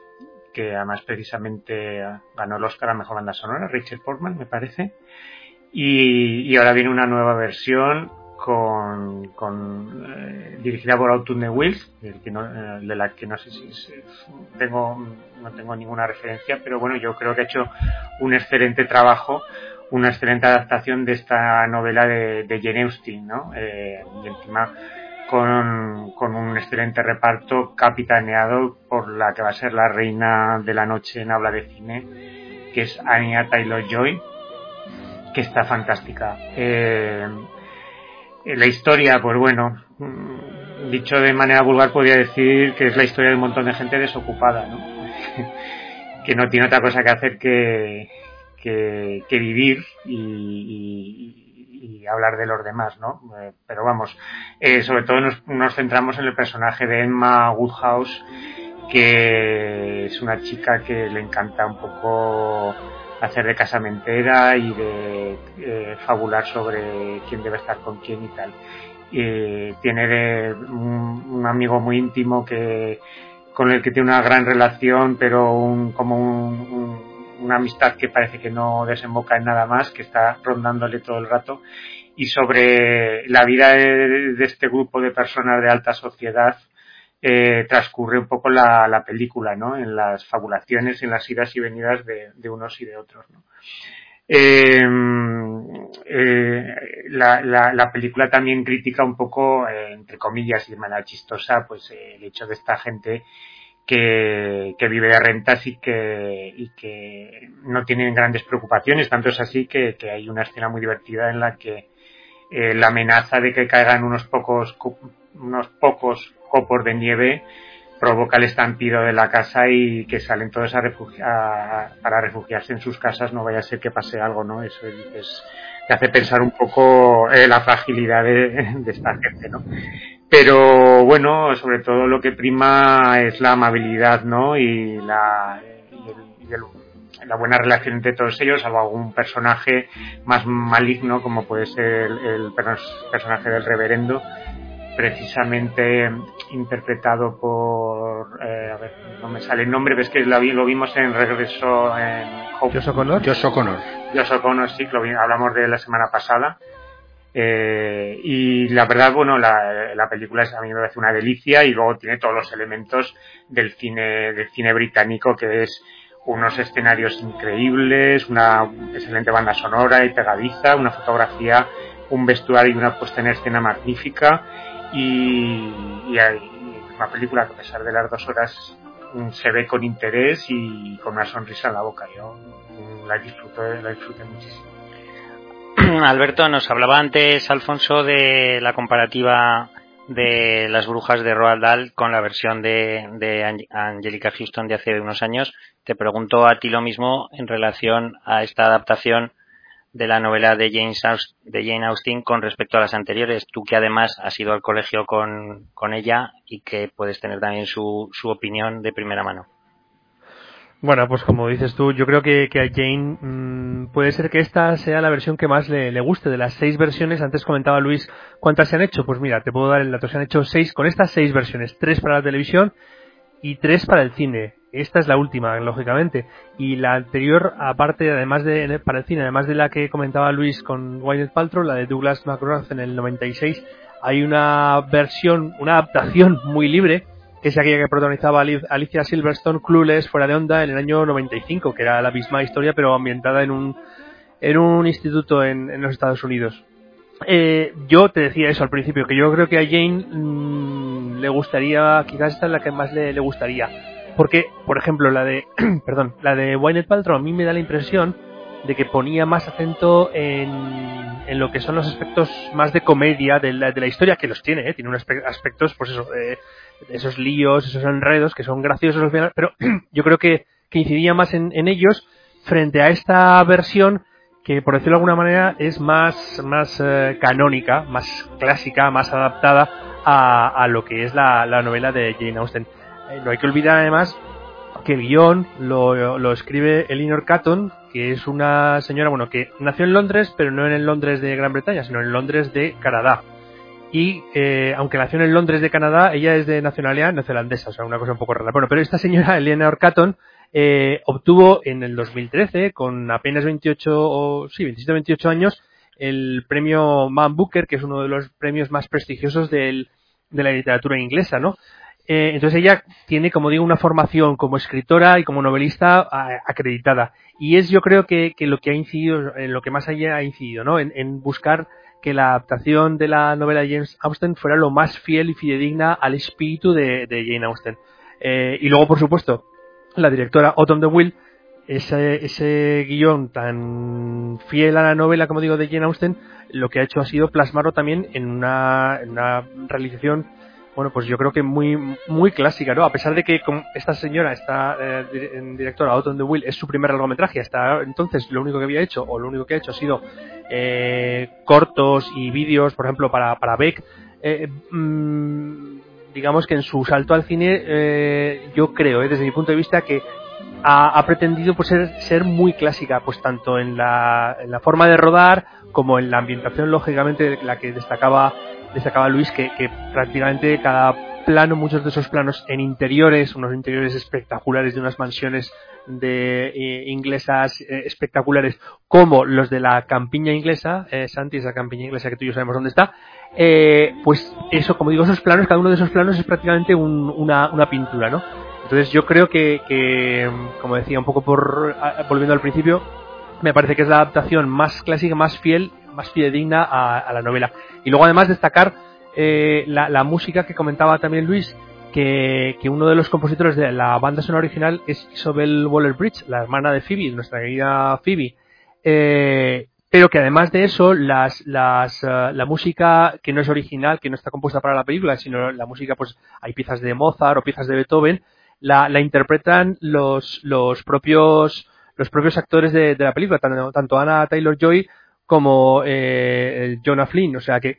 que además precisamente ganó el Oscar a Mejor Banda Sonora, Richard Portman me parece, y ahora viene una nueva versión con, eh, dirigida por Autumn Wills, que no, eh, de la que no sé si tengo no tengo ninguna referencia, pero bueno, yo creo que ha hecho un excelente trabajo, una excelente adaptación de esta novela de, Jane Austen, ¿no? Eh, y encima con, con un excelente reparto capitaneado por la que va a ser la reina de la noche en habla de cine, que es Anya Taylor Joy, que está fantástica. La historia, pues bueno, mm, dicho de manera vulgar podría decir que es la historia de un montón de gente desocupada, ¿no? *laughs* que no tiene otra cosa que hacer que, que, vivir y, hablar de los demás, ¿no? Eh, pero vamos, eh, sobre todo nos, nos, centramos en el personaje de Emma Woodhouse, que es una chica que le encanta un poco hacer de casamentera y de eh, fabular sobre quién debe estar con quién y tal. Y tiene de un, amigo muy íntimo que con el que tiene una gran relación, pero un, como una amistad que parece que no desemboca en nada más, que está rondándole todo el rato. Y sobre la vida de este grupo de personas de alta sociedad eh, transcurre un poco la, la, película, ¿no? En las fabulaciones, en las idas y venidas de, unos y de otros, ¿no? Eh, eh, la, la, la, película también critica un poco, eh, entre comillas y de manera chistosa, pues el hecho de esta gente que, vive de rentas y que, no tienen grandes preocupaciones. Tanto es así que, que hay una escena muy divertida en la que la amenaza de que caigan unos pocos, unos pocos copos de nieve provoca el estampido de la casa y que salen todos a, para refugiarse en sus casas, no vaya a ser que pase algo, ¿no? Eso es, te hace pensar un poco eh, la fragilidad *laughs* de, esta gente, ¿no? Pero bueno, sobre todo lo que prima es la amabilidad, ¿no? Y la, la buena relación entre todos ellos, salvo algún personaje más maligno, como puede ser el, el personaje del reverendo, precisamente interpretado por eh, a ver no me sale el nombre ves que lo, vimos en regreso en Hope. Josh O'Connor. Josh O'Connor. Josh O'Connor sí lo hablamos de la semana pasada. Eh, y la verdad bueno la, la película es, a mí me parece una delicia y luego tiene todos los elementos del cine del cine británico que es unos escenarios increíbles una excelente banda sonora y pegadiza una fotografía un vestuario y una puesta en escena magnífica y, hay una película que a pesar de las dos horas mm, se ve con interés y con una sonrisa en la boca. Yo mm, la disfruté, la disfruté muchísimo. *clears throat* Alberto, nos hablaba antes Alfonso de la comparativa de las brujas de Roald Dahl con la versión de, de Angelica Houston de hace unos años. Te pregunto a ti lo mismo en relación a esta adaptación de la novela de Jane, de Jane Austen con respecto a las anteriores. Tú que además has ido al colegio con, con ella y que puedes tener también su, su opinión de primera mano. Bueno, pues como dices tú, yo creo que, que a Jane mmm, puede ser que esta sea la versión que más le, le, guste. De las seis versiones, antes comentaba Luis cuántas se han hecho. Pues mira, te puedo dar el dato. Se han hecho seis con estas seis versiones. Tres para la televisión y tres para el cine. Esta es la última, lógicamente. Y la anterior, aparte, además de, para el cine, además de la que comentaba Luis con Gwyneth Paltrow, la de Douglas McGrath en el 96, hay una versión, una adaptación muy libre, que es aquella que protagonizaba Alicia Silverstone, Clueless, fuera de onda, en el año 95, que era la misma historia, pero ambientada en un, en un instituto en, en los Estados Unidos. Eh, yo te decía eso al principio, que yo creo que a Jane mmm, le gustaría, quizás esta es la que más le, le gustaría porque, por ejemplo, la de, *clears throat* perdón, la de Wynette Paltrow a mí me da la impresión de que ponía más acento en, en lo que son los aspectos más de comedia de la, de la historia, que los tiene, ¿eh? tiene unos aspectos, pues eso, eh, esos líos, esos enredos que son graciosos al final, pero *clears throat* yo creo que, que incidía más en, ellos frente a esta versión que, por decirlo de alguna manera, es más, más eh, canónica, más clásica, más adaptada a, a lo que es la, la novela de Jane Austen. Eh, no hay que olvidar además que guion lo, lo, escribe Elinor Catton, que es una señora, bueno, que nació en Londres, pero no en el Londres de Gran Bretaña, sino en Londres de Canadá. Y eh, aunque nació en el Londres de Canadá, ella es de nacionalidad neozelandesa, o sea, una cosa un poco rara. Bueno, pero esta señora, Elinor Catton, eh, obtuvo en el 2013, con apenas 28, o sí, 27 28 años, el premio Man Booker, que es uno de los premios más prestigiosos del, de la literatura inglesa, ¿no? Eh, entonces ella tiene, como digo, una formación como escritora y como novelista acreditada. Y es, yo creo que, lo que ha incidido, en lo que más allá ha incidido, ¿no? En, buscar que la adaptación de la novela de James Austen fuera lo más fiel y fidedigna al espíritu de, Jane Austen. Eh, y luego, por supuesto, la directora Autumn de Will, ese, ese guion tan fiel a la novela, como digo, de Jane Austen, lo que ha hecho ha sido plasmarlo también en una, en una realización bueno, pues yo creo que muy muy clásica, ¿no? A pesar de que esta señora, está eh, directora Autumn the Will, es su primer largometraje, hasta entonces lo único que había hecho, o lo único que ha hecho ha sido eh, cortos y vídeos, por ejemplo, para, para Beck, eh, mm, digamos que en su salto al cine, eh, yo creo, desde mi punto de vista, que ha, pretendido pues, ser, ser, muy clásica, pues tanto en la, en la forma de rodar como en la ambientación, lógicamente, la que destacaba destacaba Luis que, que prácticamente cada plano, muchos de esos planos en interiores, unos interiores espectaculares de unas mansiones de eh, inglesas eh, espectaculares como los de la campiña inglesa, eh, Santi, esa campiña inglesa que tú y yo sabemos dónde está, eh, pues eso, como digo, esos planos, cada uno de esos planos es prácticamente un, una, pintura, ¿no? Entonces yo creo que, que, como decía, un poco por volviendo al principio, me parece que es la adaptación más clásica, más fiel más fidedigna a, la novela. Y luego además destacar eh, la, música que comentaba también Luis, que, uno de los compositores de la banda sonora original es Isabel Waller-Bridge, la hermana de Phoebe, nuestra querida Phoebe. Eh, pero que además de eso, las, las, eh, la música que no es original, que no está compuesta para la película, sino la música, pues hay piezas de Mozart o piezas de Beethoven, la, la interpretan los, los propios los propios actores de, la película, tanto, tanto Taylor Joy como eh, Jonah Flynn. O sea que, eh,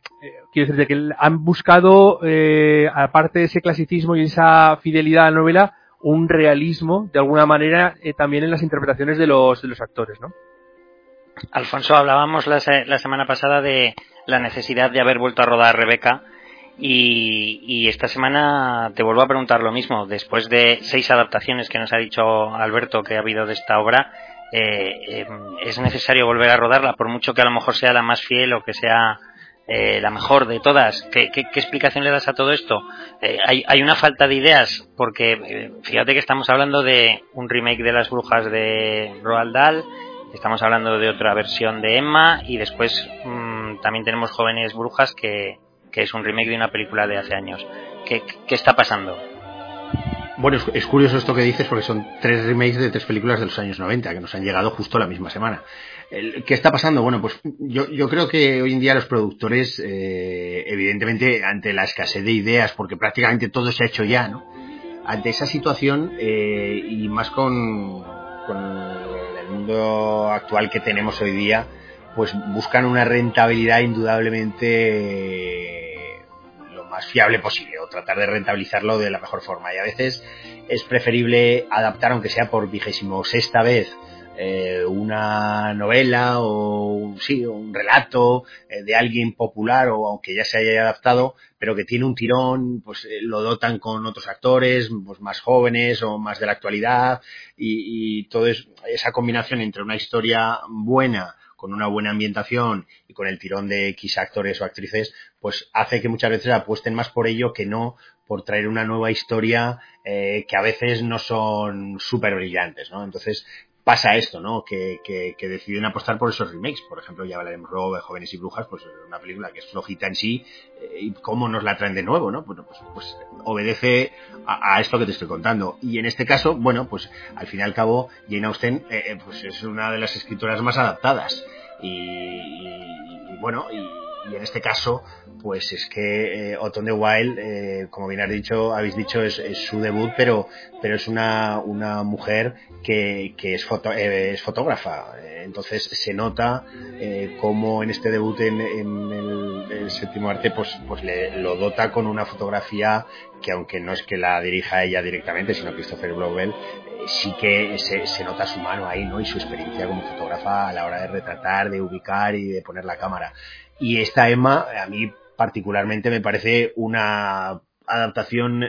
quiero decir que han buscado, eh, aparte de ese clasicismo y esa fidelidad a la novela, un realismo, de alguna manera, eh, también en las interpretaciones de los, de los actores, ¿no? Alfonso, hablábamos la, la, semana pasada de la necesidad de haber vuelto a rodar Rebeca y, esta semana te vuelvo a preguntar lo mismo. Después de seis adaptaciones que nos ha dicho Alberto que ha habido de esta obra, eh, em, es necesario volver a rodarla, por mucho que a lo mejor sea la más fiel o que sea eh, la mejor de todas. ¿Qué, explicación le das a todo esto? Eh, hay, hay, una falta de ideas, porque fíjate que estamos hablando de un remake de Las Brujas de Roald Dahl, estamos hablando de otra versión de Emma y después mm, también tenemos Jóvenes Brujas que, que, es un remake de una película de hace años. ¿Qué, qué está pasando? Bueno, es, curioso esto que dices porque son tres remakes de tres películas de los años 90 que nos han llegado justo la misma semana. ¿Qué está pasando? Bueno, pues yo, creo que hoy en día los productores, eh, evidentemente, ante la escasez de ideas, porque prácticamente todo se ha hecho ya, ¿no? Ante esa situación eh, y más con el mundo actual que tenemos hoy día, pues buscan una rentabilidad indudablemente fiable posible o tratar de rentabilizarlo de la mejor forma. Y a veces es preferible adaptar, aunque sea por vigésimo sexta vez, eh, una novela o sí, un relato eh, de alguien popular o aunque ya se haya adaptado, pero que tiene un tirón, pues eh, lo dotan con otros actores pues, más jóvenes o más de la actualidad y, y toda esa combinación entre una historia buena con una buena ambientación y con el tirón de X actores o actrices, pues hace que muchas veces apuesten más por ello que no por traer una nueva historia eh, que a veces no son súper brillantes, ¿no? Entonces pasa esto, ¿no? Que, que, que, deciden apostar por esos remakes. Por ejemplo, ya hablaremos luego de Jóvenes y Brujas, pues una película que es flojita en sí, eh, y cómo nos la traen de nuevo, ¿no? Bueno, pues, pues obedece a, esto que te estoy contando. Y en este caso, bueno, pues al fin y al cabo, Jane Austen, eh, eh, pues es una de las escritoras más adaptadas. y, y bueno, y y en este caso, pues es que eh, the Wild, eh, como bien has dicho, habéis dicho, es, su debut, pero, pero es una, una mujer que, que es, foto, eh, es fotógrafa. Entonces se nota eh, como en este debut en, el, séptimo arte, pues, pues le, lo dota con una fotografía que aunque no es que la dirija ella directamente, sino Christopher Blowell, sí que se, se, nota su mano ahí, ¿no? Y su experiencia como fotógrafa a la hora de retratar, de ubicar y de poner la cámara. Y esta Emma, a mí particularmente me parece una adaptación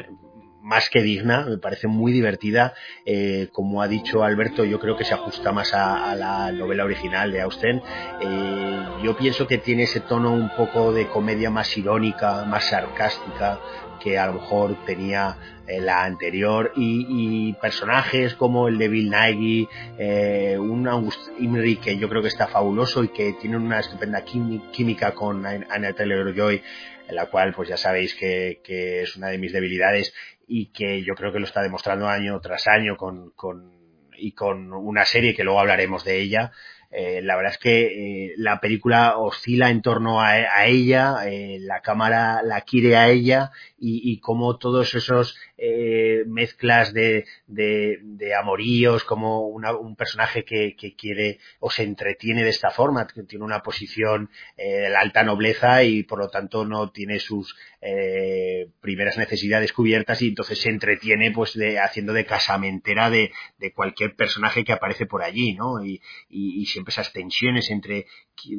más que digna, me parece muy divertida. Eh, como ha dicho Alberto, yo creo que se ajusta más a, la novela original de Austen. Eh, yo pienso que tiene ese tono un poco de comedia más irónica, más sarcástica, que a lo mejor tenía la anterior y, personajes como el de Bill Nighy, eh, un August Imri que yo creo que está fabuloso y que tiene una estupenda química con Anna Taylor-Joy, en la cual pues ya sabéis que, es una de mis debilidades y que yo creo que lo está demostrando año tras año con, con y con una serie que luego hablaremos de ella. Eh, la verdad es que eh, la película oscila en torno a, ella, eh, la cámara la quiere a ella y, y como todos esos mezclas de, de, amoríos, como un personaje que, quiere o se entretiene de esta forma, que tiene una posición de la alta nobleza y por lo tanto no tiene sus primeras necesidades cubiertas y entonces se entretiene pues de, haciendo de casamentera de, cualquier personaje que aparece por allí, ¿no? Y, y, y esas tensiones entre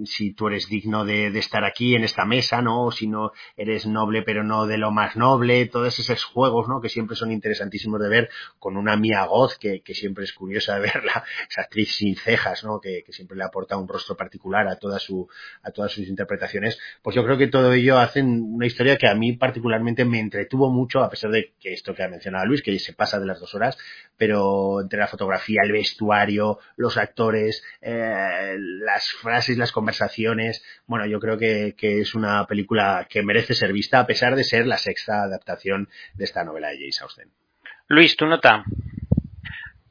si tú eres digno de, estar aquí en esta mesa, ¿no? O si no eres noble pero no de lo más noble, todos esos juegos, ¿no? Que siempre son interesantísimos de ver con una Mia Goth que, siempre es curiosa de *laughs* verla, esa actriz sin cejas, ¿no? Que, siempre le aporta un rostro particular a toda su, a todas sus interpretaciones. Pues yo creo que todo ello hacen una historia que a mí particularmente me entretuvo mucho, a pesar de que esto que ha mencionado Luis, que se pasa de las dos horas, pero entre la fotografía, el vestuario, los actores, eh, las frases, las conversaciones. Bueno, yo creo que, es una película que merece ser vista a pesar de ser la sexta adaptación de esta novela James Austen. Luis, ¿tu nota?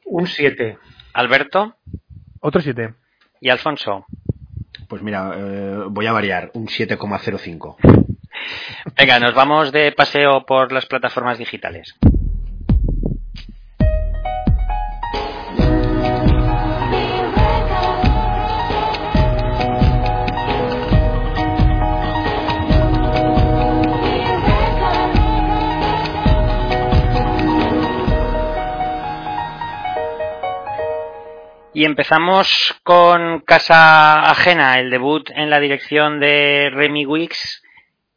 Un 7. ¿Alberto? Otro 7. ¿Y Alfonso? Pues mira, eh, voy a variar, un 7,05. Venga, nos vamos de paseo por las plataformas digitales. Y empezamos con Casa Ajena, el debut en la dirección de Remy Wicks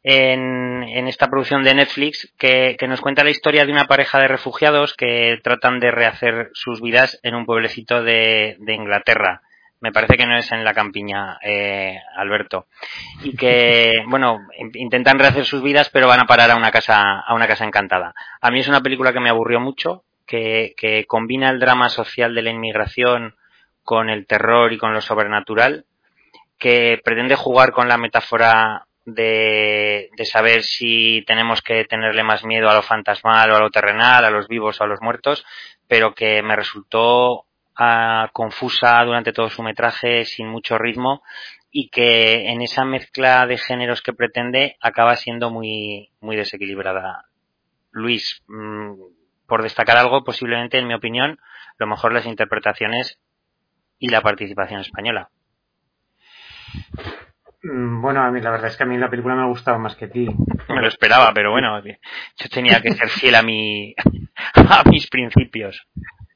en, esta producción de Netflix que, nos cuenta la historia de una pareja de refugiados que tratan de rehacer sus vidas en un pueblecito de, Inglaterra. Me parece que no es en la campiña, eh, Alberto. Y que, *laughs* bueno, intentan rehacer sus vidas, pero van a parar a una casa, a una casa encantada. A mí es una película que me aburrió mucho, que, que combina el drama social de la inmigración con el terror y con lo sobrenatural, que pretende jugar con la metáfora de, saber si tenemos que tenerle más miedo a lo fantasmal o a lo terrenal, a los vivos o a los muertos, pero que me resultó ah, confusa durante todo su metraje, sin mucho ritmo, y que en esa mezcla de géneros que pretende acaba siendo muy, muy desequilibrada. Luis, mm, por destacar algo, posiblemente, en mi opinión, lo mejor las interpretaciones y la participación española. Mm, bueno, a mí la verdad es que a mí la película me ha gustado más que a ti. Me lo esperaba, pero bueno, yo tenía que ser fiel a mi a mis principios.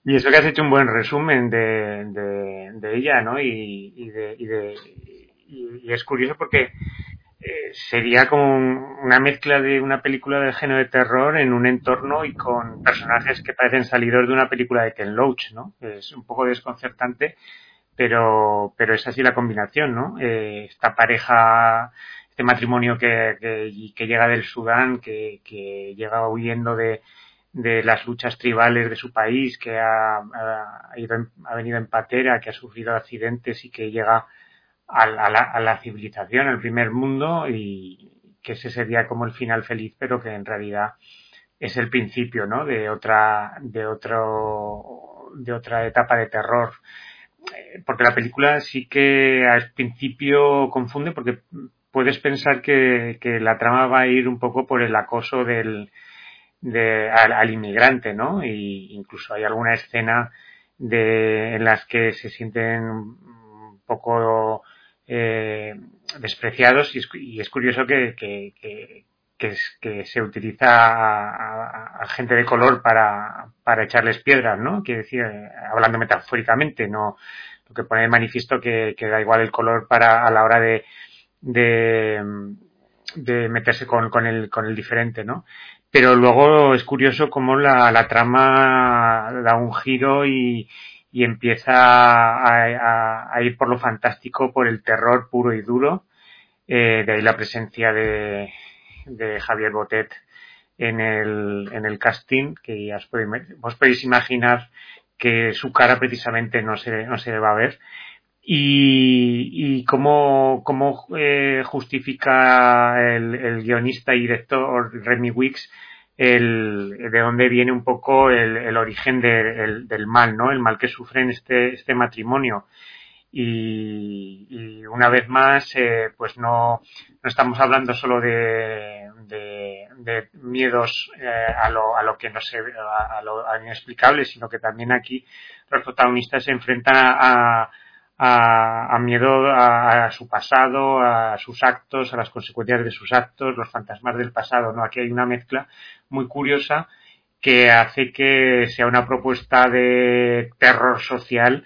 Y eso que has hecho un buen resumen de, de, ella, ¿no? Y, y, de, y, de, y, es curioso porque eh, sería como una mezcla de una película del género de terror en un entorno y con personajes que parecen salidos de una película de Ken Loach, ¿no? Es un poco desconcertante, pero, pero es así la combinación, ¿no? Eh, esta pareja, este matrimonio que, que, llega del Sudán, que, que llega huyendo de, de las luchas tribales de su país, que ha, ha, ido ha venido en patera, que ha sufrido accidentes y que llega a, la, a la civilización, al primer mundo y que ese sería como el final feliz, pero que en realidad es el principio, ¿no? De otra, de otro, de otra etapa de terror. Eh, porque la película sí que al principio confunde porque puedes pensar que, la trama va a ir un poco por el acoso del, de, al, inmigrante, ¿no? Y incluso hay alguna escena de, en las que se sienten un poco eh, despreciados y es, curioso que, que, que, se utiliza a, gente de color para, para echarles piedras, ¿no? Quiere decir, hablando metafóricamente, no lo que pone de manifiesto que, da igual el color para a la hora de, meterse con, el, diferente, ¿no? pero luego es curioso cómo la trama da un giro y, y empieza a, ir por lo fantástico, por el terror puro y duro. Eh, de ahí la presencia de, de Javier Botet en el, en el casting, que ya os podéis, os podéis imaginar que su cara precisamente no se, no se va a ver. Y, y cómo, cómo eh, justifica el, el, guionista y director Remy Wicks el, de dónde viene un poco el, origen de, el, del mal, ¿no? El mal que sufre en este, este matrimonio. Y, una vez más, eh, pues no, no estamos hablando solo de, miedos eh, a, lo, a lo que no se a, a lo inexplicable, sino que también aquí los protagonistas se enfrentan a, a, a miedo a, su pasado, a sus actos, a las consecuencias de sus actos, los fantasmas del pasado, ¿no? Aquí hay una mezcla muy curiosa que hace que sea una propuesta de terror social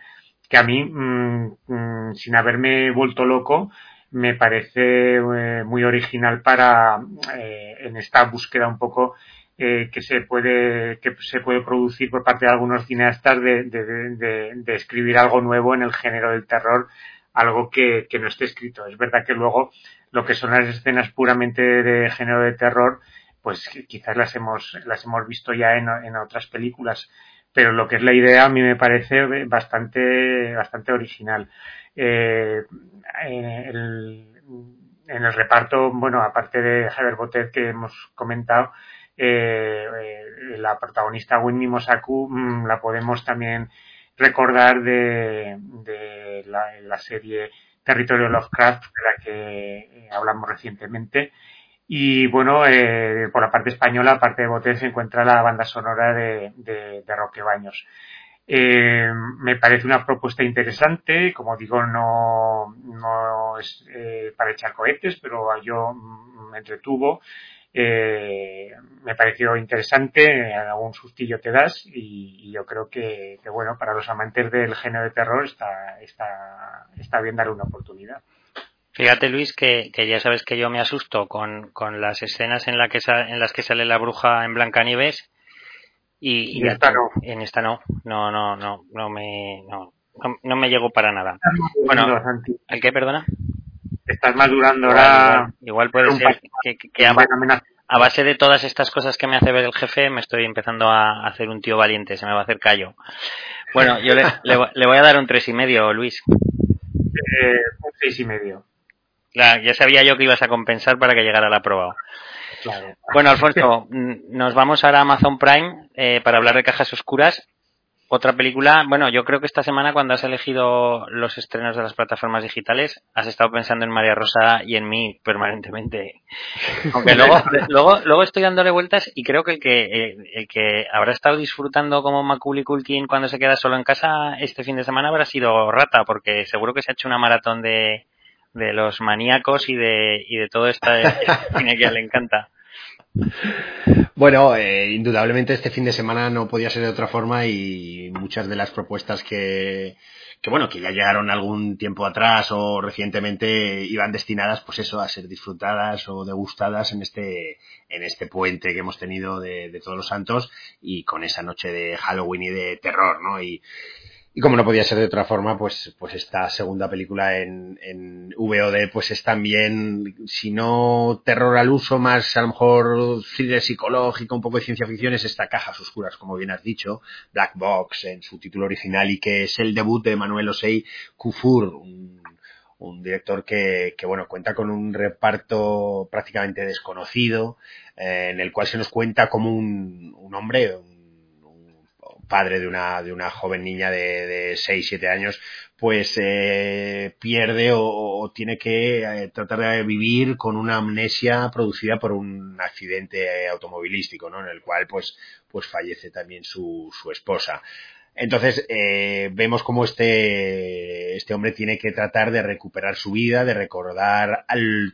que a mí, mmm, mmm, sin haberme vuelto loco, me parece eh, muy original para eh, en esta búsqueda un poco eh, que se puede que se puede producir por parte de algunos cineastas de, de, de, de escribir algo nuevo en el género del terror algo que, que, no esté escrito. Es verdad que luego lo que son las escenas puramente de género de terror pues quizás las hemos las hemos visto ya en, en otras películas pero lo que es la idea a mí me parece bastante bastante original eh, el, en el reparto bueno aparte de Javier Botet que hemos comentado eh, la protagonista Winnie Mosaku mmm, la podemos también recordar de, de la, la, serie Territorio Lovecraft, de la que eh, hablamos recientemente. Y bueno, eh, por la parte española, aparte de Botet, se encuentra la banda sonora de, de, Roque Baños. Eh, me parece una propuesta interesante, como digo, no, es eh, para echar cohetes, pero yo me entretuvo eh, me pareció interesante, algún sustillo te das y, yo creo que, bueno, para los amantes del género de terror está, está, está bien darle una oportunidad. Fíjate Luis que, que ya sabes que yo me asusto con, con las escenas en, la que en las que sale la bruja en Blancanieves y, y en esta no. En esta no, no, no, no, no me, no, no, no me llegó para nada. Bueno, ¿el qué, perdona? estás madurando ahora. Igual, igual puede ser que, que, que a, a, base de todas estas cosas que me hace ver el jefe, me estoy empezando a hacer un tío valiente, se me va a hacer callo. Bueno, yo le, le, le voy a dar un tres y medio, Luis. Eh, un seis y medio. Claro, ya sabía yo que ibas a compensar para que llegara la prueba. Claro. Bueno, Alfonso, nos vamos ahora a Amazon Prime eh, para hablar de cajas oscuras otra película, bueno, yo creo que esta semana cuando has elegido los estrenos de las plataformas digitales, has estado pensando en María Rosa y en mí permanentemente. Aunque *laughs* luego, luego, luego estoy dándole vueltas y creo que el que, el, el que habrá estado disfrutando como Macaulay Culkin cuando se queda solo en casa este fin de semana habrá sido Rata, porque seguro que se ha hecho una maratón de, de los maníacos y de, y de todo este *laughs* cine que le encanta. Bueno, eh, indudablemente este fin de semana no podía ser de otra forma y muchas de las propuestas que, que bueno, que ya llegaron algún tiempo atrás o recientemente iban destinadas, pues eso, a ser disfrutadas o degustadas en este, en este puente que hemos tenido de, de todos los santos y con esa noche de Halloween y de terror, ¿no? Y, y como no podía ser de otra forma, pues, pues esta segunda película en, en VOD, pues es también, si no terror al uso, más a lo mejor thriller psicológico, un poco de ciencia ficción, es esta Cajas Oscuras, como bien has dicho, Black Box en su título original, y que es el debut de Manuel Osei Kufur, un, un director que, que, bueno, cuenta con un reparto prácticamente desconocido, eh, en el cual se nos cuenta como un, un hombre, un padre de una, de una joven niña de, de 6, 7 años, pues eh, pierde o, tiene que eh, tratar de vivir con una amnesia producida por un accidente automovilístico, ¿no? En el cual pues, pues fallece también su, su esposa. Entonces, eh, vemos cómo este, este hombre tiene que tratar de recuperar su vida, de recordar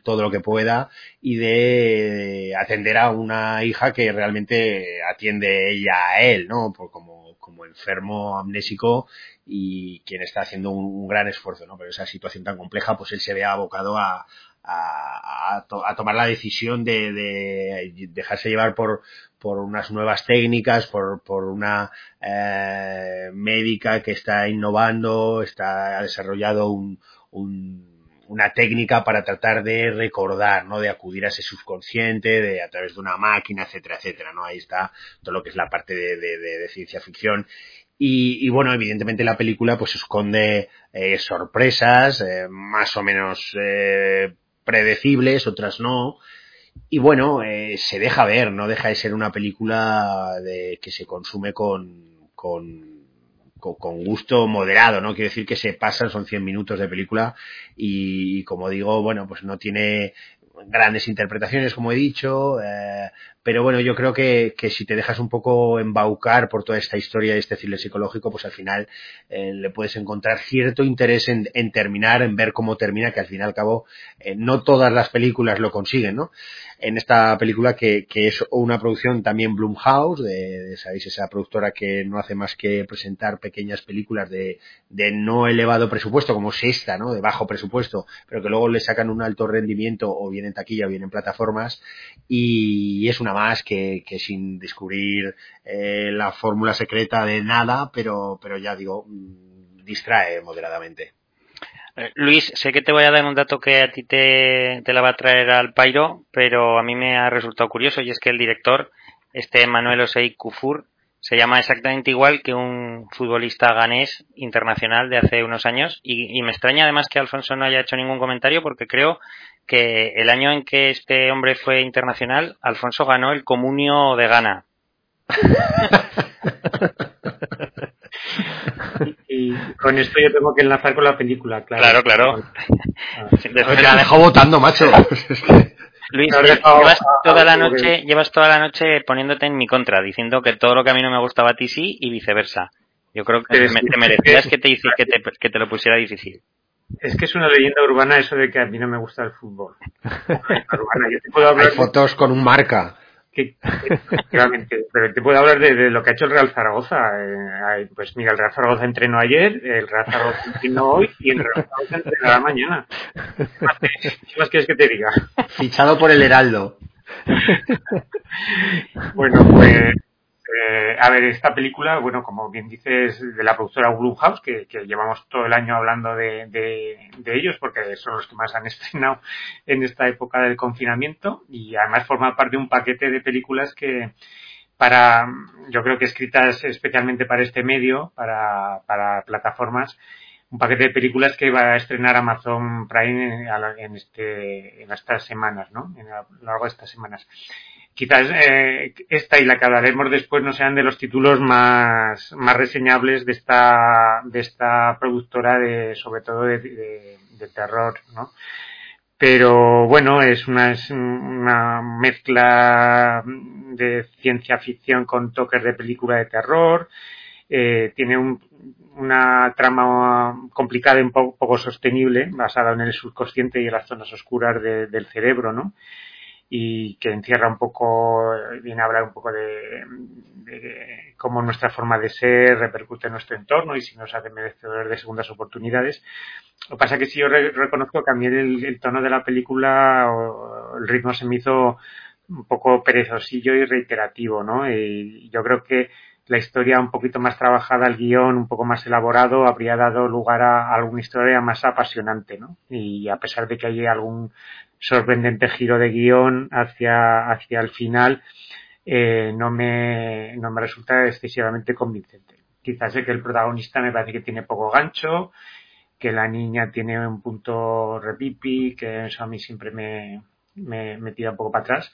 todo lo que pueda y de atender a una hija que realmente atiende ella a él, ¿no? Por como, como enfermo amnésico y quien está haciendo un, un, gran esfuerzo, ¿no? Pero esa situación tan compleja, pues él se ve abocado a, a, tomar la decisión de, dejarse llevar por, por unas nuevas técnicas, por, por una eh, médica que está innovando, está, ha desarrollado un, una técnica para tratar de recordar, ¿no? De acudir a ese subconsciente, de a través de una máquina, etcétera, etcétera, ¿no? Ahí está todo lo que es la parte de, de ciencia ficción y, bueno, evidentemente la película pues esconde eh, sorpresas eh, más o menos eh, predecibles, otras no. Y bueno, se deja ver, no deja de ser una película de, que se consume con, con, con, gusto moderado, ¿no? Quiero decir que se pasan, son 100 minutos de película y, como digo, bueno, pues no tiene grandes interpretaciones, como he dicho, eh, pero bueno, yo creo que, que, si te dejas un poco embaucar por toda esta historia y este thriller psicológico, pues al final eh, le puedes encontrar cierto interés en, en, terminar, en ver cómo termina, que al fin y al cabo eh, no todas las películas lo consiguen, ¿no? En esta película que, que es una producción también Blumhouse, de, de, ¿sabéis? Esa productora que no hace más que presentar pequeñas películas de, de no elevado presupuesto, como es esta, ¿no? De bajo presupuesto, pero que luego le sacan un alto rendimiento o bien en taquilla o bien en plataformas y es una más que, sin descubrir eh, la fórmula secreta de nada, pero, pero ya digo, mm, distrae moderadamente. Eh, Luis, sé que te voy a dar un dato que a ti te, te la va a traer al pairo, pero a mí me ha resultado curioso y es que el director, este Manuel Osei Kufur, se llama exactamente igual que un futbolista ganés internacional de hace unos años y, me extraña además que Alfonso no haya hecho ningún comentario porque creo que el año en que este hombre fue internacional, Alfonso ganó el Comunio de Ghana. *laughs* *laughs* y, con esto yo tengo que enlazar con la película, claro. Claro, claro. la dejó votando, macho. *laughs* Luis, llevas toda la noche, llevas toda la noche poniéndote en mi contra, diciendo que todo lo que a mí no me gustaba a ti sí y viceversa. Yo creo que te merecías que te, que te, que te lo pusiera difícil. Es que es una leyenda urbana eso de que a mí no me gusta el fútbol. *laughs* Hay fotos con un marca. Que, *laughs* pero te puedo hablar de, lo que ha hecho el Real Zaragoza. Eh, pues mira, el Real Zaragoza entrenó ayer, el Real Zaragoza entrenó hoy y el Real Zaragoza entrenará mañana. ¿Qué más quieres que te diga? Fichado por el Heraldo. *laughs* bueno, pues eh, a ver, esta película, bueno, como bien dices, de la productora Blumhouse, que, que llevamos todo el año hablando de, ellos, porque son los que más han *laughs* estrenado en esta época del confinamiento, y además forma parte de un paquete de películas que, para, yo creo que escritas especialmente para este medio, para, para plataformas, un paquete de películas que va a estrenar Amazon Prime en, este, en estas semanas, ¿no? En a lo largo de estas semanas quizás eh, esta y la que hablaremos después no sean de los títulos más, más reseñables de esta, de esta productora de, sobre todo de, de, terror, ¿no? Pero bueno, es una, es una mezcla de ciencia ficción con toques de película de terror, eh, tiene un, una trama complicada y un poco, sostenible, basada en el subconsciente y en las zonas oscuras de, del cerebro, ¿no? Y que encierra un poco, viene a hablar un poco de, de, cómo nuestra forma de ser repercute en nuestro entorno y si nos hace merecedores de segundas oportunidades. Lo que pasa que sí yo reconozco que a mí el, el, tono de la película o el ritmo se me hizo un poco perezosillo y reiterativo, ¿no? Y yo creo que la historia un poquito más trabajada, el guion un poco más elaborado, habría dado lugar a alguna historia más apasionante, ¿no? Y a pesar de que hay algún sorprendente giro de guion hacia, hacia el final, eh, no, me, no me resulta excesivamente convincente. Quizás es que el protagonista me parece que tiene poco gancho, que la niña tiene un punto repipi, que eso a mí siempre me, me, me tira un poco para atrás.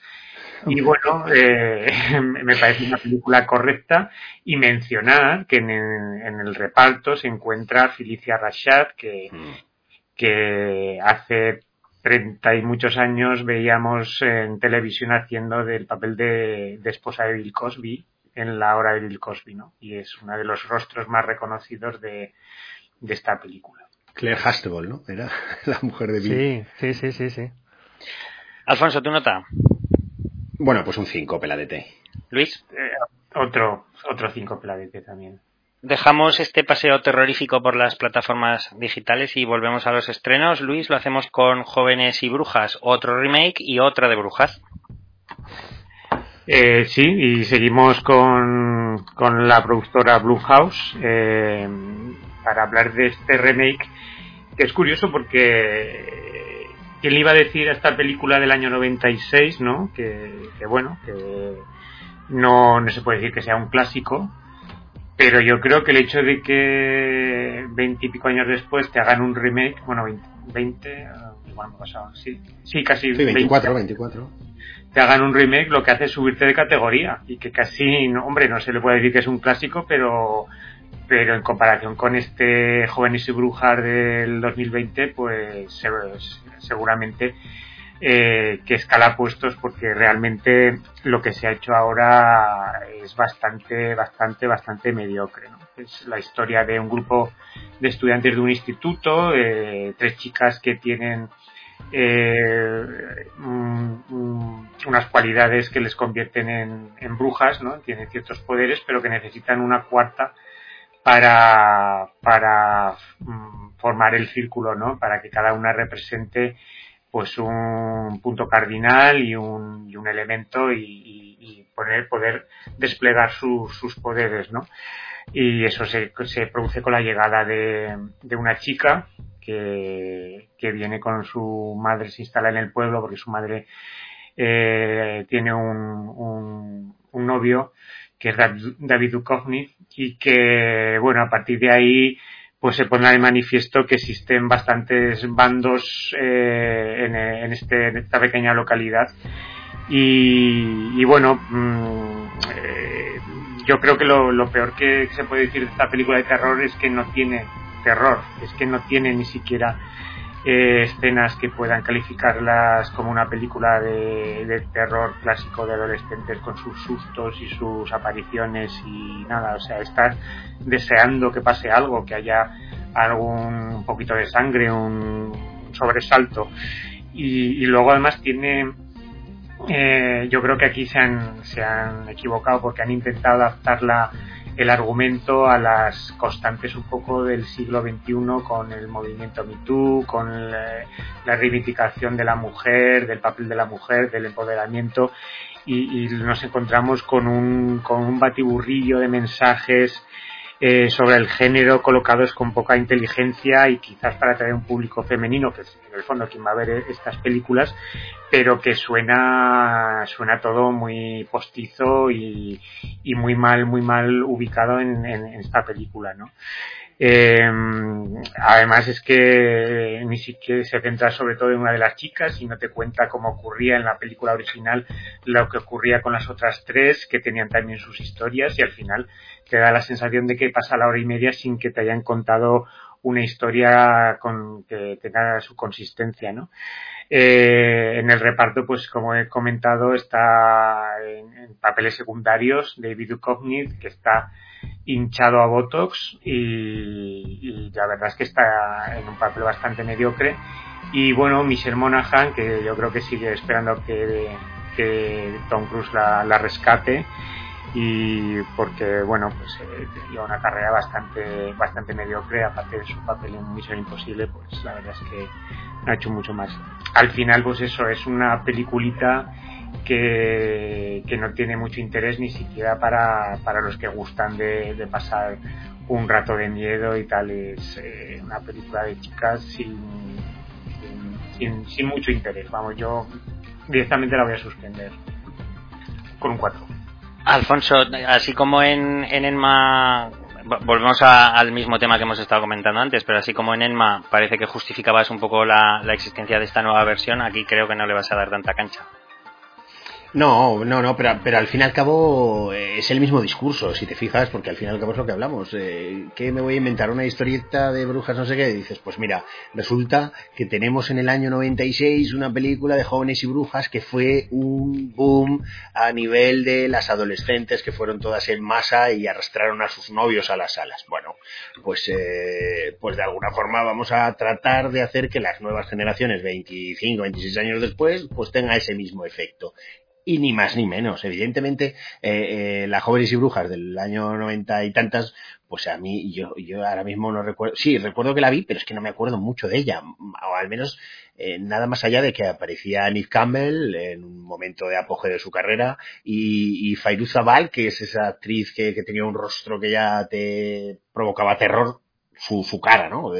Y bueno, eh, *laughs* me parece una película correcta y mencionar que en el, en el reparto se encuentra Felicia Rashad, que, mm. que hace treinta y muchos años veíamos en televisión haciendo del papel de, de, esposa de Bill Cosby en la hora de Bill Cosby, ¿no? Y es uno de los rostros más reconocidos de, de esta película. Claire Hastable, ¿no? Era *laughs* la mujer de Bill. Sí, sí, sí, sí, sí. Alfonso, ¿tu nota? Bueno, pues un 5 peladete. Luis. Eh, otro, otro 5 peladete también. dejamos este paseo terrorífico por las plataformas digitales y volvemos a los estrenos. Luis, lo hacemos con Jóvenes y Brujas, otro remake y otra de Brujas. Eh, sí, y seguimos con, con la productora Blumhouse eh, para hablar de este remake que es curioso porque quién le iba a decir a esta película del año 96, ¿no? Que, que bueno, que no, no se puede decir que sea un clásico, pero yo creo que el hecho de que veintipico años después te hagan un remake, bueno, 20, ah, igual me pasado, sí, sí, casi sí, 24, 24. Te hagan un remake, lo que hace es subirte de categoría y que casi, hombre, no se le puede decir que es un clásico, pero pero en comparación con este Jóvenes y Brujas del 2020, pues seguramente eh, que escala puestos porque realmente lo que se ha hecho ahora es bastante, bastante, bastante mediocre. Es la historia de un grupo de estudiantes de un instituto, eh, tres chicas que tienen eh, unas cualidades que les convierten en, en, brujas, ¿no? Tienen ciertos poderes, pero que necesitan una cuarta para, para mm, formar el círculo, ¿no? Para que cada una represente pues un punto cardinal y un, y un elemento y, y, poder desplegar sus poderes, ¿no? Y eso se, se produce con la llegada de, de una chica que, que, viene con su madre, se instala en el pueblo porque su madre eh, tiene un, un, un, novio que es David Duchovny y que, bueno, a partir de ahí pues se pone de manifiesto que existen bastantes bandos eh, en, en, este, en, esta pequeña localidad. Y, y bueno, mmm, eh, yo creo que lo, lo, peor que se puede decir de esta película de terror es que no tiene terror, es que no tiene ni siquiera eh, escenas que puedan calificarlas como una película de, terror clásico de adolescentes con sus sustos y sus apariciones y nada, o sea, estar deseando que pase algo, que haya algún poquito de sangre, un sobresalto. Y, y luego además tiene, eh, yo creo que aquí se han, se han equivocado porque han intentado adaptarla el argumento a las constantes un poco del siglo XXI con el movimiento MeToo, con la, la reivindicación de la mujer, del papel de la mujer, del empoderamiento y, y nos encontramos con un, con un batiburrillo de mensajes eh, sobre el género colocados con poca inteligencia y quizás para atraer un público femenino, que es en el fondo quien va a ver estas películas, pero que suena, suena todo muy postizo y, y muy mal, muy mal ubicado en, en, en esta película, ¿no? Eh, además es que ni siquiera se centra sobre todo en una de las chicas y no te cuenta cómo ocurría en la película original lo que ocurría con las otras tres que tenían también sus historias y al final te da la sensación de que pasa la hora y media sin que te hayan contado una historia con que tenga su consistencia, ¿no? Eh, en el reparto, pues como he comentado, está en, en papeles secundarios David Duchovny, que está hinchado a Botox y, la verdad es que está en un papel bastante mediocre. Y bueno, Michelle Monaghan, que yo creo que sigue esperando que, que Tom Cruise la, la rescate. Y porque bueno pues eh, lleva una carrera bastante bastante mediocre. Aparte de su papel en Misión Imposible pues la verdad es que no ha hecho mucho más. Al final pues eso es una peliculita que, no tiene mucho interés ni siquiera para, para los que gustan de, pasar un rato de miedo y tal. Es eh, una película de chicas sin, sin, sin, sin mucho interés. Vamos yo directamente la voy a suspender con un 4 Alfonso, así como en, en Enma, volvemos a, al mismo tema que hemos estado comentando antes, pero así como en Enma parece que justificabas un poco la existencia de esta nueva versión, aquí creo que no le vas a dar tanta cancha. No, no, no, pero, pero al fin y al cabo eh, es el mismo discurso, si te fijas, porque al fin y al cabo es lo que hablamos. Eh, ¿Qué me voy a inventar? ¿Una historieta de brujas, no sé qué? Y dices, pues mira, resulta que tenemos en el año 96 una película de jóvenes y brujas que fue un boom a nivel de las adolescentes que fueron todas en masa y arrastraron a sus novios a las salas. Bueno, pues, eh, pues de alguna forma vamos a tratar de hacer que las nuevas generaciones, 25, 26 años después, pues tenga ese mismo efecto y ni más ni menos. Evidentemente, eh, eh, la Jóvenes y Brujas del año noventa y tantas, pues a mí, yo, yo ahora mismo no recuerdo, sí, recuerdo que la vi, pero es que no me acuerdo mucho de ella, o al menos eh, nada más allá de que aparecía Nick Campbell en un momento de apogeo de su carrera y, y Fairuza que es esa actriz que, que tenía un rostro que ya te provocaba terror, su, cara, ¿no?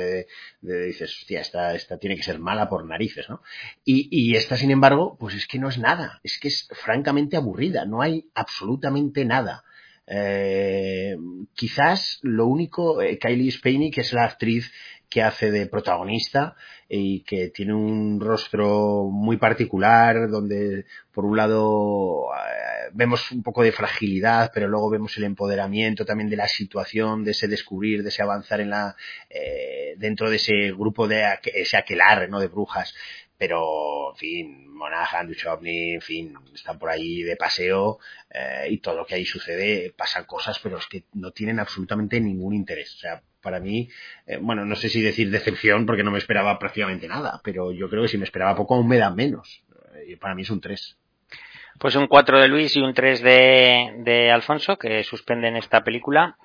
Dices, hostia, esta, esta tiene que ser mala por narices, ¿no? Y, y esta, sin embargo, pues es que no es nada, es que es francamente aburrida, no hay absolutamente nada. Eh, quizás lo único, eh, Kylie Spaney, que es la actriz que hace de protagonista y que tiene un rostro muy particular donde por un lado eh, vemos un poco de fragilidad pero luego vemos el empoderamiento también de la situación de ese descubrir de ese avanzar en la eh, dentro de ese grupo de ese aquelarre no de brujas. Pero en fin Monaghan, Duchovny, en fin están por ahí de paseo eh, y todo lo que ahí sucede pasan cosas pero es que no tienen absolutamente ningún interés. O sea para mí, eh, bueno, no sé si decir decepción porque no me esperaba prácticamente nada, pero yo creo que si me esperaba poco aún me da menos. Y para mí es un 3. Pues un 4 de Luis y un 3 de, de Alfonso, que suspenden esta película.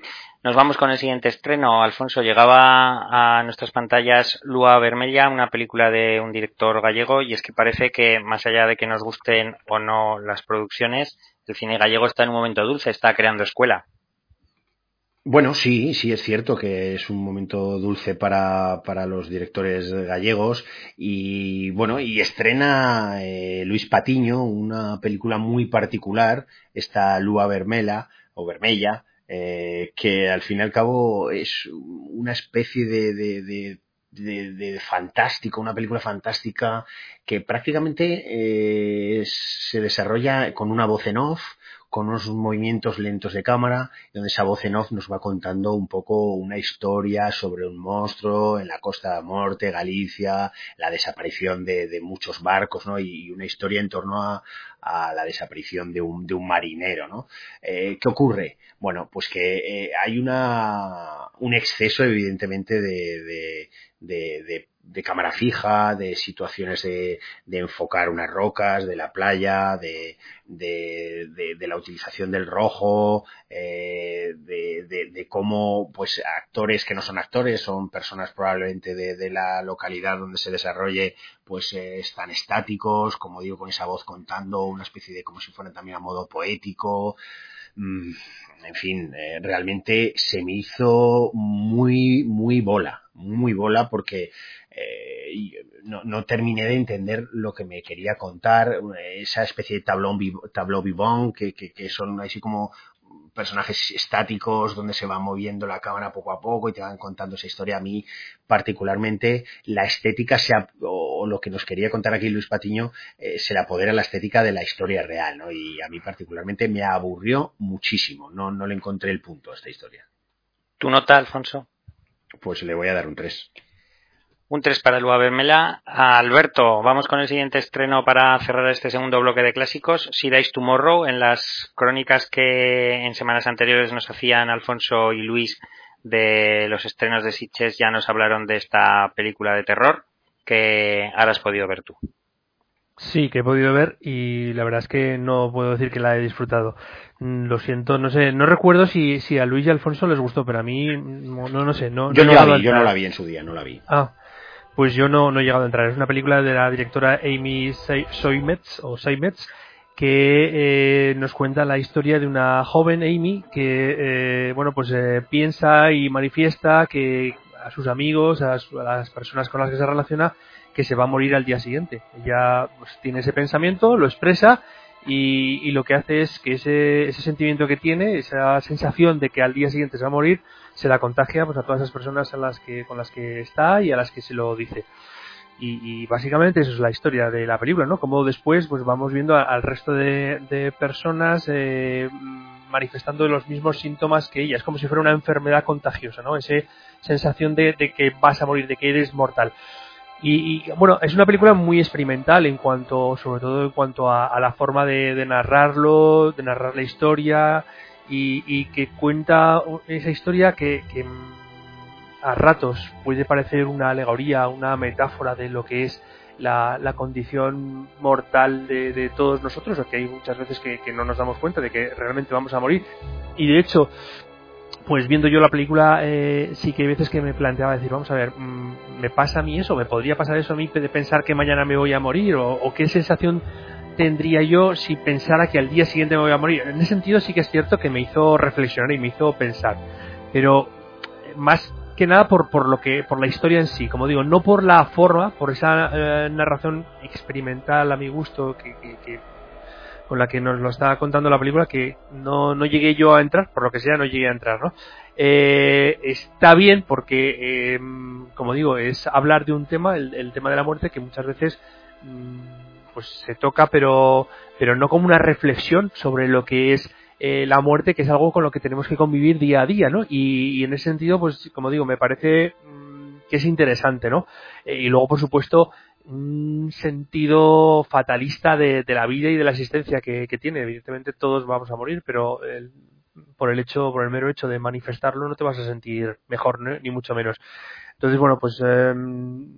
Nos vamos con el siguiente estreno. Alfonso, llegaba a nuestras pantallas Lua Vermella, una película de un director gallego, y es que parece que, más allá de que nos gusten o no las producciones, el cine gallego está en un momento dulce, está creando escuela. Bueno, sí, sí es cierto que es un momento dulce para, para los directores gallegos y bueno, y estrena eh, Luis Patiño una película muy particular, esta Lua Vermela o Vermella, eh, que al fin y al cabo es una especie de, de, de fantástico, una película fantástica que prácticamente eh, se desarrolla con una voz en off, con unos movimientos lentos de cámara, donde esa voz en off nos va contando un poco una historia sobre un monstruo en la Costa de la Muerte, Galicia, la desaparición de, de muchos barcos, ¿no? Y, una historia en torno a, a la desaparición de un, de un marinero, ¿no? Eh, ¿Qué ocurre? Bueno, pues que eh, hay una, un exceso, evidentemente, de, de, de, de cámara fija, de situaciones de, de, enfocar unas rocas, de la playa, de, de, de la utilización del rojo, eh, de, cómo pues actores que no son actores, son personas probablemente de, la localidad donde se desarrolle, pues eh, están estáticos, como digo, con esa voz contando una especie de como si fuera también a modo poético. Mm, en fin, eh, realmente se me hizo muy, muy bola, muy bola porque eh, no, no, terminé de entender lo que me quería contar, esa especie de tablón, tableau vivant que, que, que son así como personajes estáticos donde se va moviendo la cámara poco a poco y te van contando esa historia. A mí, particularmente, la estética se o lo que nos quería contar aquí Luis Patiño eh, se le apodera la estética de la historia real, ¿no? Y a mí, particularmente, me aburrió muchísimo. No, no le encontré el punto a esta historia. ¿Tu nota, Alfonso? Pues le voy a dar un 3. Un 3 para Lua Vermela. Alberto, vamos con el siguiente estreno para cerrar este segundo bloque de clásicos. Si Dice Tomorrow, en las crónicas que en semanas anteriores nos hacían Alfonso y Luis de los estrenos de Sitches ya nos hablaron de esta película de terror que ahora has podido ver tú. Sí, que he podido ver y la verdad es que no puedo decir que la he disfrutado. Mm, lo siento, no sé, no recuerdo si, si a Luis y Alfonso les gustó, pero a mí no, no sé. No, yo no, la vi, yo no la vi en su día, no la vi. Ah, pues yo no, no he llegado a entrar. Es una película de la directora Amy Soimetz, o Seimetz, que eh, nos cuenta la historia de una joven Amy que, eh, bueno, pues eh, piensa y manifiesta que a sus amigos, a, a, las personas con las que se relaciona, que se va a morir al día siguiente. Ella pues, tiene ese pensamiento, lo expresa y, lo que hace es que ese, ese sentimiento que tiene, esa sensación de que al día siguiente se va a morir, se la contagia pues, a todas esas personas a las que, con las que está y a las que se lo dice. Y, y básicamente eso es la historia de la película, ¿no? Como después pues vamos viendo al resto de, de personas eh, manifestando los mismos síntomas que ella. Es como si fuera una enfermedad contagiosa, ¿no? Esa sensación de que vas a morir, de que eres mortal. Y, bueno, es una película muy experimental en cuanto, sobre todo en cuanto a, a la forma de, de, narrarlo, de narrar la historia y, que cuenta esa historia que, que, a ratos puede parecer una alegoría, una metáfora de lo que es la, condición mortal de, todos nosotros, que hay muchas veces que, no nos damos cuenta de que realmente vamos a morir. Y de hecho, pues viendo yo la película, eh, sí que hay veces que me planteaba decir, vamos a ver, mm, ¿me pasa a mí eso? ¿Me podría pasar eso a mí de pensar que mañana me voy a morir? ¿O, qué sensación tendría yo si pensara que al día siguiente me voy a morir? En ese sentido sí que es cierto que me hizo reflexionar y me hizo pensar. Pero eh, más que nada por, por lo que por la historia en sí como digo no por la forma por esa eh, narración experimental a mi gusto que, con la que nos lo está contando la película que no, no llegué yo a entrar por lo que sea no llegué a entrar no eh, está bien porque em, como digo es hablar de un tema el, tema de la muerte que muchas veces mm, pues se toca pero pero no como una reflexión sobre lo que es eh, la muerte, que es algo con lo que tenemos que convivir día a día, ¿no? Y, en ese sentido, pues, como digo, me parece mm, que es interesante, ¿no? Eh, y luego, por supuesto, un sentido fatalista de, la vida y de la existencia que, tiene. Evidentemente todos vamos a morir, pero por el hecho, por el mero hecho de manifestarlo, no te vas a sentir mejor, ni mucho menos. Entonces, bueno, pues em,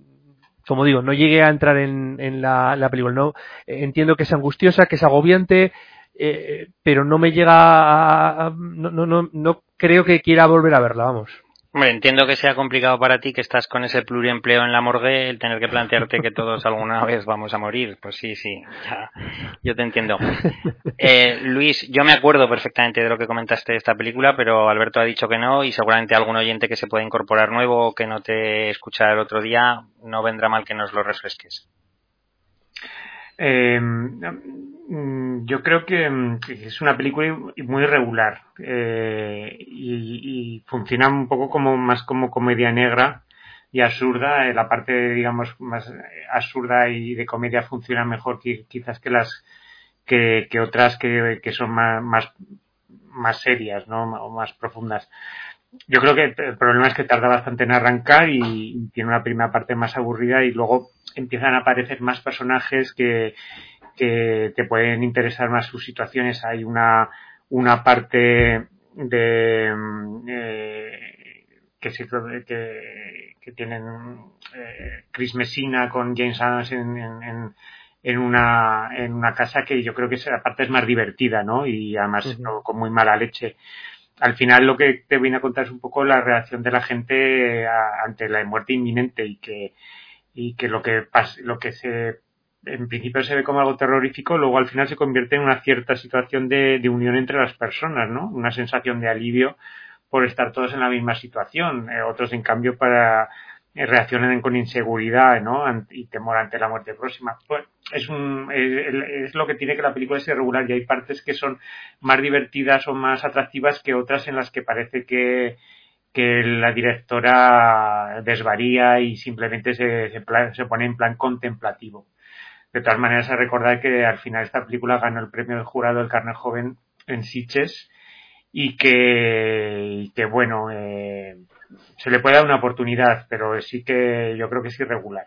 como digo, no llegué a entrar en, la, la, película, ¿no? Entiendo que es angustiosa, que es agobiante, eh, pero no me llega a, no, no, no, no creo que quiera volver a verla, vamos. Hombre, entiendo que sea complicado para ti que estás con ese pluriempleo en la morgue, el tener que plantearte que todos alguna vez vamos a morir. Pues sí, sí, yo te entiendo. Eh, Luis, yo me acuerdo perfectamente de lo que comentaste de esta película, pero Alberto ha dicho que no y seguramente algún oyente que se puede incorporar nuevo o que no te escucha el otro día, no vendrá mal que nos lo refresques. Eh, yo creo mm, que, es una película muy regular eh, y, funciona un poco como más como comedia negra y absurda. Eh, la parte, digamos, más absurda y de comedia funciona mejor quizás que las que, otras que, son más, más, más serias, ¿no? O más profundas. Yo creo que el problema es que tarda bastante en arrancar y tiene una primera parte más aburrida y luego empiezan a aparecer más personajes que, que te pueden interesar más sus situaciones. Hay una, una parte de eh, que, que, que, tienen eh, Chris Messina con James Adams en, en, en, una, en una casa que yo creo que esa parte es más divertida, ¿no? Y además con muy mala leche. Al final lo que te viene a contar es un poco la reacción de la gente ante la muerte inminente y que y que lo que lo que se en principio se ve como algo terrorífico, luego al final se convierte en una cierta situación de, unión entre las personas, ¿no? Una sensación de alivio por estar todos en la misma situación. Eh, otros, en cambio, para eh, reaccionan con inseguridad, ¿no? y temor ante la muerte próxima. Pues es un, es, lo que tiene que la película es irregular y hay partes que son más divertidas o más atractivas que otras en las que parece que, la directora desvaría y simplemente se, pone en plan contemplativo. De todas maneras, a recordar que al final esta película ganó el premio del jurado del carnet joven en Sitges y que, bueno, eh, se le puede dar una oportunidad, pero sí que yo creo que es irregular.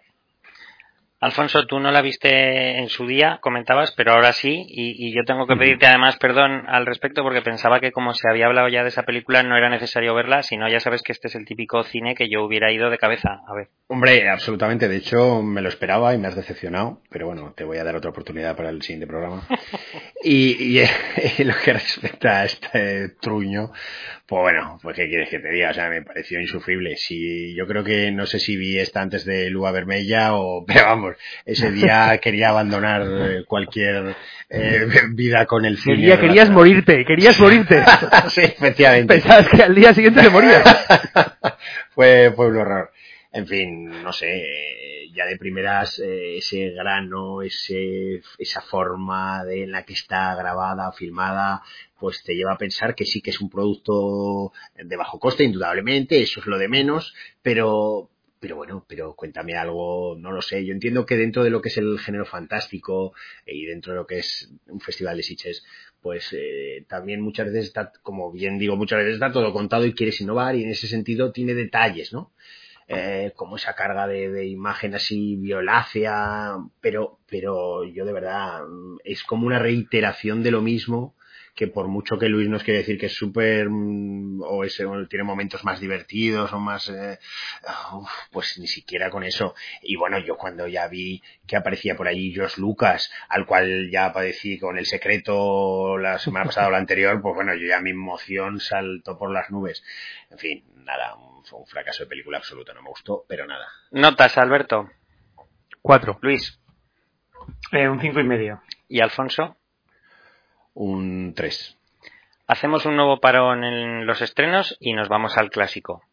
Alfonso, tú no la viste en su día, comentabas, pero ahora sí, y, yo tengo que pedirte además perdón al respecto porque pensaba que como se había hablado ya de esa película no era necesario verla, sino ya sabes que este es el típico cine que yo hubiera ido de cabeza a ver. Hombre, absolutamente, de hecho me lo esperaba y me has decepcionado, pero bueno, te voy a dar otra oportunidad para el siguiente programa. *laughs* y, y lo que respecta a este truño, pues bueno, pues qué quieres que te diga, o sea, me pareció insufrible. Si yo creo que no sé si vi esta antes de Lua Vermella o, pero vamos, ese día *laughs* quería abandonar eh, cualquier eh, *laughs* vida con el cine. Quería, querías morirte, querías morirte. *laughs* sí, efectivamente. Pensabas que al día siguiente te morías. fue, fue un horror. En fin, no sé, ya de primeras eh, ese grano, ese, esa forma de, en la que está grabada, filmada, pues te lleva a pensar que sí que es un producto de bajo coste, indudablemente, eso es lo de menos, pero, pero bueno, pero cuéntame algo, no lo sé. Yo entiendo que dentro de lo que es el género fantástico y dentro de lo que es un festival de Sitges, pues eh, también muchas veces está, como bien digo, muchas veces está todo contado y quieres innovar y en ese sentido tiene detalles, ¿no? Eh, como esa carga de, de, imagen así violácea, pero, pero yo de verdad, es como una reiteración de lo mismo que por mucho que Luis nos quiere decir que es súper mm, o, es, tiene momentos más divertidos o más eh, pues ni siquiera con eso. Y bueno yo cuando ya vi que aparecía por allí Josh Lucas al cual ya padecí con el secreto la semana pasada o la anterior pues bueno yo ya mi emoción saltó por las nubes. En fin nada fue un fracaso de película absoluto no me gustó pero nada. Notas Alberto. Cuatro. Luis. Eh, un cinco y medio. Y Alfonso un 3. Hacemos un nuevo parón en los estrenos y nos vamos al clásico.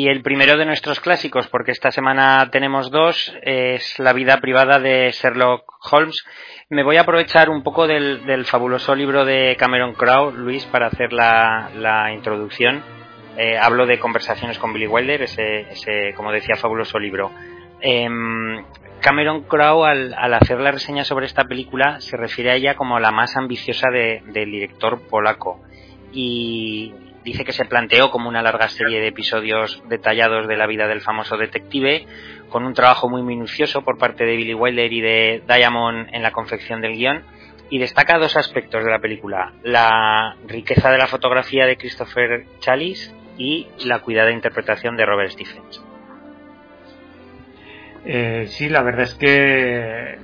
Y el primero de nuestros clásicos, porque esta semana tenemos dos, es La vida privada de Sherlock Holmes. Me voy a aprovechar un poco del, fabuloso libro de Cameron Crowe, Luis, para hacer la, introducción. Eh, hablo de Conversaciones con Billy Wilder, ese, como decía, fabuloso libro. Em, Cameron Crowe, al, hacer la reseña sobre esta película, se refiere a ella como la más ambiciosa del director polaco. Y dice que se planteó como una larga serie de episodios detallados de la vida del famoso detective, con un trabajo muy minucioso por parte de Billy Wilder y de Diamond en la confección del guion, y destaca dos aspectos de la película, la riqueza de la fotografía de Christopher Chalice y la cuidada interpretación de Robert Stephens. Eh, sí, la verdad es que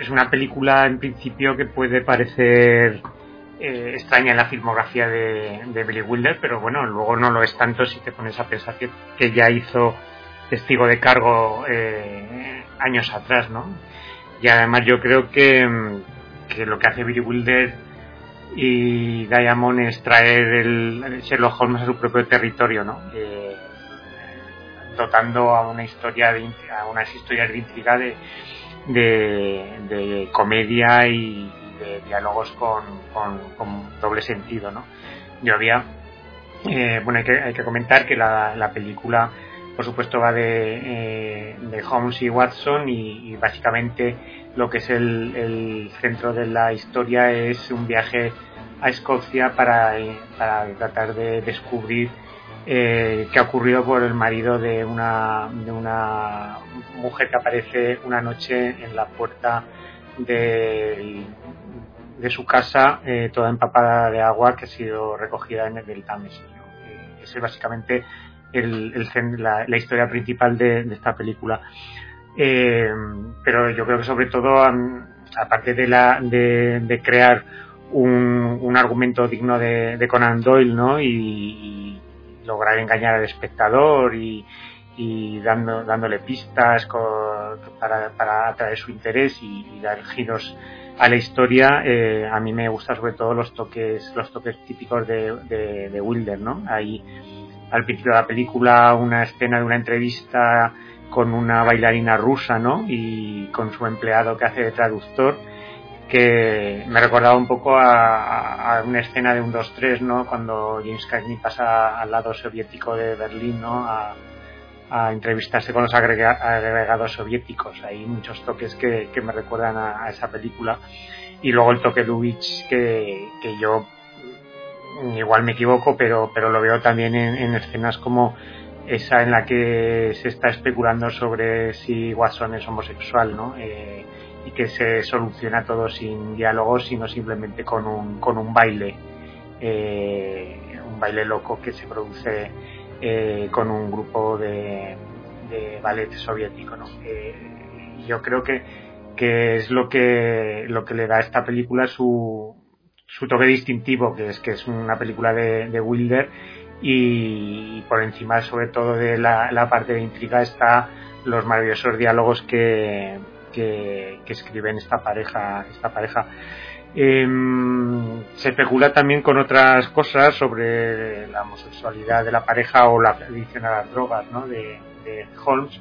es una película en principio que puede parecer eh, extraña en la filmografía de, Billy Wilder, pero bueno, luego no lo es tanto si te pones a pensar que, ya hizo testigo de cargo eh, años atrás, ¿no? Y además yo creo que, lo que hace Billy Wilder y Diamond es traer el Sherlock Holmes a su propio territorio, ¿no? Eh, dotando a una historia de, a unas historias de intriga de, de comedia y, de diálogos con, con, doble sentido, ¿no? Yo había, eh, bueno, hay que, hay que comentar que la, la película, por supuesto, va de, eh, de Holmes y Watson y, básicamente lo que es el, el, centro de la historia es un viaje a Escocia para, para tratar de descubrir eh, qué ha ocurrido por el marido de una, de una mujer que aparece una noche en la puerta de, de su casa eh, toda empapada de agua que ha sido recogida en el del Támesis. Eh, esa es básicamente la, historia principal de, esta película. Eh, pero yo creo que sobre todo, aparte de, de, crear un, argumento digno de, Conan Doyle, ¿no? Y, lograr engañar al espectador y, dando, dándole pistas para, para, atraer su interés y dar giros a la historia, eh, a mí me gusta sobre todo los toques, los toques típicos de, de, Wilder, ¿no? Hay al principio de la película una escena de una entrevista con una bailarina rusa, ¿no? Y con su empleado que hace de traductor, que me recordaba un poco a, una escena de un 2-3, ¿no? Cuando James Cagney pasa al lado soviético de Berlín, ¿no? A, a entrevistarse con los agregados soviéticos. Hay muchos toques que, me recuerdan a, esa película. Y luego el toque Lubitsch que, que yo mm, igual me equivoco, pero, pero lo veo también en, escenas como esa en la que se está especulando sobre si Watson es homosexual, ¿no? Eh, y que se soluciona todo sin diálogo, sino simplemente con un, con un baile, eh, un baile loco que se produce eh, con un grupo de, ballet soviético. ¿no? Eh, yo creo que, que es lo que, lo que le da a esta película su, su toque distintivo, que es que es una película de, Wilder y, por encima sobre todo de la, parte de intriga está los maravillosos diálogos que, que, que escriben esta pareja esta pareja eh, se especula también con otras cosas sobre la homosexualidad de la pareja o la adicción a las drogas ¿no? de, Holmes.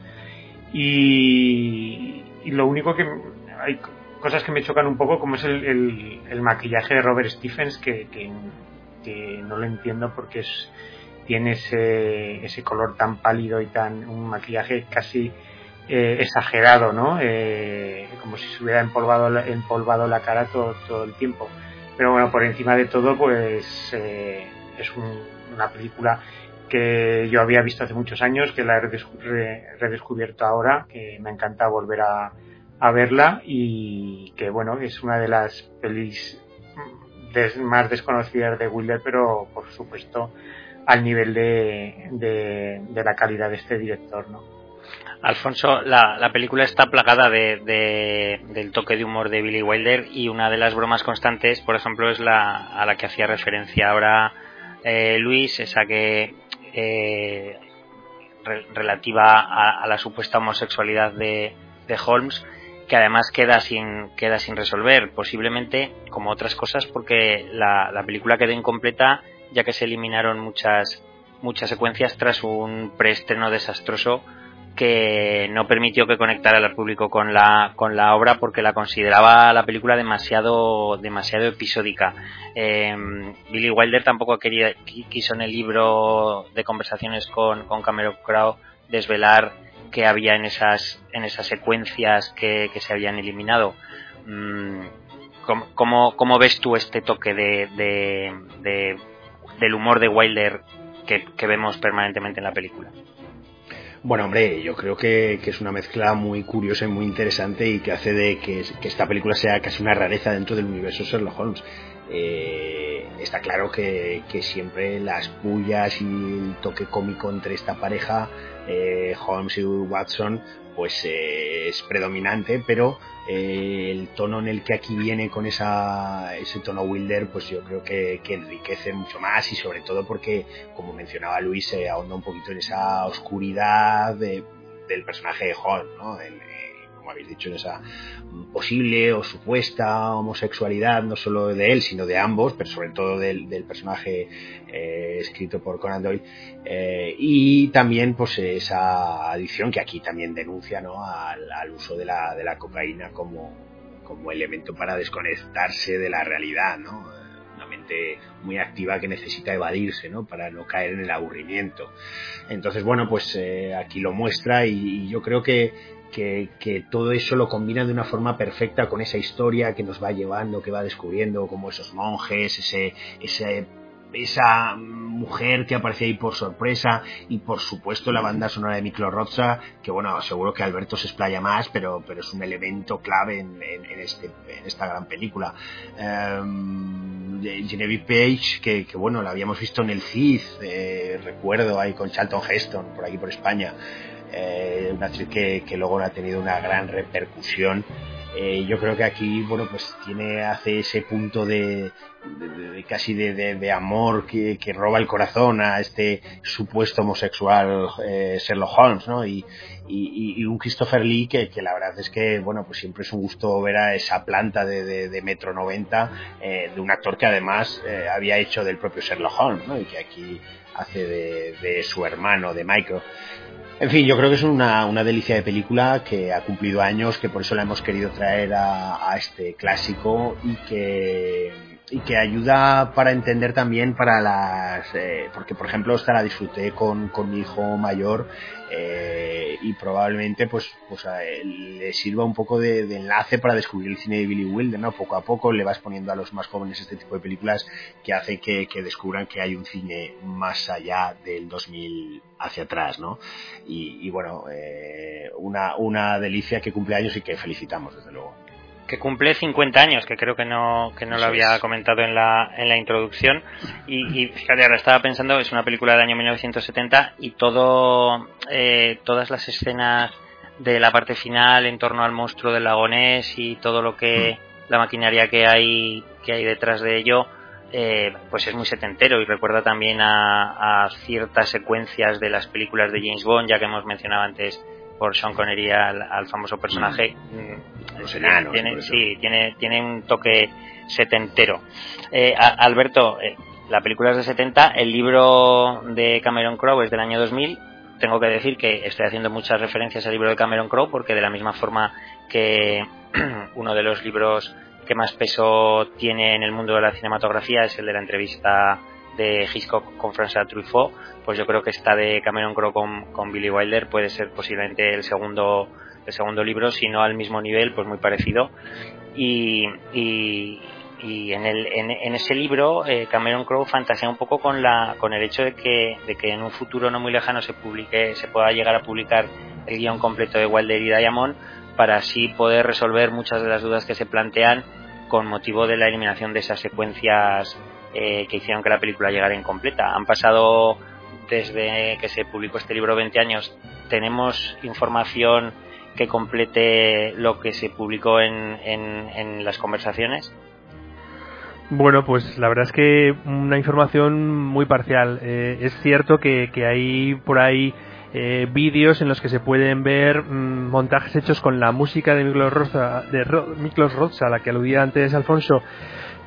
Y, lo único que hay cosas que me chocan un poco, como es el, el, maquillaje de Robert Stephens, que, que, no lo entiendo porque es tiene ese, ese color tan pálido y tan un maquillaje casi eh, exagerado, ¿no? Eh, como si se hubiera empolvado, empolvado la cara todo, el tiempo. Pero bueno, por encima de todo, pues eh, es una película que yo había visto hace muchos años, que la he redescubierto ahora, que me encanta volver a, verla y que bueno, es una de las pelis más desconocidas de Wilder, pero por supuesto al nivel de, la calidad de este director, ¿no? Alfonso, la, la película está plagada de, del toque de humor de Billy Wilder y una de las bromas constantes, por ejemplo, es la a la que hacía referencia ahora eh, Luis, esa que eh, relativa a, la supuesta homosexualidad de, de Holmes que además queda sin, queda sin resolver, posiblemente como otras cosas porque la, la película quedó incompleta ya que se eliminaron muchas, muchas secuencias tras un preestreno desastroso que no permitió que conectara al público con la, con la obra porque la consideraba la película demasiado, demasiado episódica. Em, Billy Wilder tampoco quería, quiso en el libro de conversaciones con, con Cameron Crowe desvelar que había en esas, en esas secuencias que, se habían eliminado. Mm, ¿Cómo, cómo, ves tú este toque de, del humor de Wilder que, vemos permanentemente en la película? Bueno, hombre, yo creo que, es una mezcla muy curiosa y muy interesante y que hace de que, esta película sea casi una rareza dentro del universo Sherlock Holmes. Eh, está claro que, que, siempre las pullas y el toque cómico entre esta pareja eh, Holmes y Watson pues eh, es predominante, pero eh, el tono en el que aquí viene con esa, ese tono Wilder, pues yo creo que, enriquece mucho más y sobre todo porque, como mencionaba Luis, se ahonda un poquito en esa oscuridad del personaje de Holmes, ¿no? Habéis dicho, en esa posible o supuesta homosexualidad, no solo de él, sino de ambos, pero sobre todo del, personaje eh, escrito por Conan Doyle, eh, y también pues esa adicción que aquí también denuncia al, uso de la, de la cocaína como, como elemento para desconectarse de la realidad, ¿no? una mente muy activa que necesita evadirse, ¿no? Para no caer en el aburrimiento. Entonces, bueno, pues eh, aquí lo muestra y, yo creo que que, que, todo eso lo combina de una forma perfecta con esa historia que nos va llevando, que va descubriendo, como esos monjes, ese, ese esa mujer que aparece ahí por sorpresa y por supuesto la banda sonora de Miklo Rozza que bueno seguro que Alberto se explaya más pero pero es un elemento clave en, en, este, en esta gran película. Um, Genevieve Page que, que, bueno la habíamos visto en el CID eh, recuerdo ahí con Charlton Heston por aquí por España eh, una actriz que, que, luego ha tenido una gran repercusión. Eh, yo creo que aquí, bueno, pues tiene, hace ese punto de, de, casi de, amor que, que, roba el corazón a este supuesto homosexual eh, Sherlock Holmes, ¿no? Y, y, y, un Christopher Lee que, que, la verdad es que, bueno, pues siempre es un gusto ver a esa planta de, de metro 90 eh, de un actor que además eh, había hecho del propio Sherlock Holmes, ¿no? Y que aquí hace de, su hermano, de Michael. En fin, yo creo que es una, una, delicia de película que ha cumplido años, que por eso la hemos querido traer a, a este clásico y que y que ayuda para entender también para las eh, porque por ejemplo esta la disfruté con, con mi hijo mayor eh, y probablemente pues pues le sirva un poco de, enlace para descubrir el cine de Billy Wilder no poco a poco le vas poniendo a los más jóvenes este tipo de películas que hace que, que descubran que hay un cine más allá del 2000 hacia atrás no y, y bueno eh, una una delicia que cumple años y que felicitamos desde luego que cumple 50 años, que creo que no, que no lo había comentado en la, en la introducción. Y, y, fíjate, ahora estaba pensando, es una película del año 1970 y todo, eh, todas las escenas de la parte final en torno al monstruo del lagonés y todo lo que, mm. la maquinaria que hay, que hay detrás de ello, eh, pues es muy setentero y recuerda también a, a ciertas secuencias de las películas de James Bond, ya que hemos mencionado antes por Sean Connery al, famoso personaje. Mm. Los enanos. Tiene, sí, tiene, tiene un toque setentero. Eh, Alberto, eh, la película es de 70, el libro de Cameron Crowe es del año 2000. Tengo que decir que estoy haciendo muchas referencias al libro de Cameron Crowe porque de la misma forma que *clears throat* uno de los libros que más peso tiene en el mundo de la cinematografía es el de la entrevista de Hitchcock con François Truffaut, pues yo creo que esta de Cameron Crowe con, Billy Wilder puede ser posiblemente el segundo el segundo libro, si no al mismo nivel, pues muy parecido. Y, y, en, el, en, ese libro eh, Cameron Crowe fantasea un poco con la con el hecho de que, de que en un futuro no muy lejano se publique se pueda llegar a publicar el guion completo de Wilder y Diamond para así poder resolver muchas de las dudas que se plantean con motivo de la eliminación de esas secuencias eh, que hicieron que la película llegara incompleta. Han pasado desde que se publicó este libro 20 años. ¿Tenemos información que complete lo que se publicó en, en, las conversaciones? Bueno, pues la verdad es que una información muy parcial. Eh, es cierto que, que hay por ahí eh, vídeos en los que se pueden ver mm, montajes hechos con la música de Miklos Roza, de a la que aludía antes Alfonso,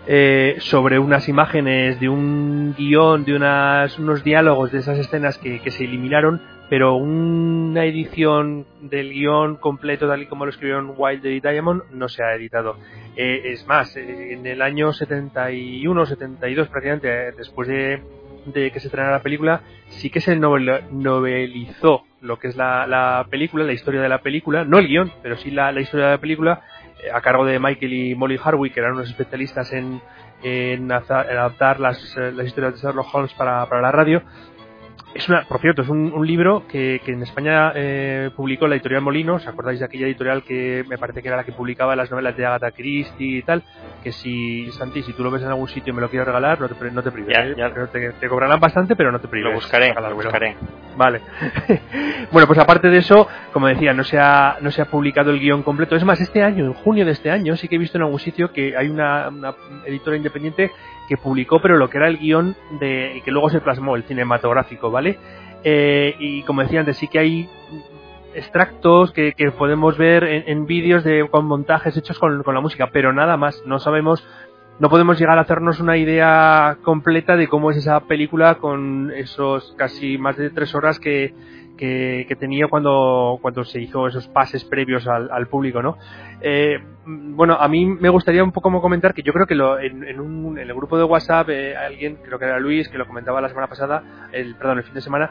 eh, sobre unas imágenes de un guion, de unas, unos diálogos de esas escenas que, se eliminaron, pero una edición del guion completo tal y como lo escribieron Wilder y Diamond no se ha editado. Eh, es más, en el año 71, 72 prácticamente, después de de que se estrenara la película, sí que se novelizó lo que es la, película, la historia de la película, no el guion, pero sí la, historia de la película, eh, a cargo de Michael y Molly Harwick, que eran unos especialistas en, adaptar las, eh, las, historias de Sherlock Holmes para, para la radio, es una, por cierto, es un, libro que, en España eh, publicó la editorial Molino. ¿Os acordáis de aquella editorial que me parece que era la que publicaba las novelas de Agatha Christie y tal? Que si, Santi, si tú lo ves en algún sitio y me lo quieres regalar, no te, no te prives. ¿eh? Te, cobrarán bastante, pero no te prives. Lo buscaré, lo buscaré. Vale. *laughs* bueno, pues aparte de eso, como decía, no se, ha, no se ha publicado el guion completo. Es más, este año, en junio de este año, sí que he visto en algún sitio que hay una, una editora independiente que publicó, pero lo que era el guion de, y que luego se plasmó, el cinematográfico, ¿vale? Eh, y como decía antes, sí que hay extractos que, podemos ver en, vídeos de con montajes hechos con, la música, pero nada más, no sabemos, no podemos llegar a hacernos una idea completa de cómo es esa película con esos casi más de tres horas que, que, tenía cuando, cuando se hizo esos pases previos al, público, ¿no? Eh, bueno, a mí me gustaría un poco comentar que yo creo que lo, en, un, en, el grupo de WhatsApp eh, alguien, creo que era Luis, que lo comentaba la semana pasada, el, perdón, el fin de semana,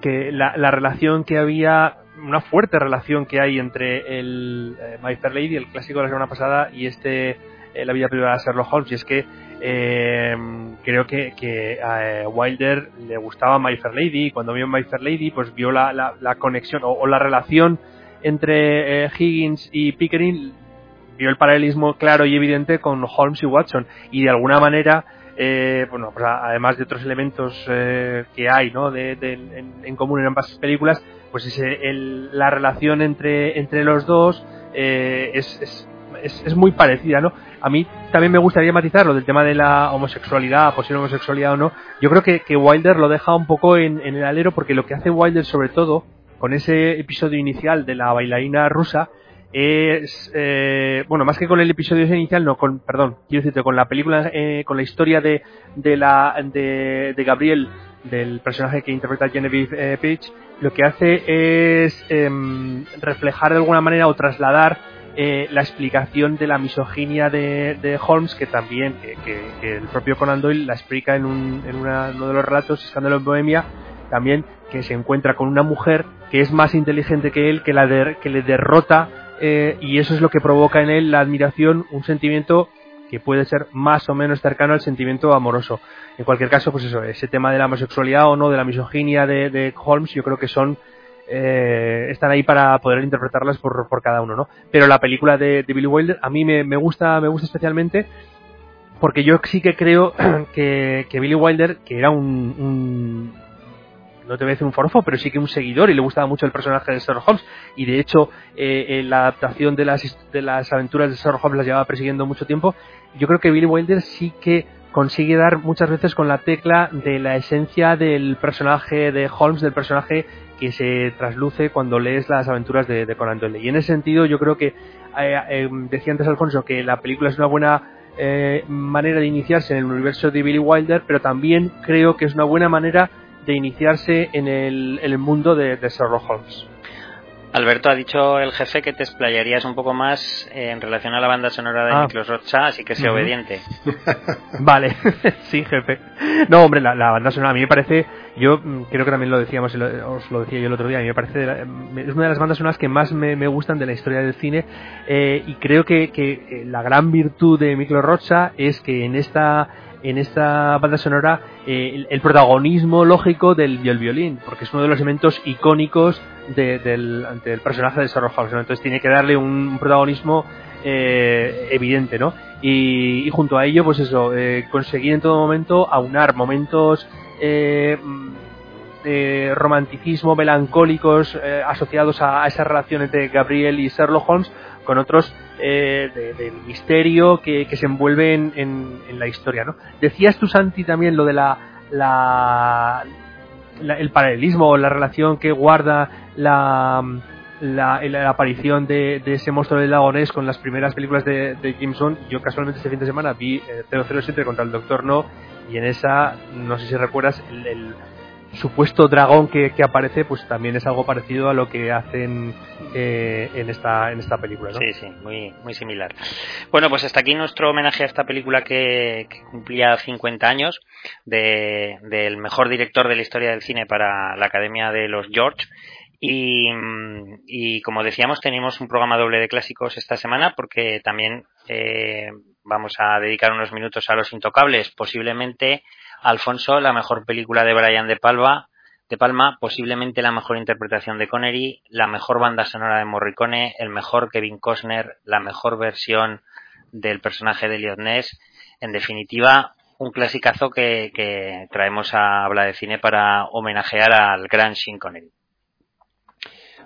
que la, la relación que había, una fuerte relación que hay entre el eh, My Fair Lady, el clásico de la semana pasada, y este eh, La vida privada de Sherlock Holmes, y es que eh, creo que, que a eh, Wilder le gustaba My Fair Lady. Y cuando vio My Fair Lady pues vio la, la, conexión o, la relación entre Higgins y Pickering. Vio el paralelismo claro y evidente con Holmes y Watson. Y de alguna manera eh, bueno pues además de otros elementos que hay ¿no? de, en, común en ambas películas pues ese, el, la relación entre, entre los dos es, es es, es, muy parecida, ¿no? A mí también me gustaría matizar lo del tema de la homosexualidad, posible homosexualidad o no. Yo creo que, que Wilder lo deja un poco en, el alero porque lo que hace Wilder sobre todo con ese episodio inicial de la bailarina rusa es eh, bueno más que con el episodio inicial no con perdón quiero decirte con la película eh, con la historia de de la de, de Gabriel del personaje que interpreta Genevieve eh, lo que hace es em, reflejar de alguna manera o trasladar eh, la explicación de la misoginia de, Holmes, que también, que, el propio Conan Doyle la explica en, un, en uno de los relatos, Escándalo en Bohemia, también que se encuentra con una mujer que es más inteligente que él, que, la que le derrota, eh, y eso es lo que provoca en él la admiración, un sentimiento que puede ser más o menos cercano al sentimiento amoroso. En cualquier caso, pues eso, ese tema de la homosexualidad o no, de la misoginia de, de Holmes, yo creo que son eh, están ahí para poder interpretarlas por, por, cada uno, ¿no? Pero la película de, Billy Wilder a mí me, me, gusta, me gusta especialmente porque yo sí que creo *clears throat* que, que Billy Wilder, que era un, no te voy a decir un forofo, pero sí que un seguidor y le gustaba mucho el personaje de Sherlock Holmes y de hecho eh, la adaptación de las, de las aventuras de Sherlock Holmes las llevaba persiguiendo mucho tiempo, yo creo que Billy Wilder sí que consigue dar muchas veces con la tecla de la esencia del personaje de Holmes, del personaje que se trasluce cuando lees las aventuras de, Conan Doyle. Y en ese sentido yo creo que, eh, eh, decía antes Alfonso, que la película es una buena eh, manera de iniciarse en el universo de Billy Wilder, pero también creo que es una buena manera de iniciarse en el, mundo de, Sherlock Holmes. Alberto, ha dicho el jefe que te explayarías un poco más en relación a la banda sonora de ah. Rocha, así que sea obediente. *laughs* vale, *laughs* sí, jefe. No, hombre, la, banda sonora a mí me parece, yo mm, creo que también lo decíamos, os lo decía yo el otro día, a mí me parece, es una de las bandas sonoras que más me, gustan de la historia del cine eh, y creo que, que, eh, la gran virtud de Miklo Rocha es que en esta en esta banda sonora eh, el, protagonismo lógico del, violín, porque es uno de los elementos icónicos del, personaje de Sherlock Holmes. Entonces tiene que darle un, protagonismo eh, evidente, ¿no? Y, junto a ello, pues eso, eh, conseguir en todo momento aunar momentos de romanticismo, melancólicos asociados a, esa relación entre Gabriel y Sherlock Holmes con otros eh, del misterio que, se envuelve en, la historia, ¿no? Decías tú, Santi, también lo de la, la, el paralelismo o la relación que guarda la, la, aparición de, ese monstruo del lago Ness con las primeras películas de, de Jameson. Yo casualmente este fin de semana vi eh, 007 contra el Doctor No y en esa, no sé si recuerdas, el supuesto dragón que, aparece, pues también es algo parecido a lo que hacen eh, en esta en esta película, ¿no? Sí, sí, muy muy similar. Bueno, pues hasta aquí nuestro homenaje a esta película que, cumplía 50 años de, del mejor director de la historia del cine para la Academia de los George. Y, y como decíamos, tenemos un programa doble de clásicos esta semana porque también eh, vamos a dedicar unos minutos a los intocables, posiblemente Alfonso, la mejor película de Brian De Palma, de Palma, posiblemente la mejor interpretación de Connery, la mejor banda sonora de Morricone, el mejor Kevin Costner, la mejor versión del personaje de Elliot Ness. En definitiva, un clasicazo que, traemos a hablar de cine para homenajear al gran Sean Connery.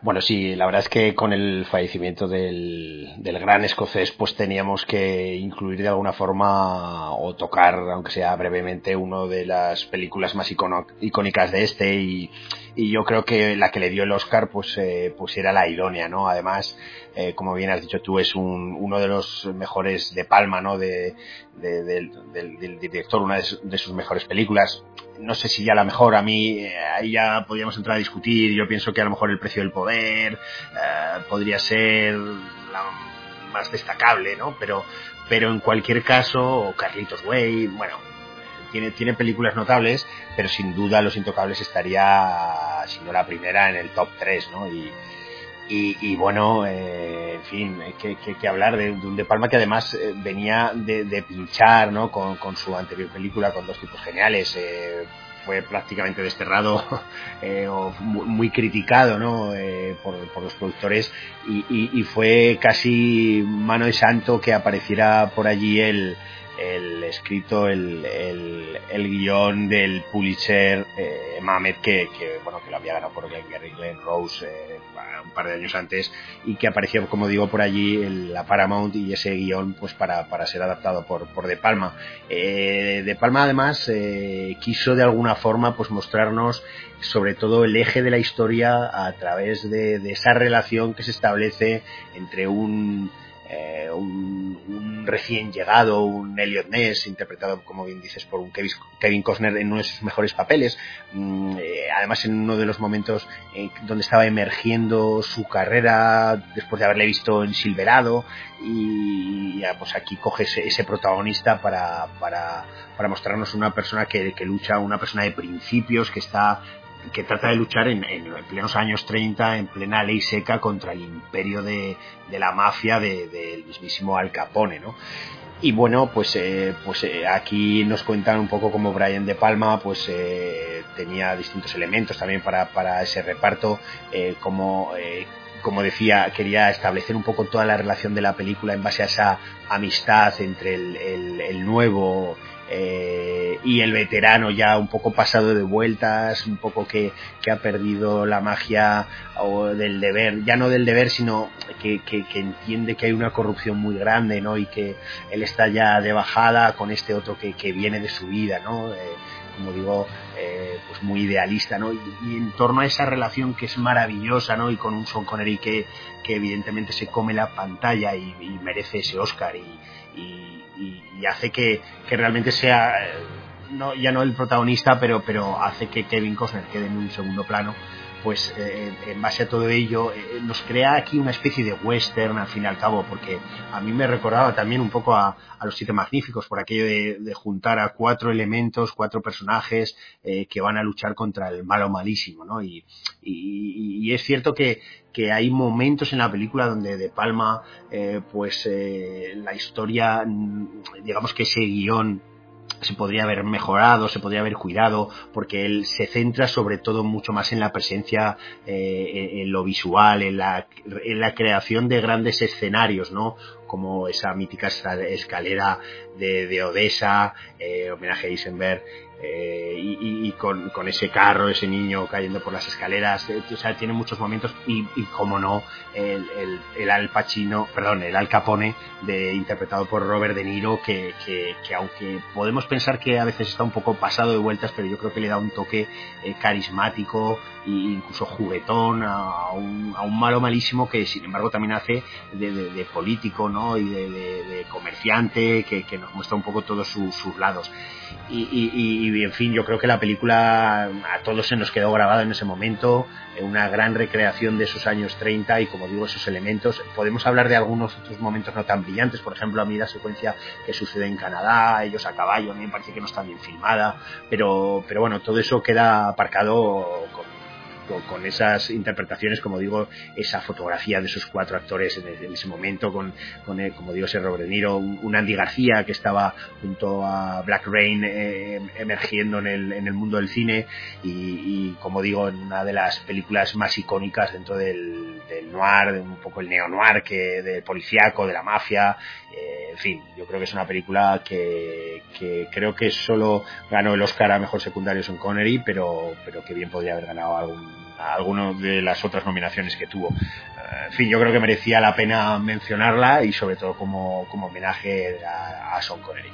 Bueno, sí, la verdad es que con el fallecimiento del, del, gran escocés, pues teníamos que incluir de alguna forma o tocar, aunque sea brevemente, una de las películas más icónicas de este y, y, yo creo que la que le dio el Oscar, pues, eh, pues era la idónea, ¿no? Además, eh, como bien has dicho tú, es un, uno de los mejores de Palma, ¿no? De, del, del, director, una de, sus mejores películas. No sé si ya la mejor, a mí eh, ahí ya podríamos entrar a discutir. Yo pienso que a lo mejor el precio del poder eh, podría ser la más destacable, ¿no? Pero, pero en cualquier caso, Carlitos Way, bueno, tiene, tiene películas notables, pero sin duda Los Intocables estaría, si no la primera, en el top 3, ¿no? Y, y, bueno, eh, en fin, hay que, hablar de, un De Palma que además eh, venía de, pinchar ¿no? Con, su anterior película, con dos tipos geniales. Eh, fue prácticamente desterrado *laughs* o muy criticado ¿no? por, los productores y, fue casi mano de santo que apareciera por allí el, el escrito, el, el, guion del Pulitzer eh, Mamet que, bueno, que lo había ganado por Glenn, Glenn Rose eh, un par de años antes y que apareció, como digo, por allí en la Paramount y ese guion pues para, para ser adaptado por, por De Palma. Eh, de Palma además eh, quiso de alguna forma pues mostrarnos sobre todo el eje de la historia a través de esa relación que se establece entre un eh, un, recién llegado, un Elliot Ness, interpretado, como bien dices, por un Kevin Costner en uno de sus mejores papeles, mm, eh, además en uno de los momentos eh, donde estaba emergiendo su carrera después de haberle visto en Silverado, y ya, pues aquí coge ese, protagonista para, para, para, mostrarnos una persona que, que lucha, una persona de principios, que está que trata de luchar en, en, plenos años 30, en plena ley seca, contra el imperio de, de la mafia del de, mismísimo Al Capone, ¿no? Y bueno, pues, eh, pues eh, aquí nos cuentan un poco cómo Brian De Palma pues eh, tenía distintos elementos también para, para ese reparto, como, como decía, quería establecer un poco toda la relación de la película en base a esa amistad entre el, el nuevo eh, y el veterano ya un poco pasado de vueltas, un poco que, que ha perdido la magia o del deber, ya no del deber, sino que, que, entiende que hay una corrupción muy grande, ¿no? Y que él está ya de bajada con este otro que, que viene de su vida, ¿no? Eh, como digo, eh, pues muy idealista, ¿no? Y, en torno a esa relación que es maravillosa, ¿no? Y con un Son Connery que, que evidentemente se come la pantalla y, merece ese Oscar y y, hace que, realmente sea no, ya no el protagonista, pero, pero hace que Kevin Costner quede en un segundo plano pues eh, en base a todo ello eh, nos crea aquí una especie de western al fin y al cabo, porque a mí me recordaba también un poco a, los Siete Magníficos por aquello de, juntar a cuatro elementos, cuatro personajes eh, que van a luchar contra el malo malísimo, ¿no? Y, y, es cierto que, que, hay momentos en la película donde De Palma, pues la historia, mm, digamos que ese guion se podría haber mejorado, se podría haber cuidado, porque él se centra sobre todo mucho más en la presencia, eh, en lo visual, en la, en la creación de grandes escenarios, ¿no? Como esa mítica escalera de, de Odessa, eh, homenaje a Eisenberg, eh, y, con, con, ese carro, ese niño cayendo por las escaleras, eh, o sea, tiene muchos momentos y, y como no, el, el, el, Al Pacino, perdón, el Al Capone, de, interpretado por Robert De Niro, que, que, que, aunque podemos pensar que a veces está un poco pasado de vueltas, pero yo creo que le da un toque eh, carismático e incluso juguetón a un, a un, malo malísimo que sin embargo también hace de, de, político, ¿no? Y de, comerciante, que, que, nos muestra un poco todos sus, sus lados. Y, y, en fin, yo creo que la película a todos se nos quedó grabada en ese momento, una gran recreación de esos años 30 y como digo, esos elementos. Podemos hablar de algunos otros momentos no tan brillantes, por ejemplo, a mí la secuencia que sucede en Canadá, ellos a caballo, a mí me parece que no está bien filmada, pero, pero bueno, todo eso queda aparcado con esas interpretaciones, como digo, esa fotografía de esos cuatro actores en, ese momento, con, con eh, como digo, ese Robert De Niro, un, Andy García que estaba junto a Black Rain eh, emergiendo en el, en el mundo del cine y, como digo, en una de las películas más icónicas dentro del, noir, de un poco el neo-noir, que, del policíaco, de la mafia, eh, en fin, yo creo que es una película que, que creo que solo ganó el Oscar a Mejor Secundario Son Connery, pero, pero que bien podría haber ganado algún a de las otras nominaciones que tuvo. Eh, en fin, yo creo que merecía la pena mencionarla y sobre todo como, como homenaje a, a Sean Connery.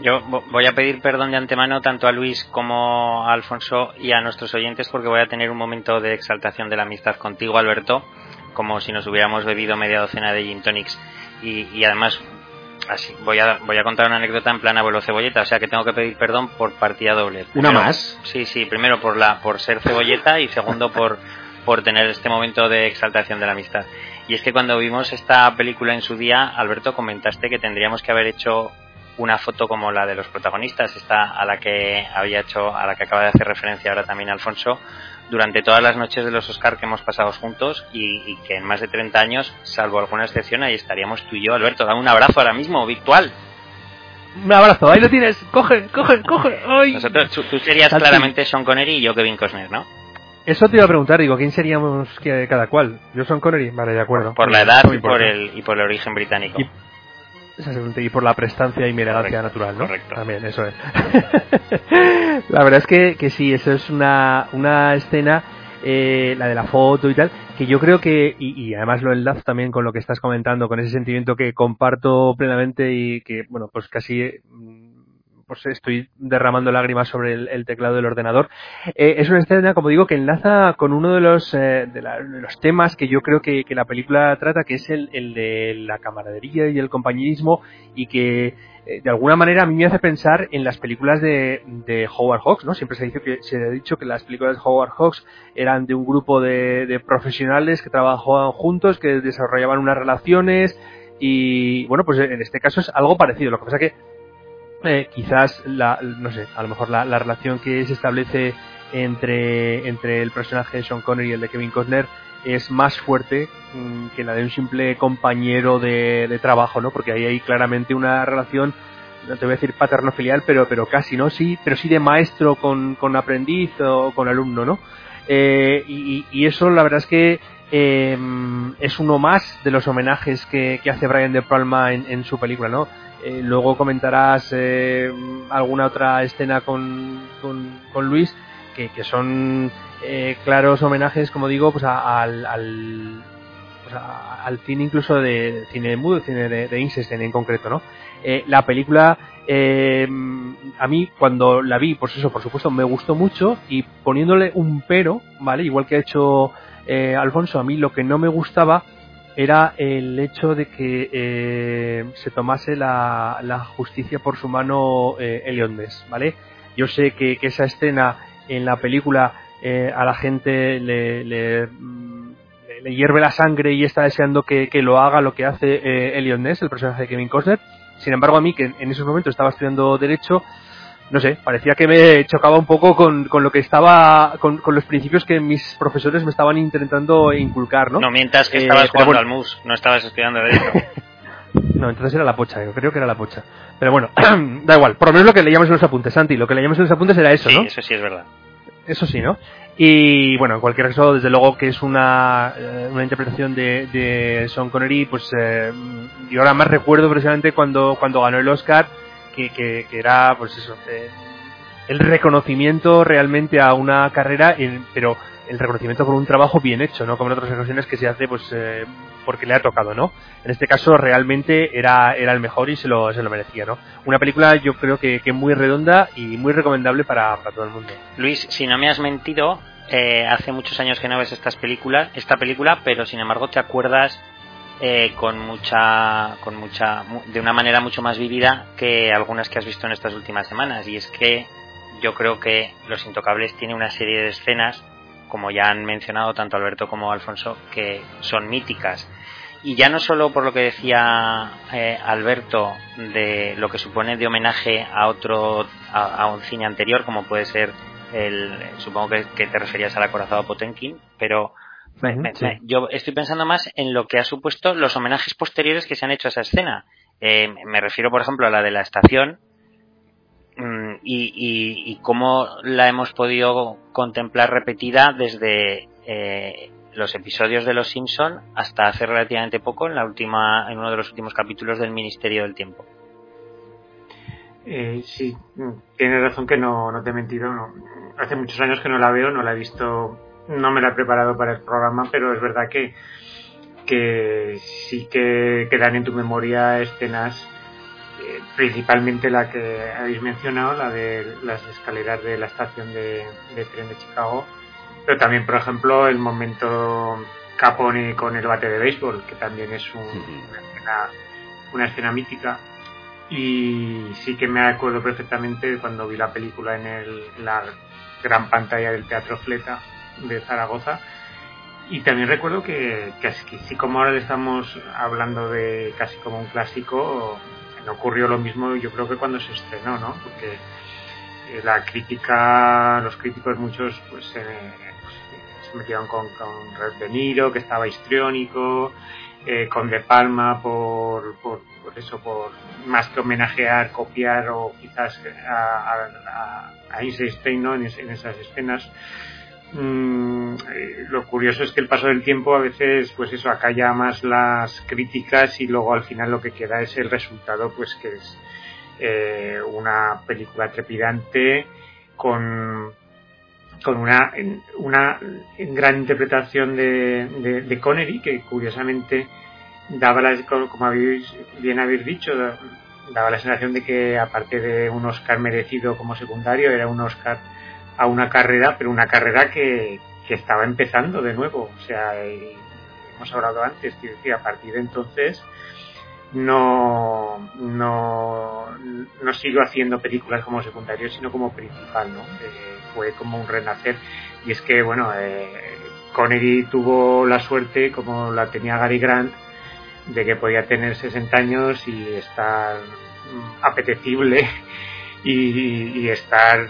Yo voy a pedir perdón de antemano tanto a Luis como a Alfonso y a nuestros oyentes porque voy a tener un momento de exaltación de la amistad contigo, Alberto, como si nos hubiéramos bebido media docena de gin tonics. Y, y además así voy a voy a contar una anécdota en plan abuelo cebolleta o sea que tengo que pedir perdón por partida doble. Una más sí sí primero por la por ser cebolleta y segundo por por tener este momento de exaltación de la amistad. Y es que cuando vimos esta película en su día Alberto comentaste que tendríamos que haber hecho una foto como la de los protagonistas esta a la que había hecho a la que acaba de hacer referencia ahora también Alfonso durante todas las noches de los Oscar que hemos pasado juntos y, que en más de 30 años, salvo alguna excepción, ahí estaríamos tú y yo, Alberto. Dame un abrazo ahora mismo, virtual. Un abrazo, ahí lo tienes, coge, coge, coge. Nosotros, tú, serías claramente Sean Connery y yo Kevin Costner, ¿no? Eso te iba a preguntar, digo, ¿quién seríamos cada cual? Yo Sean Connery, vale, de acuerdo. Por, la edad y por, el, y por el origen británico. Y *laughs* por la prestancia y mi elegancia natural, ¿no? Correcto. También, eso es. *laughs* la verdad es que, que sí, eso es una, una escena, eh, la de la foto y tal, que yo creo que, y, y, además lo enlazo también con lo que estás comentando, con ese sentimiento que comparto plenamente y que, bueno, pues casi pues estoy derramando lágrimas sobre el, teclado del ordenador. Eh, es una escena, como digo, que enlaza con uno de los, eh, de, los temas que yo creo que, la película trata, que es el, de la camaradería y el compañerismo y que eh, de alguna manera a mí me hace pensar en las películas de, de Howard Hawks, ¿no? Siempre se, dice que, se ha dicho que las películas de Howard Hawks eran de un grupo de, de profesionales que trabajaban juntos, que desarrollaban unas relaciones y bueno, pues en este caso es algo parecido. Lo que pasa que eh, quizás la, no sé, a lo mejor la, la, relación que se establece entre, entre el personaje de Sean Connery y el de Kevin Costner es más fuerte mm, que la de un simple compañero de, de, trabajo, ¿no? Porque ahí hay claramente una relación, no te voy a decir paterno-filial, pero, pero casi, ¿no? Sí, pero sí de maestro con, con aprendiz o con alumno, ¿no? Eh, y, eso la verdad es que eh, es uno más de los homenajes que, que hace Brian De Palma en, en su película, ¿no? Eh, luego comentarás eh, alguna otra escena con, con, Luis que, que son eh, claros homenajes, como digo, pues al, al, pues al cine incluso de cine mudo, cine de, de en concreto, ¿no? la película a mí cuando la vi, pues eso, por supuesto, me gustó mucho y poniéndole un pero, ¿vale? Igual que ha hecho Alfonso, a mí lo que no me gustaba era el hecho de que eh, se tomase la, justicia por su mano eh, ¿vale? Yo sé que, que, esa escena en la película eh, a la gente le, le, hierve la sangre y está deseando que, que lo haga lo que hace eh, Elliot Ness, el personaje de Kevin Costner. Sin embargo, a mí, que en esos momentos estaba estudiando Derecho, no sé, parecía que me chocaba un poco con, con lo que estaba, con, con, los principios que mis profesores me estaban intentando inculcar, ¿no? No mientras que estabas jugando al MUS, no estabas estudiando Derecho. *laughs* No, entonces era la pocha, yo creo que era la pocha. Pero bueno, *clears throat* da igual. Por lo menos lo que leíamos en los apuntes, Santi. Lo que leíamos en los apuntes era eso, sí, ¿no? eso sí es verdad. Eso sí, ¿no? Y bueno, en cualquier caso, desde luego que es una, una interpretación de, de Sean Connery, pues eh, yo ahora más recuerdo precisamente cuando, cuando ganó el Oscar, que, que, que era, pues eso, eh, el reconocimiento realmente a una carrera, en, pero el reconocimiento por un trabajo bien hecho, ¿no? Como en otras ocasiones que se hace, pues, eh, porque le ha tocado, ¿no? En este caso realmente era, era el mejor y se lo, se lo merecía, ¿no? Una película yo creo que, que muy redonda y muy recomendable para, para todo el mundo. Luis, si no me has mentido, eh, hace muchos años que no ves estas películas, esta película, pero sin embargo te acuerdas eh, con mucha, con mucha, de una manera mucho más vivida que algunas que has visto en estas últimas semanas. Y es que yo creo que Los Intocables tiene una serie de escenas como ya han mencionado tanto Alberto como Alfonso, que son míticas. Y ya no solo por lo que decía eh, Alberto de lo que supone de homenaje a otro, a, un cine anterior, como puede ser el, supongo que, que te referías al acorazado Potenkin, pero me, me, sí. me, yo estoy pensando más en lo que ha supuesto los homenajes posteriores que se han hecho a esa escena. Eh, me refiero, por ejemplo, a la de la estación, y, y, y, cómo la hemos podido contemplar repetida desde eh, los episodios de Los Simpson hasta hace relativamente poco en la última en uno de los últimos capítulos del Ministerio del Tiempo. Eh, sí, tienes razón que no, no te he mentido. No. Hace muchos años que no la veo, no la he visto, no me la he preparado para el programa, pero es verdad que, que sí que quedan en tu memoria escenas principalmente la que habéis mencionado, la de las escaleras de la estación de, de, tren de Chicago, pero también, por ejemplo, el momento Capone con el bate de béisbol, que también es un, una, escena, una escena mítica. Y sí que me acuerdo perfectamente cuando vi la película en el, la gran pantalla del Teatro Fleta de Zaragoza. Y también recuerdo que, que así como ahora estamos hablando de casi como un clásico, no ocurrió lo mismo yo creo que cuando se estrenó, ¿no? Porque eh, la crítica, los críticos muchos pues, eh, se metieron con, con Red De Niro, que estaba histriónico, eh, con De Palma por, por, por, eso, por más que homenajear, copiar o quizás a, a, Eisenstein, ¿no? En, en esas escenas. Mm, lo curioso es que el paso del tiempo a veces pues eso acalla más las críticas y luego al final lo que queda es el resultado pues que es eh, una película trepidante con con una una gran interpretación de, de, de Connery que curiosamente daba la, como habéis bien habéis dicho daba la sensación de que aparte de un Oscar merecido como secundario era un Oscar a una carrera, pero una carrera que, que estaba empezando de nuevo. O sea, hemos hablado antes, quiero decir, a partir de entonces no, no, no sigo haciendo películas como secundario, sino como principal, ¿no? Eh, fue como un renacer. Y es que, bueno, eh, Connery tuvo la suerte, como la tenía Gary Grant, de que podía tener 60 años y estar apetecible *laughs* y, y estar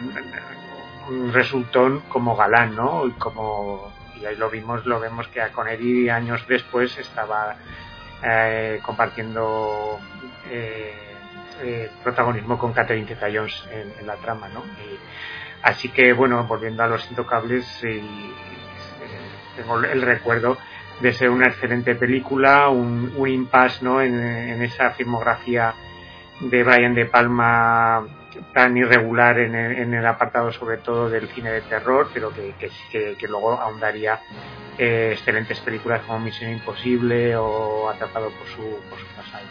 resultón como galán, ¿no? Y como y ahí lo vimos, lo vemos que a Connery años después estaba eh, compartiendo eh, eh, protagonismo con Catherine Zeta-Jones en, la trama, ¿no? Así que bueno, volviendo a los intocables, tengo el recuerdo de ser una excelente película, un, impasse, ¿no? En esa filmografía de Brian De Palma tan irregular en el, en el, apartado sobre todo del cine de terror, pero que, que, que, luego ahondaría eh, excelentes películas como Misión Imposible o Atrapado por su, por su pasado.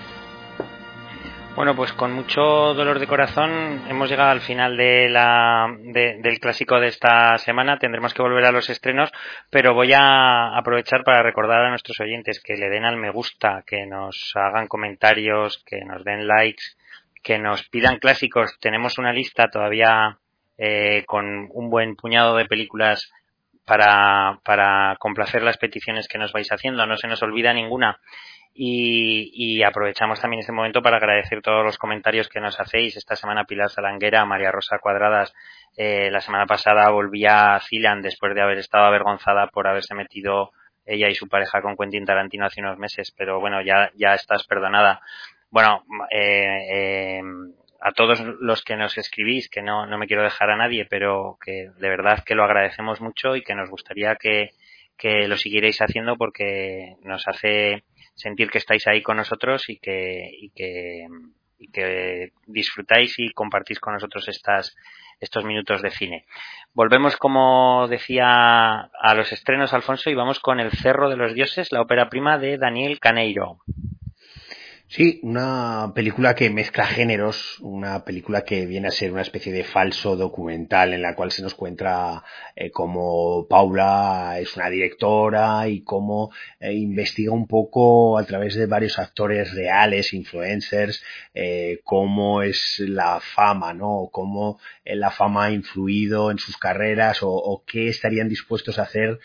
Bueno, pues con mucho dolor de corazón hemos llegado al final de la, de, del clásico de esta semana. Tendremos que volver a los estrenos, pero voy a aprovechar para recordar a nuestros oyentes que le den al me gusta, que nos hagan comentarios, que nos den likes, que nos pidan clásicos. Tenemos una lista todavía eh, con un buen puñado de películas para, para complacer las peticiones que nos vais haciendo. No se nos olvida ninguna. Y, y, aprovechamos también este momento para agradecer todos los comentarios que nos hacéis. Esta semana Pilar Salanguera, María Rosa Cuadradas, eh, la semana pasada volvía a Zilan después de haber estado avergonzada por haberse metido ella y su pareja con Quentin Tarantino hace unos meses, pero bueno, ya, ya estás perdonada. Bueno, eh, eh, a todos los que nos escribís, que no, no me quiero dejar a nadie, pero que de verdad que lo agradecemos mucho y que nos gustaría que, que lo siguierais haciendo porque nos hace sentir que estáis ahí con nosotros y que, y que, y que disfrutáis y compartís con nosotros estas, estos minutos de cine. Volvemos, como decía, a los estrenos, Alfonso, y vamos con El Cerro de los Dioses, la ópera prima de Daniel Caneiro. Sí, una película que mezcla géneros, una película que viene a ser una especie de falso documental en la cual se nos cuenta eh, cómo Paula es una directora y cómo eh, investiga un poco a través de varios actores reales, influencers, eh, cómo es la fama, ¿no? Cómo eh, la fama ha influido en sus carreras o, o qué estarían dispuestos a hacer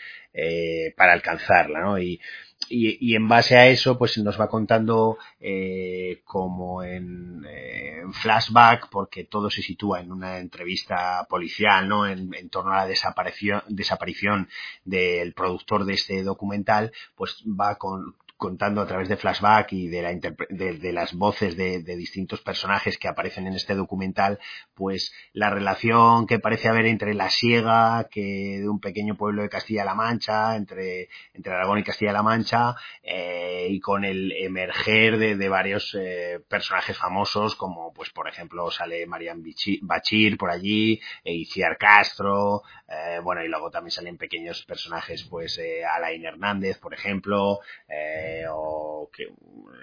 para alcanzarla, ¿no? Y, y, y, en base a eso, pues nos va contando eh, como en, eh, en, flashback, porque todo se sitúa en una entrevista policial, ¿no? En, en torno a la desaparición, desaparición del productor de este documental, pues va con, contando a través de flashback y de, la de, de las voces de, distintos personajes que aparecen en este documental, pues la relación que parece haber entre la siega que de un pequeño pueblo de Castilla-La Mancha, entre, entre Aragón y Castilla-La Mancha, eh, y con el emerger de, varios eh, personajes famosos, como pues por ejemplo sale Marian Bachir por allí, e Iciar Castro, eh, bueno, y luego también salen pequeños personajes, pues eh, Alain Hernández, por ejemplo, o que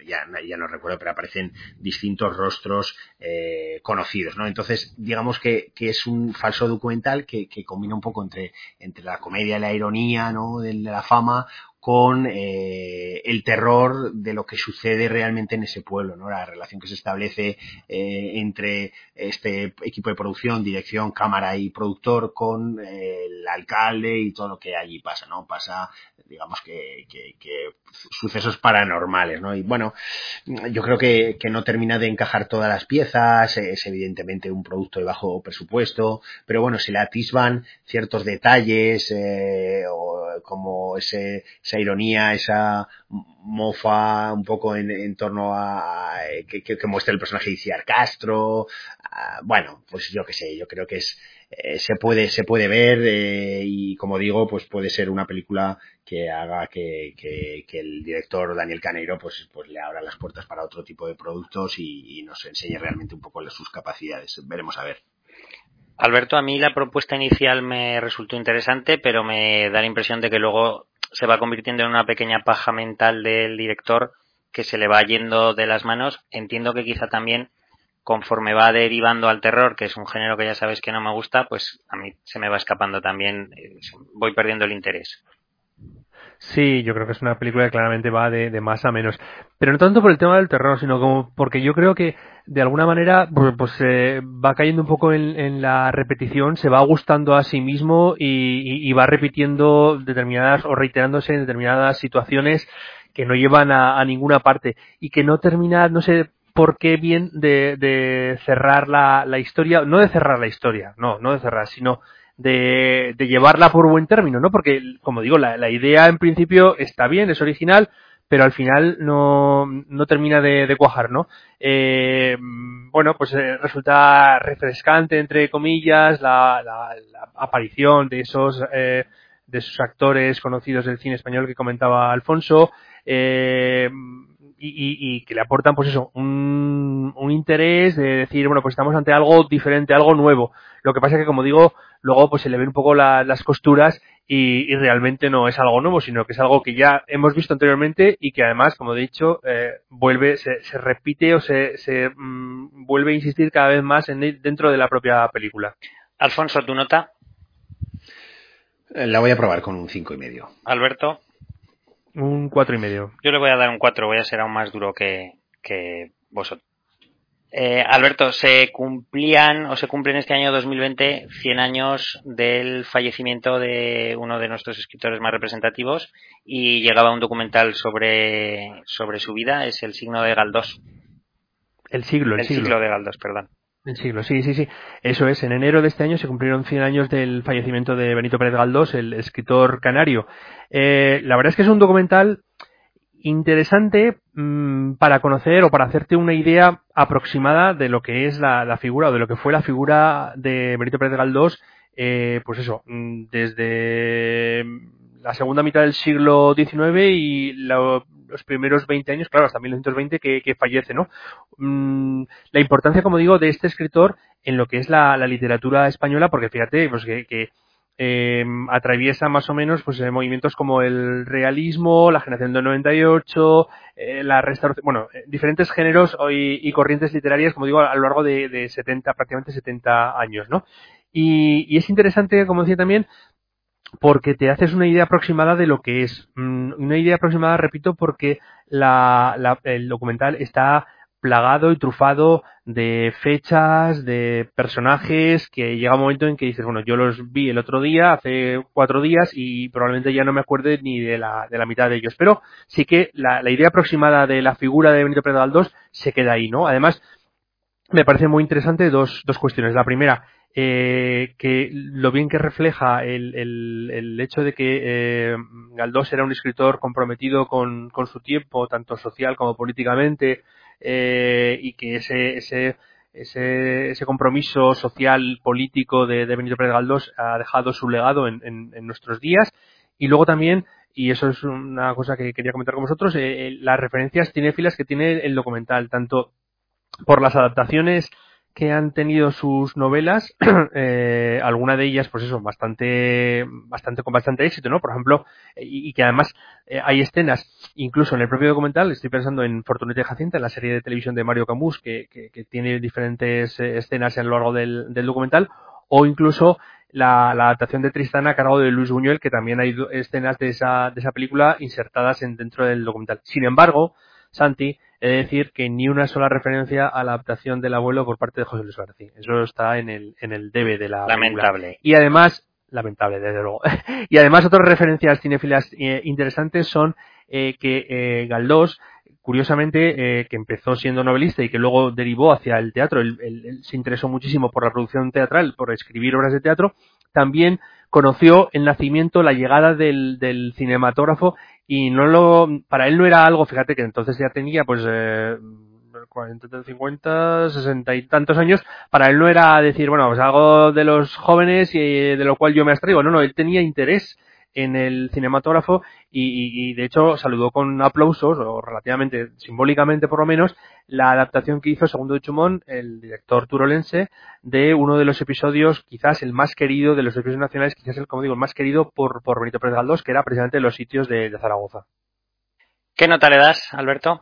ya, ya no recuerdo, pero aparecen distintos rostros eh, conocidos, ¿no? Entonces, digamos que, que es un falso documental que, que, combina un poco entre, entre la comedia y la ironía, ¿no? De, de la fama, con eh, el terror de lo que sucede realmente en ese pueblo, ¿no? La relación que se establece eh, entre este equipo de producción, dirección, cámara y productor con eh, el alcalde y todo lo que allí pasa, ¿no? Pasa, digamos que, que, que sucesos paranormales, ¿no? Y bueno, yo creo que, que, no termina de encajar todas las piezas, es evidentemente un producto de bajo presupuesto, pero bueno, se le atisban ciertos detalles, o como ese, ironía, esa mofa un poco en, en torno a, a que, que, que, muestra el personaje de Iciar Castro, bueno, pues yo que sé, yo creo que es, eh, se puede se puede ver eh, y como digo pues puede ser una película que haga que, que, que, el director Daniel Caneiro pues pues le abra las puertas para otro tipo de productos y, y nos enseñe realmente un poco sus capacidades. Veremos a ver Alberto, a mí la propuesta inicial me resultó interesante, pero me da la impresión de que luego se va convirtiendo en una pequeña paja mental del director que se le va yendo de las manos. Entiendo que quizá también conforme va derivando al terror, que es un género que ya sabes que no me gusta, pues a mí se me va escapando también, voy perdiendo el interés. Sí, yo creo que es una película que claramente va de, más a menos. Pero no tanto por el tema del terror, sino como porque yo creo que de alguna manera pues, pues eh, va cayendo un poco en, en, la repetición, se va gustando a sí mismo y, y, y, va repitiendo determinadas o reiterándose en determinadas situaciones que no llevan a, a ninguna parte y que no termina, no sé por qué bien de, de cerrar la, la historia, no de cerrar la historia, no, no de cerrar, sino de, llevarla por buen término, ¿no? Porque, como digo, la, idea en principio está bien, es original, pero al final no, no termina de, cuajar, ¿no? Eh, bueno, pues eh, resulta refrescante, entre comillas, la, la, aparición de esos, eh, de esos actores conocidos del cine español que comentaba Alfonso, eh, y, y, y, que le aportan, pues eso, un, un, interés de decir, bueno, pues estamos ante algo diferente, algo nuevo. Lo que pasa es que, como digo, luego pues se le ven un poco la, las costuras y, y, realmente no es algo nuevo, sino que es algo que ya hemos visto anteriormente y que además, como he dicho, eh, vuelve, se, se, repite o se, se mmm, vuelve a insistir cada vez más en, dentro de la propia película. Alfonso, ¿tu nota? La voy a probar con un cinco y medio. Alberto. Un cuatro y medio. Yo le voy a dar un cuatro, voy a ser aún más duro que, que vosotros. Eh, Alberto, se cumplían o se cumplen este año 2020 100 años del fallecimiento de uno de nuestros escritores más representativos y llegaba un documental sobre, sobre su vida, es El signo de Galdós. El siglo, el, el siglo. de Galdós, perdón. El siglo, sí, sí, sí. Eso es. En enero de este año se cumplieron 100 años del fallecimiento de Benito Pérez Galdós, el escritor canario. Eh, la verdad es que es un documental interesante mmm, para conocer o para hacerte una idea aproximada de lo que es la, figura o de lo que fue la figura de Benito Pérez Galdós, eh, pues eso, desde la segunda mitad del siglo XIX y los primeros 20 años, claro, hasta 1920 que, que fallece, ¿no? Mm, la importancia, como digo, de este escritor en lo que es la, literatura española, porque fíjate, pues que eh, atraviesa más o menos pues eh, movimientos como el realismo, la generación del 98, eh, la restauración, bueno, eh, diferentes géneros y, corrientes literarias, como digo, a lo largo de, de 70, prácticamente 70 años, ¿no? Y, y, es interesante, como decía también, porque te haces una idea aproximada de lo que es. Mm, una idea aproximada, repito, porque la, la, el documental está plagado y trufado de fechas, de personajes, que llega un momento en que dices, bueno, yo los vi el otro día, hace cuatro días, y probablemente ya no me acuerde ni de la, de la mitad de ellos. Pero sí que la, idea aproximada de la figura de Benito Pérez Galdós se queda ahí, ¿no? Además, me parece muy interesante dos, dos cuestiones. La primera, eh, que lo bien que refleja el, el, el hecho de que eh, Galdós era un escritor comprometido con, con, su tiempo, tanto social como políticamente, eh, y que ese, ese, ese, ese, compromiso social, político de, Benito Pérez Galdós ha dejado su legado en, en, en, nuestros días. Y luego también, y eso es una cosa que quería comentar con vosotros, eh, las referencias cinéfilas que tiene el documental, tanto por las adaptaciones que han tenido sus novelas, *clears throat* eh, alguna de ellas, pues eso, bastante, bastante, con bastante éxito, ¿no? Por ejemplo, y, que además eh, hay escenas, incluso en el propio documental, estoy pensando en Fortunita y Jacinta, en la serie de televisión de Mario Camus, que, que, tiene diferentes eh, escenas a lo largo del, del documental, o incluso la, la, adaptación de Tristana a cargo de Luis Buñuel, que también hay escenas de esa, de esa película insertadas en, dentro del documental. Sin embargo, Santi, he de decir que ni una sola referencia a la adaptación del abuelo por parte de José Luis García. Eso está en el, en el debe de la Lamentable. Película. Y además, lamentable, desde luego. *laughs* y además otras referencias cinéfilas eh, interesantes son eh, que eh, Galdós, curiosamente, eh, que empezó siendo novelista y que luego derivó hacia el teatro, él, él, él, se interesó muchísimo por la producción teatral, por escribir obras de teatro, también conoció el nacimiento, la llegada del, del cinematógrafo y no lo, para él no era algo, fíjate que entonces ya tenía pues eh, 40, 50, 60 y tantos años, para él no era decir, bueno, pues algo de los jóvenes y de lo cual yo me abstraigo, no, no, él tenía interés en el cinematógrafo y, y, y, de hecho saludó con aplausos, o relativamente simbólicamente por lo menos, la adaptación que hizo Segundo de Chumón, el director turolense, de uno de los episodios, quizás el más querido de los episodios nacionales, quizás el, como digo, el más querido por, por Benito Pérez Galdós, que era precisamente los sitios de, de Zaragoza. ¿Qué nota le das, Alberto?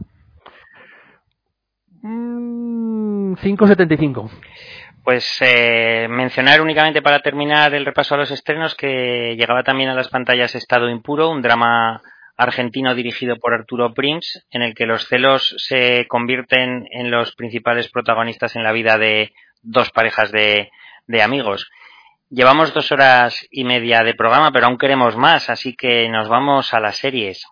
Mm, 5.75. Pues eh, mencionar únicamente para terminar el repaso a los estrenos que llegaba también a las pantallas Estado Impuro, un drama argentino dirigido por Arturo Prims, en el que los celos se convierten en los principales protagonistas en la vida de dos parejas de, de amigos. Llevamos dos horas y media de programa, pero aún queremos más, así que nos vamos a las series.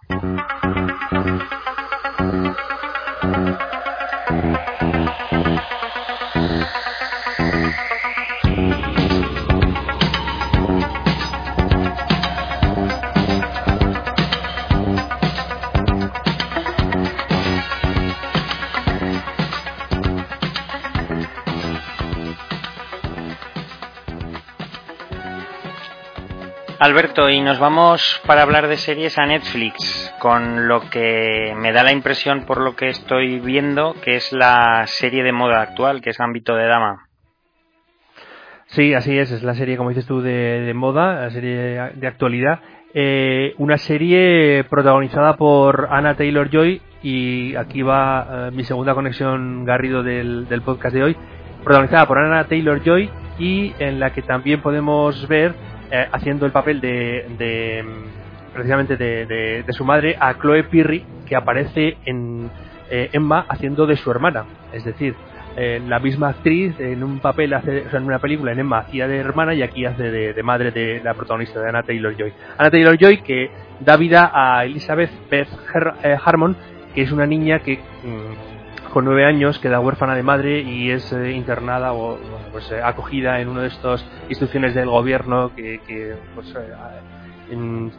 Alberto, y nos vamos para hablar de series a Netflix, con lo que me da la impresión por lo que estoy viendo, que es la serie de moda actual, que es Ámbito de Dama. Sí, así es, es la serie, como dices tú, de, de moda, la serie de actualidad. Eh, una serie protagonizada por Anna Taylor Joy, y aquí va eh, mi segunda conexión Garrido del, del podcast de hoy, protagonizada por Anna Taylor Joy, y en la que también podemos ver eh, haciendo el papel de, de precisamente de, de, de, su madre a Chloe Pirri que aparece en eh, Emma haciendo de su hermana es decir eh, la misma actriz en un papel, hace, o sea, en una película en Emma hacía de hermana y aquí hace de, madre de la protagonista de Anna Taylor Joy. Anna Taylor Joy que da vida a Elizabeth Beth eh, Harmon, que es una niña que mm, con nueve años queda huérfana de madre y es eh, internada o pues acogida en una de estas instituciones del gobierno que, que pues,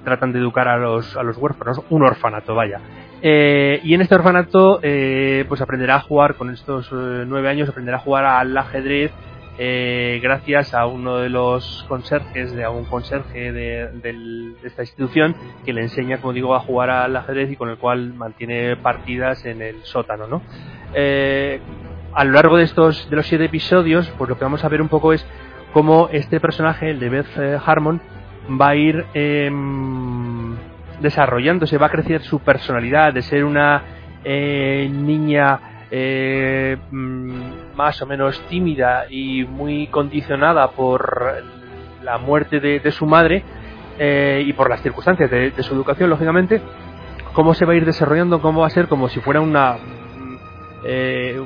tratan de educar a los, a los huérfanos, un orfanato, vaya. Eh, y en este orfanato, eh, pues aprenderá a jugar con estos eh, nueve años, aprenderá a jugar al ajedrez gracias a uno de los conserjes, de a un conserje de, esta institución que le enseña, como digo, a jugar al ajedrez y con el cual mantiene partidas en el sótano, ¿no? A lo largo de estos, de los siete episodios, pues lo que vamos a ver un poco es cómo este personaje, el de Beth Harmon, va a ir em, desarrollándose, va a crecer su personalidad de ser una eh, niña eh, mm, más o menos tímida y muy condicionada por la muerte de, su madre eh, y por las circunstancias de, su educación, lógicamente, cómo se va a ir desarrollando, cómo va a ser como si fuera una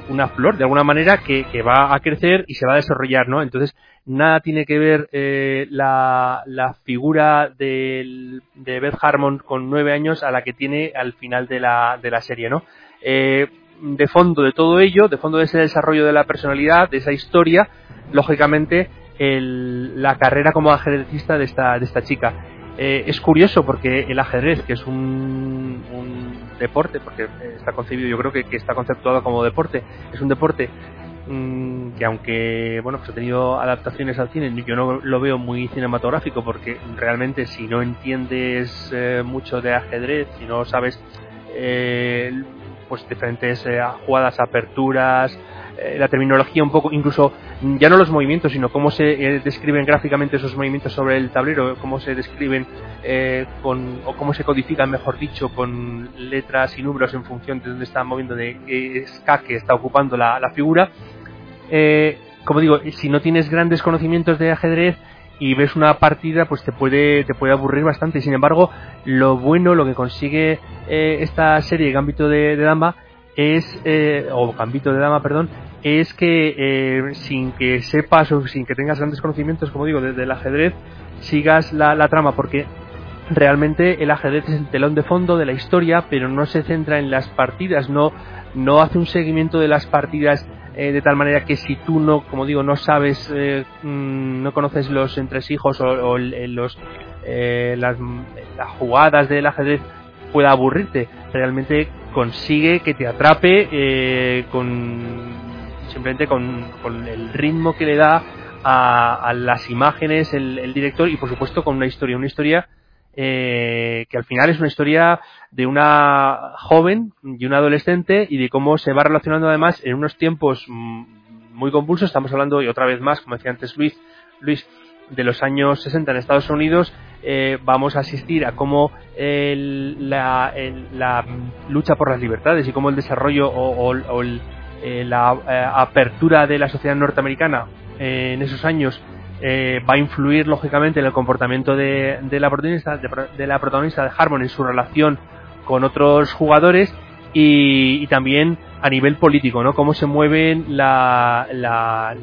una flor de alguna manera que, va a crecer y se va a desarrollar, ¿no? Entonces nada tiene que ver eh, la, figura de Beth Harmon con nueve años a la que tiene al final de la, de la serie, ¿no? Eh, de fondo de todo ello, de fondo de ese desarrollo de la personalidad, de esa historia, lógicamente el, la carrera como ajedrecista de esta, de esta chica. Eh, es curioso porque el ajedrez, que es un, un deporte, porque está concebido, yo creo que, que, está conceptuado como deporte, es un deporte Mm, que aunque bueno pues ha tenido adaptaciones al cine yo no lo veo muy cinematográfico porque realmente si no entiendes eh, mucho de ajedrez si no sabes eh, pues diferentes eh, jugadas aperturas la terminología un poco incluso ya no los movimientos sino cómo se describen gráficamente esos movimientos sobre el tablero cómo se describen con o cómo se codifican mejor dicho con letras y números en función de dónde está moviendo de qué escaque está ocupando la, figura eh, como digo, si no tienes grandes conocimientos de ajedrez y ves una partida, pues te puede, te puede aburrir bastante. Sin embargo, lo bueno, lo que consigue eh, esta serie Gambito de, Dama es, eh, o Gambito de Dama, perdón, es que eh, sin que sepas o sin que tengas grandes conocimientos, como digo, del ajedrez, sigas la, trama, porque realmente el ajedrez es el telón de fondo de la historia, pero no se centra en las partidas, no, no hace un seguimiento de las partidas eh, de tal manera que si tú no, como digo, no sabes, eh, mm, no conoces los entresijos o, los, eh, las, jugadas del ajedrez, pueda aburrirte. Realmente consigue que te atrape con simplemente con, el ritmo que le da a, las imágenes el, el, director y por supuesto con una historia, una historia eh, que al final es una historia de una joven y un adolescente y de cómo se va relacionando además en unos tiempos mm, muy convulsos. Estamos hablando, y otra vez más, como decía antes Luis, Luis de los años 60 en Estados Unidos, eh, vamos a asistir a cómo la, la, lucha por las libertades y cómo el desarrollo o, eh, la eh, apertura de la sociedad norteamericana en esos años eh, va a influir lógicamente en el comportamiento de, la protagonista de, la protagonista de Harmon en su relación con otros jugadores y, también a nivel político, ¿no? Cómo se mueven la, la,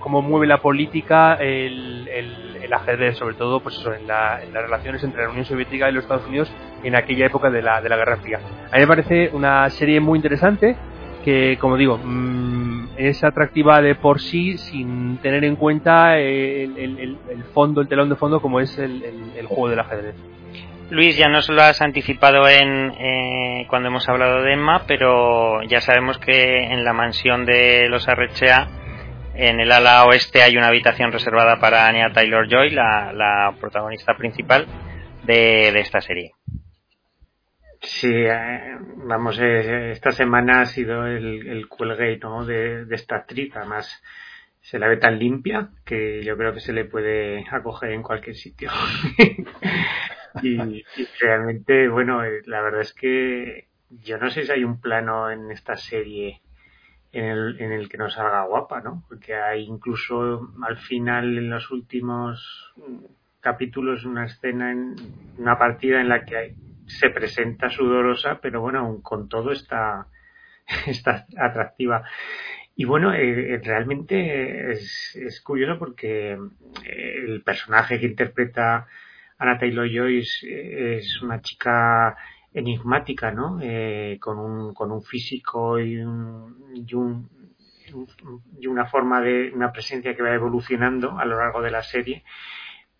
cómo mueve la política el, el, ajedrez, sobre todo pues eso, en, las relaciones entre la Unión Soviética y los Estados Unidos en aquella época de la, de la Guerra Fría. A mí me parece una serie muy interesante que, como digo, mm, es atractiva de por sí sin tener en cuenta el, fondo, el telón de fondo como es el, juego del ajedrez. Luis, ya nos lo has anticipado en eh, cuando hemos hablado de Emma, pero ya sabemos que en la mansión de los Arrechea, en el ala oeste, hay una habitación reservada para Anya Taylor Joy, la, protagonista principal de esta serie. Sí, eh, vamos, eh, esta semana ha sido el, el cuelgue ¿no? de, esta actriz. Además, se la ve tan limpia que yo creo que se le puede acoger en cualquier sitio. *laughs* y, realmente, bueno, eh, la verdad es que yo no sé si hay un plano en esta serie en el, en el que nos salga guapa, ¿no? Porque hay incluso al final, en los últimos capítulos, una escena, en una partida en la que hay se presenta sudorosa, pero bueno, con todo está, *laughs* está atractiva. Y bueno, eh, realmente es, es, curioso porque el personaje que interpreta Anna Taylor Joyce es una chica enigmática, ¿no? Eh, con, un, con un físico y, un, y, un, y una forma de una presencia que va evolucionando a lo largo de la serie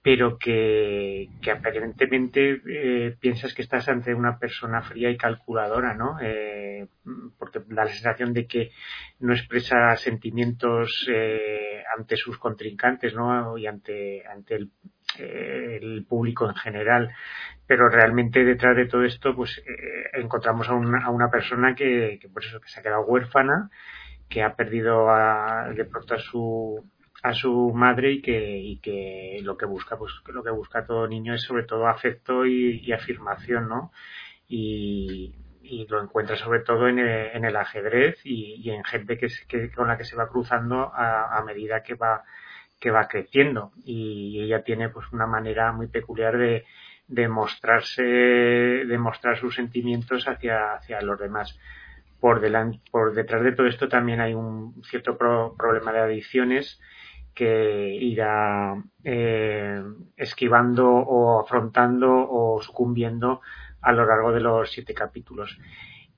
pero que, aparentemente eh, piensas que estás ante una persona fría y calculadora, ¿no? Eh, porque da la sensación de que no expresa sentimientos eh, ante sus contrincantes, ¿no? Y ante, ante el, público en general. Pero realmente detrás de todo esto, pues encontramos a una, a una persona que, por eso que se ha quedado huérfana, que ha perdido a, de pronto a su a su madre y que, y que lo que busca, pues lo que busca todo niño es sobre todo afecto y, afirmación, ¿no? Y, lo encuentra sobre todo en el, en el ajedrez y, en gente que, que, con la que se va cruzando a, a medida que va que va creciendo y ella tiene pues una manera muy peculiar de, de mostrarse, de mostrar sus sentimientos hacia, hacia los demás. Por, delante, por detrás de todo esto también hay un cierto pro, problema de adicciones que irá eh, esquivando o afrontando o sucumbiendo a lo largo de los siete capítulos.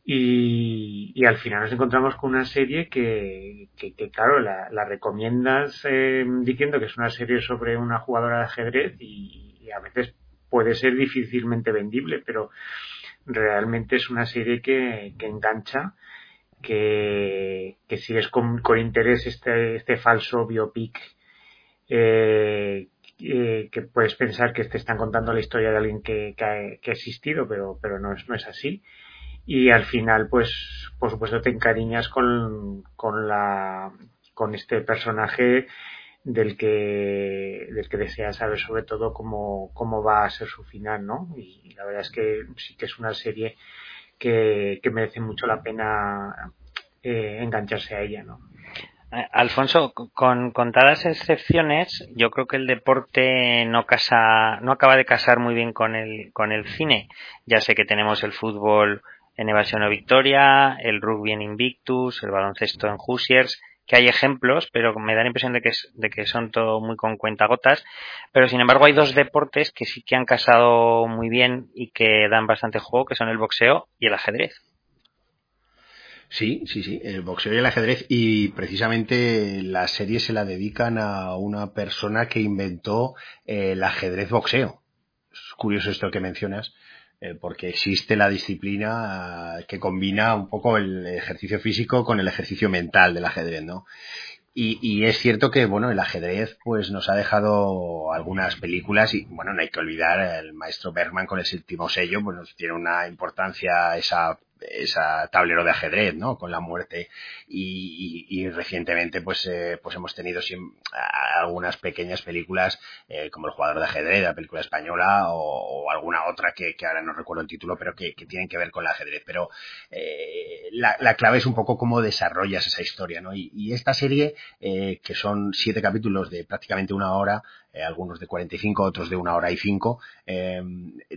Y, al final nos encontramos con una serie que, claro, la, la recomiendas eh, diciendo que es una serie sobre una jugadora de ajedrez y, y, a veces puede ser difícilmente vendible, pero realmente es una serie que, que engancha, que, que sigues con, con interés este, este falso biopic eh, eh, que puedes pensar que te están contando la historia de alguien que, ha, que ha existido, pero, pero no, es, no es así. Y al final pues por supuesto te encariñas con, con la con este personaje del que del que deseas saber sobre todo cómo, cómo va a ser su final no y la verdad es que sí que es una serie que, que merece mucho la pena eh, engancharse a ella no Alfonso, con contadas excepciones, yo creo que el deporte no casa, no acaba de casar muy bien con el, con el cine. Ya sé que tenemos el fútbol en Evasión o Victoria, el rugby en Invictus, el baloncesto en Hoosiers, que hay ejemplos, pero me da la impresión de que, es, de que son todo muy con cuentagotas. Pero sin embargo hay dos deportes que sí que han casado muy bien y que dan bastante juego, que son el boxeo y el ajedrez. Sí, sí, sí, el boxeo y el ajedrez y precisamente la serie se la dedican a una persona que inventó el ajedrez boxeo. Es curioso esto que mencionas, eh, porque existe la disciplina uh, que combina un poco el ejercicio físico con el ejercicio mental del ajedrez, ¿no? Y, y, es cierto que, bueno, el ajedrez pues nos ha dejado algunas películas y, bueno, no hay que olvidar el maestro Bergman con el séptimo sello, pues tiene una importancia esa esa tablero de ajedrez, ¿no? Con la muerte y, y, recientemente pues eh, pues hemos tenido algunas pequeñas películas eh, como el jugador de ajedrez, la película española o, o alguna otra que, que, ahora no recuerdo el título, pero que, que tienen que ver con el ajedrez. Pero eh, la, la, clave es un poco cómo desarrollas esa historia, ¿no? Y, y esta serie eh, que son siete capítulos de prácticamente una hora eh, algunos de 45, otros de una hora y cinco, eh,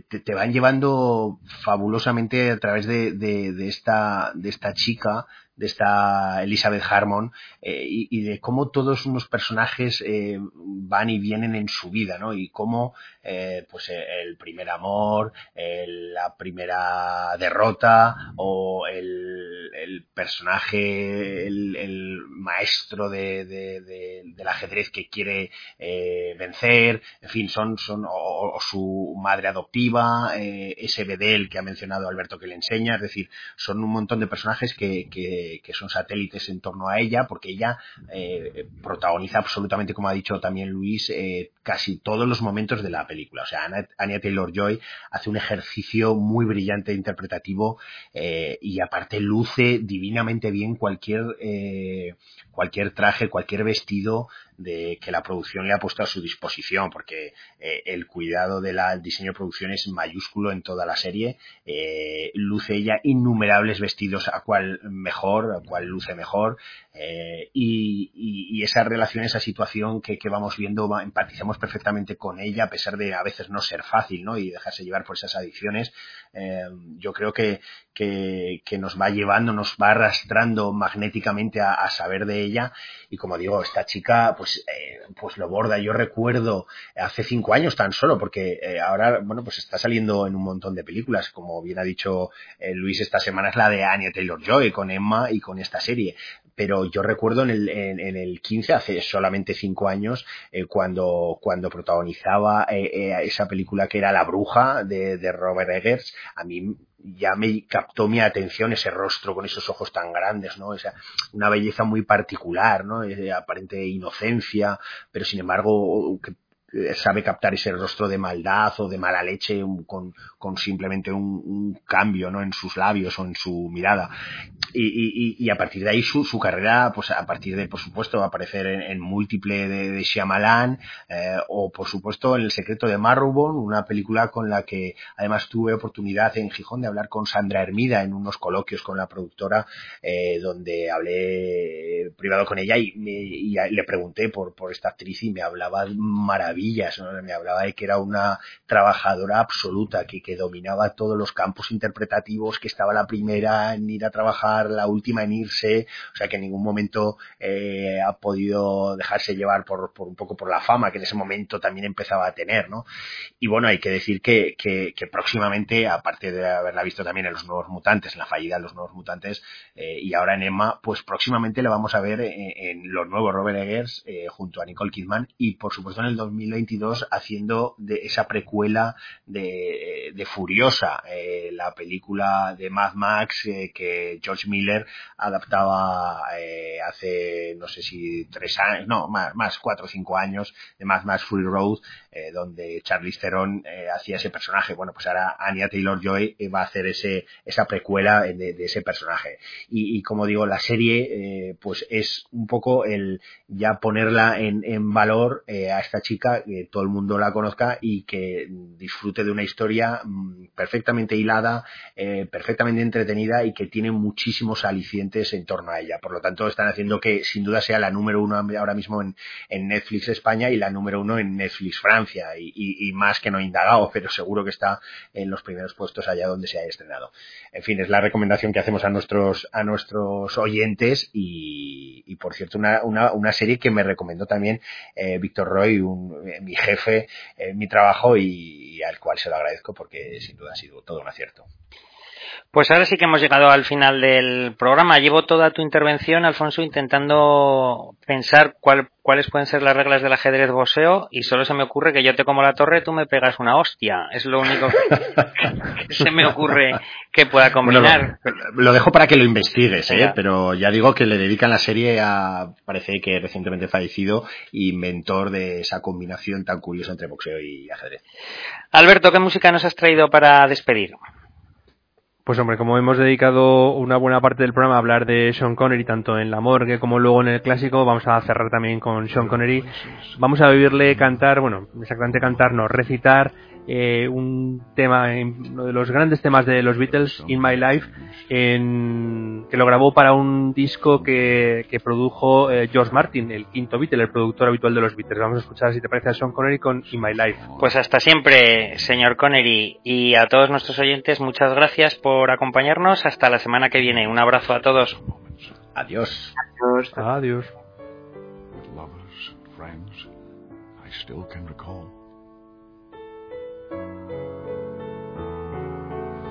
te, te, van llevando fabulosamente a través de, de, de, esta, de esta chica de esta Elizabeth Harmon eh, y, de cómo todos unos personajes eh, van y vienen en su vida, ¿no? Y cómo eh, pues el primer amor, la primera derrota o el, personaje, el, maestro de, del ajedrez que quiere eh, vencer, en fin, son, son o, o su madre adoptiva, eh, ese bedel que ha mencionado Alberto que le enseña, es decir, son un montón de personajes que, que que, son satélites en torno a ella, porque ella eh, protagoniza absolutamente, como ha dicho también Luis, eh, casi todos los momentos de la película. O sea, Anya Taylor-Joy hace un ejercicio muy brillante interpretativo eh, y aparte luce divinamente bien cualquier, eh, cualquier traje, cualquier vestido de que la producción le ha puesto a su disposición, porque eh, el cuidado del diseño de producción es mayúsculo en toda la serie. Eh, luce ella innumerables vestidos a cual mejor, a cual luce mejor, eh, y, esa relación, esa situación que, que vamos viendo, empatizamos perfectamente con ella, a pesar de a veces no ser fácil, ¿no? Y dejarse llevar por esas adicciones. Yo creo que, que, que, nos va llevando, nos va arrastrando magnéticamente a, a, saber de ella. Y como digo, esta chica, pues, eh, pues lo borda. Yo recuerdo hace cinco años tan solo, porque eh, ahora, bueno, pues está saliendo en un montón de películas. Como bien ha dicho eh, Luis, esta semana es la de Anya Taylor Joy con Emma y con esta serie pero yo recuerdo en el, en, en el 15, hace solamente cinco años, cuando, cuando protagonizaba esa película que era La Bruja de, de Robert Eggers, a mí ya me captó mi atención ese rostro con esos ojos tan grandes, ¿no? Esa, una belleza muy particular, ¿no? Aparente inocencia, pero sin embargo, que sabe captar ese rostro de maldad o de mala leche con, con simplemente un, un, cambio ¿no? en sus labios o en su mirada. Y, y, y a partir de ahí su, su, carrera, pues a partir de, por supuesto, aparecer en, en múltiple de, de Shyamalan eh, o, por supuesto, en El secreto de Marrowbone, una película con la que además tuve oportunidad en Gijón de hablar con Sandra Hermida en unos coloquios con la productora eh, donde hablé privado con ella y, me, y le pregunté por, por esta actriz y me hablaba maravilloso ¿no? me hablaba de que era una trabajadora absoluta, que, dominaba todos los campos interpretativos, que estaba la primera en ir a trabajar, la última en irse, o sea que en ningún momento eh, ha podido dejarse llevar por, por, un poco por la fama que en ese momento también empezaba a tener, ¿no? Y bueno, hay que decir que, próximamente, aparte de haberla visto también en Los Nuevos Mutantes, en la fallida de Los Nuevos Mutantes, eh, y ahora en Emma, pues próximamente la vamos a ver en, en Los Nuevos Robert Eggers, eh, junto a Nicole Kidman, y por supuesto en el 2000 2022 haciendo de esa precuela de, de Furiosa, eh, la película de Mad Max eh, que George Miller adaptaba eh, hace no sé si tres años, no, más, más cuatro o cinco años de Mad Max Fury Road, eh, donde Charlize Theron eh, hacía ese personaje. Bueno, pues ahora Anya Taylor-Joy va a hacer ese, esa precuela de, de ese personaje. Y, y, como digo, la serie pues es un poco el ya ponerla en, en valor a esta chica que todo el mundo la conozca y que disfrute de una historia mm, perfectamente hilada, eh, perfectamente entretenida y que tiene muchísimos alicientes en torno a ella. Por lo tanto, están haciendo que sin duda sea la número uno ahora mismo en, Netflix España y la número uno en Netflix Francia y, más que no indagado, pero seguro que está en los primeros puestos allá donde se haya estrenado. En fin, es la recomendación que hacemos a nuestros, a nuestros oyentes y, por cierto, una, una, serie que me recomendó también eh, Víctor Roy, un, mi jefe en mi trabajo y, y, al cual se lo agradezco porque sin duda ha sido todo un acierto. Pues ahora sí que hemos llegado al final del programa. Llevo toda tu intervención, Alfonso, intentando pensar cuál, cuáles pueden ser las reglas del ajedrez boxeo y solo se me ocurre que yo te como la torre, tú me pegas una hostia. Es lo único que *laughs* se me ocurre que pueda combinar. Bueno, lo, lo, dejo para que lo investigues, ¿eh? pero ya digo que le dedican la serie a, parece que recientemente fallecido, inventor de esa combinación tan curiosa entre boxeo y ajedrez. Alberto, ¿qué música nos has traído para despedir? Pues hombre, como hemos dedicado una buena parte del programa a hablar de Sean Connery, tanto en la morgue como luego en el clásico, vamos a cerrar también con Sean Connery. Vamos a oírle cantar, bueno, exactamente cantar, no, recitar eh, un tema, uno de los grandes temas de los Beatles, In My Life, en, que lo grabó para un disco que, que produjo eh, George Martin, el quinto Beatle, el productor habitual de los Beatles. Vamos a escuchar, si te parece, a Sean Connery con In My Life. Pues hasta siempre, señor Connery, y a todos nuestros oyentes, muchas gracias por acompañarnos. Hasta la semana que viene. Un abrazo a todos. Adiós. Adiós. Adiós. still can recall.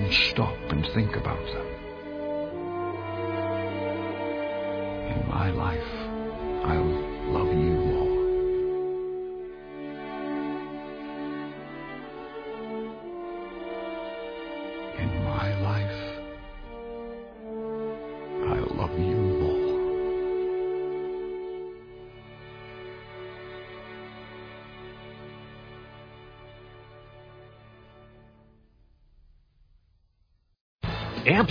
I'll stop and think about them. In my life, I'll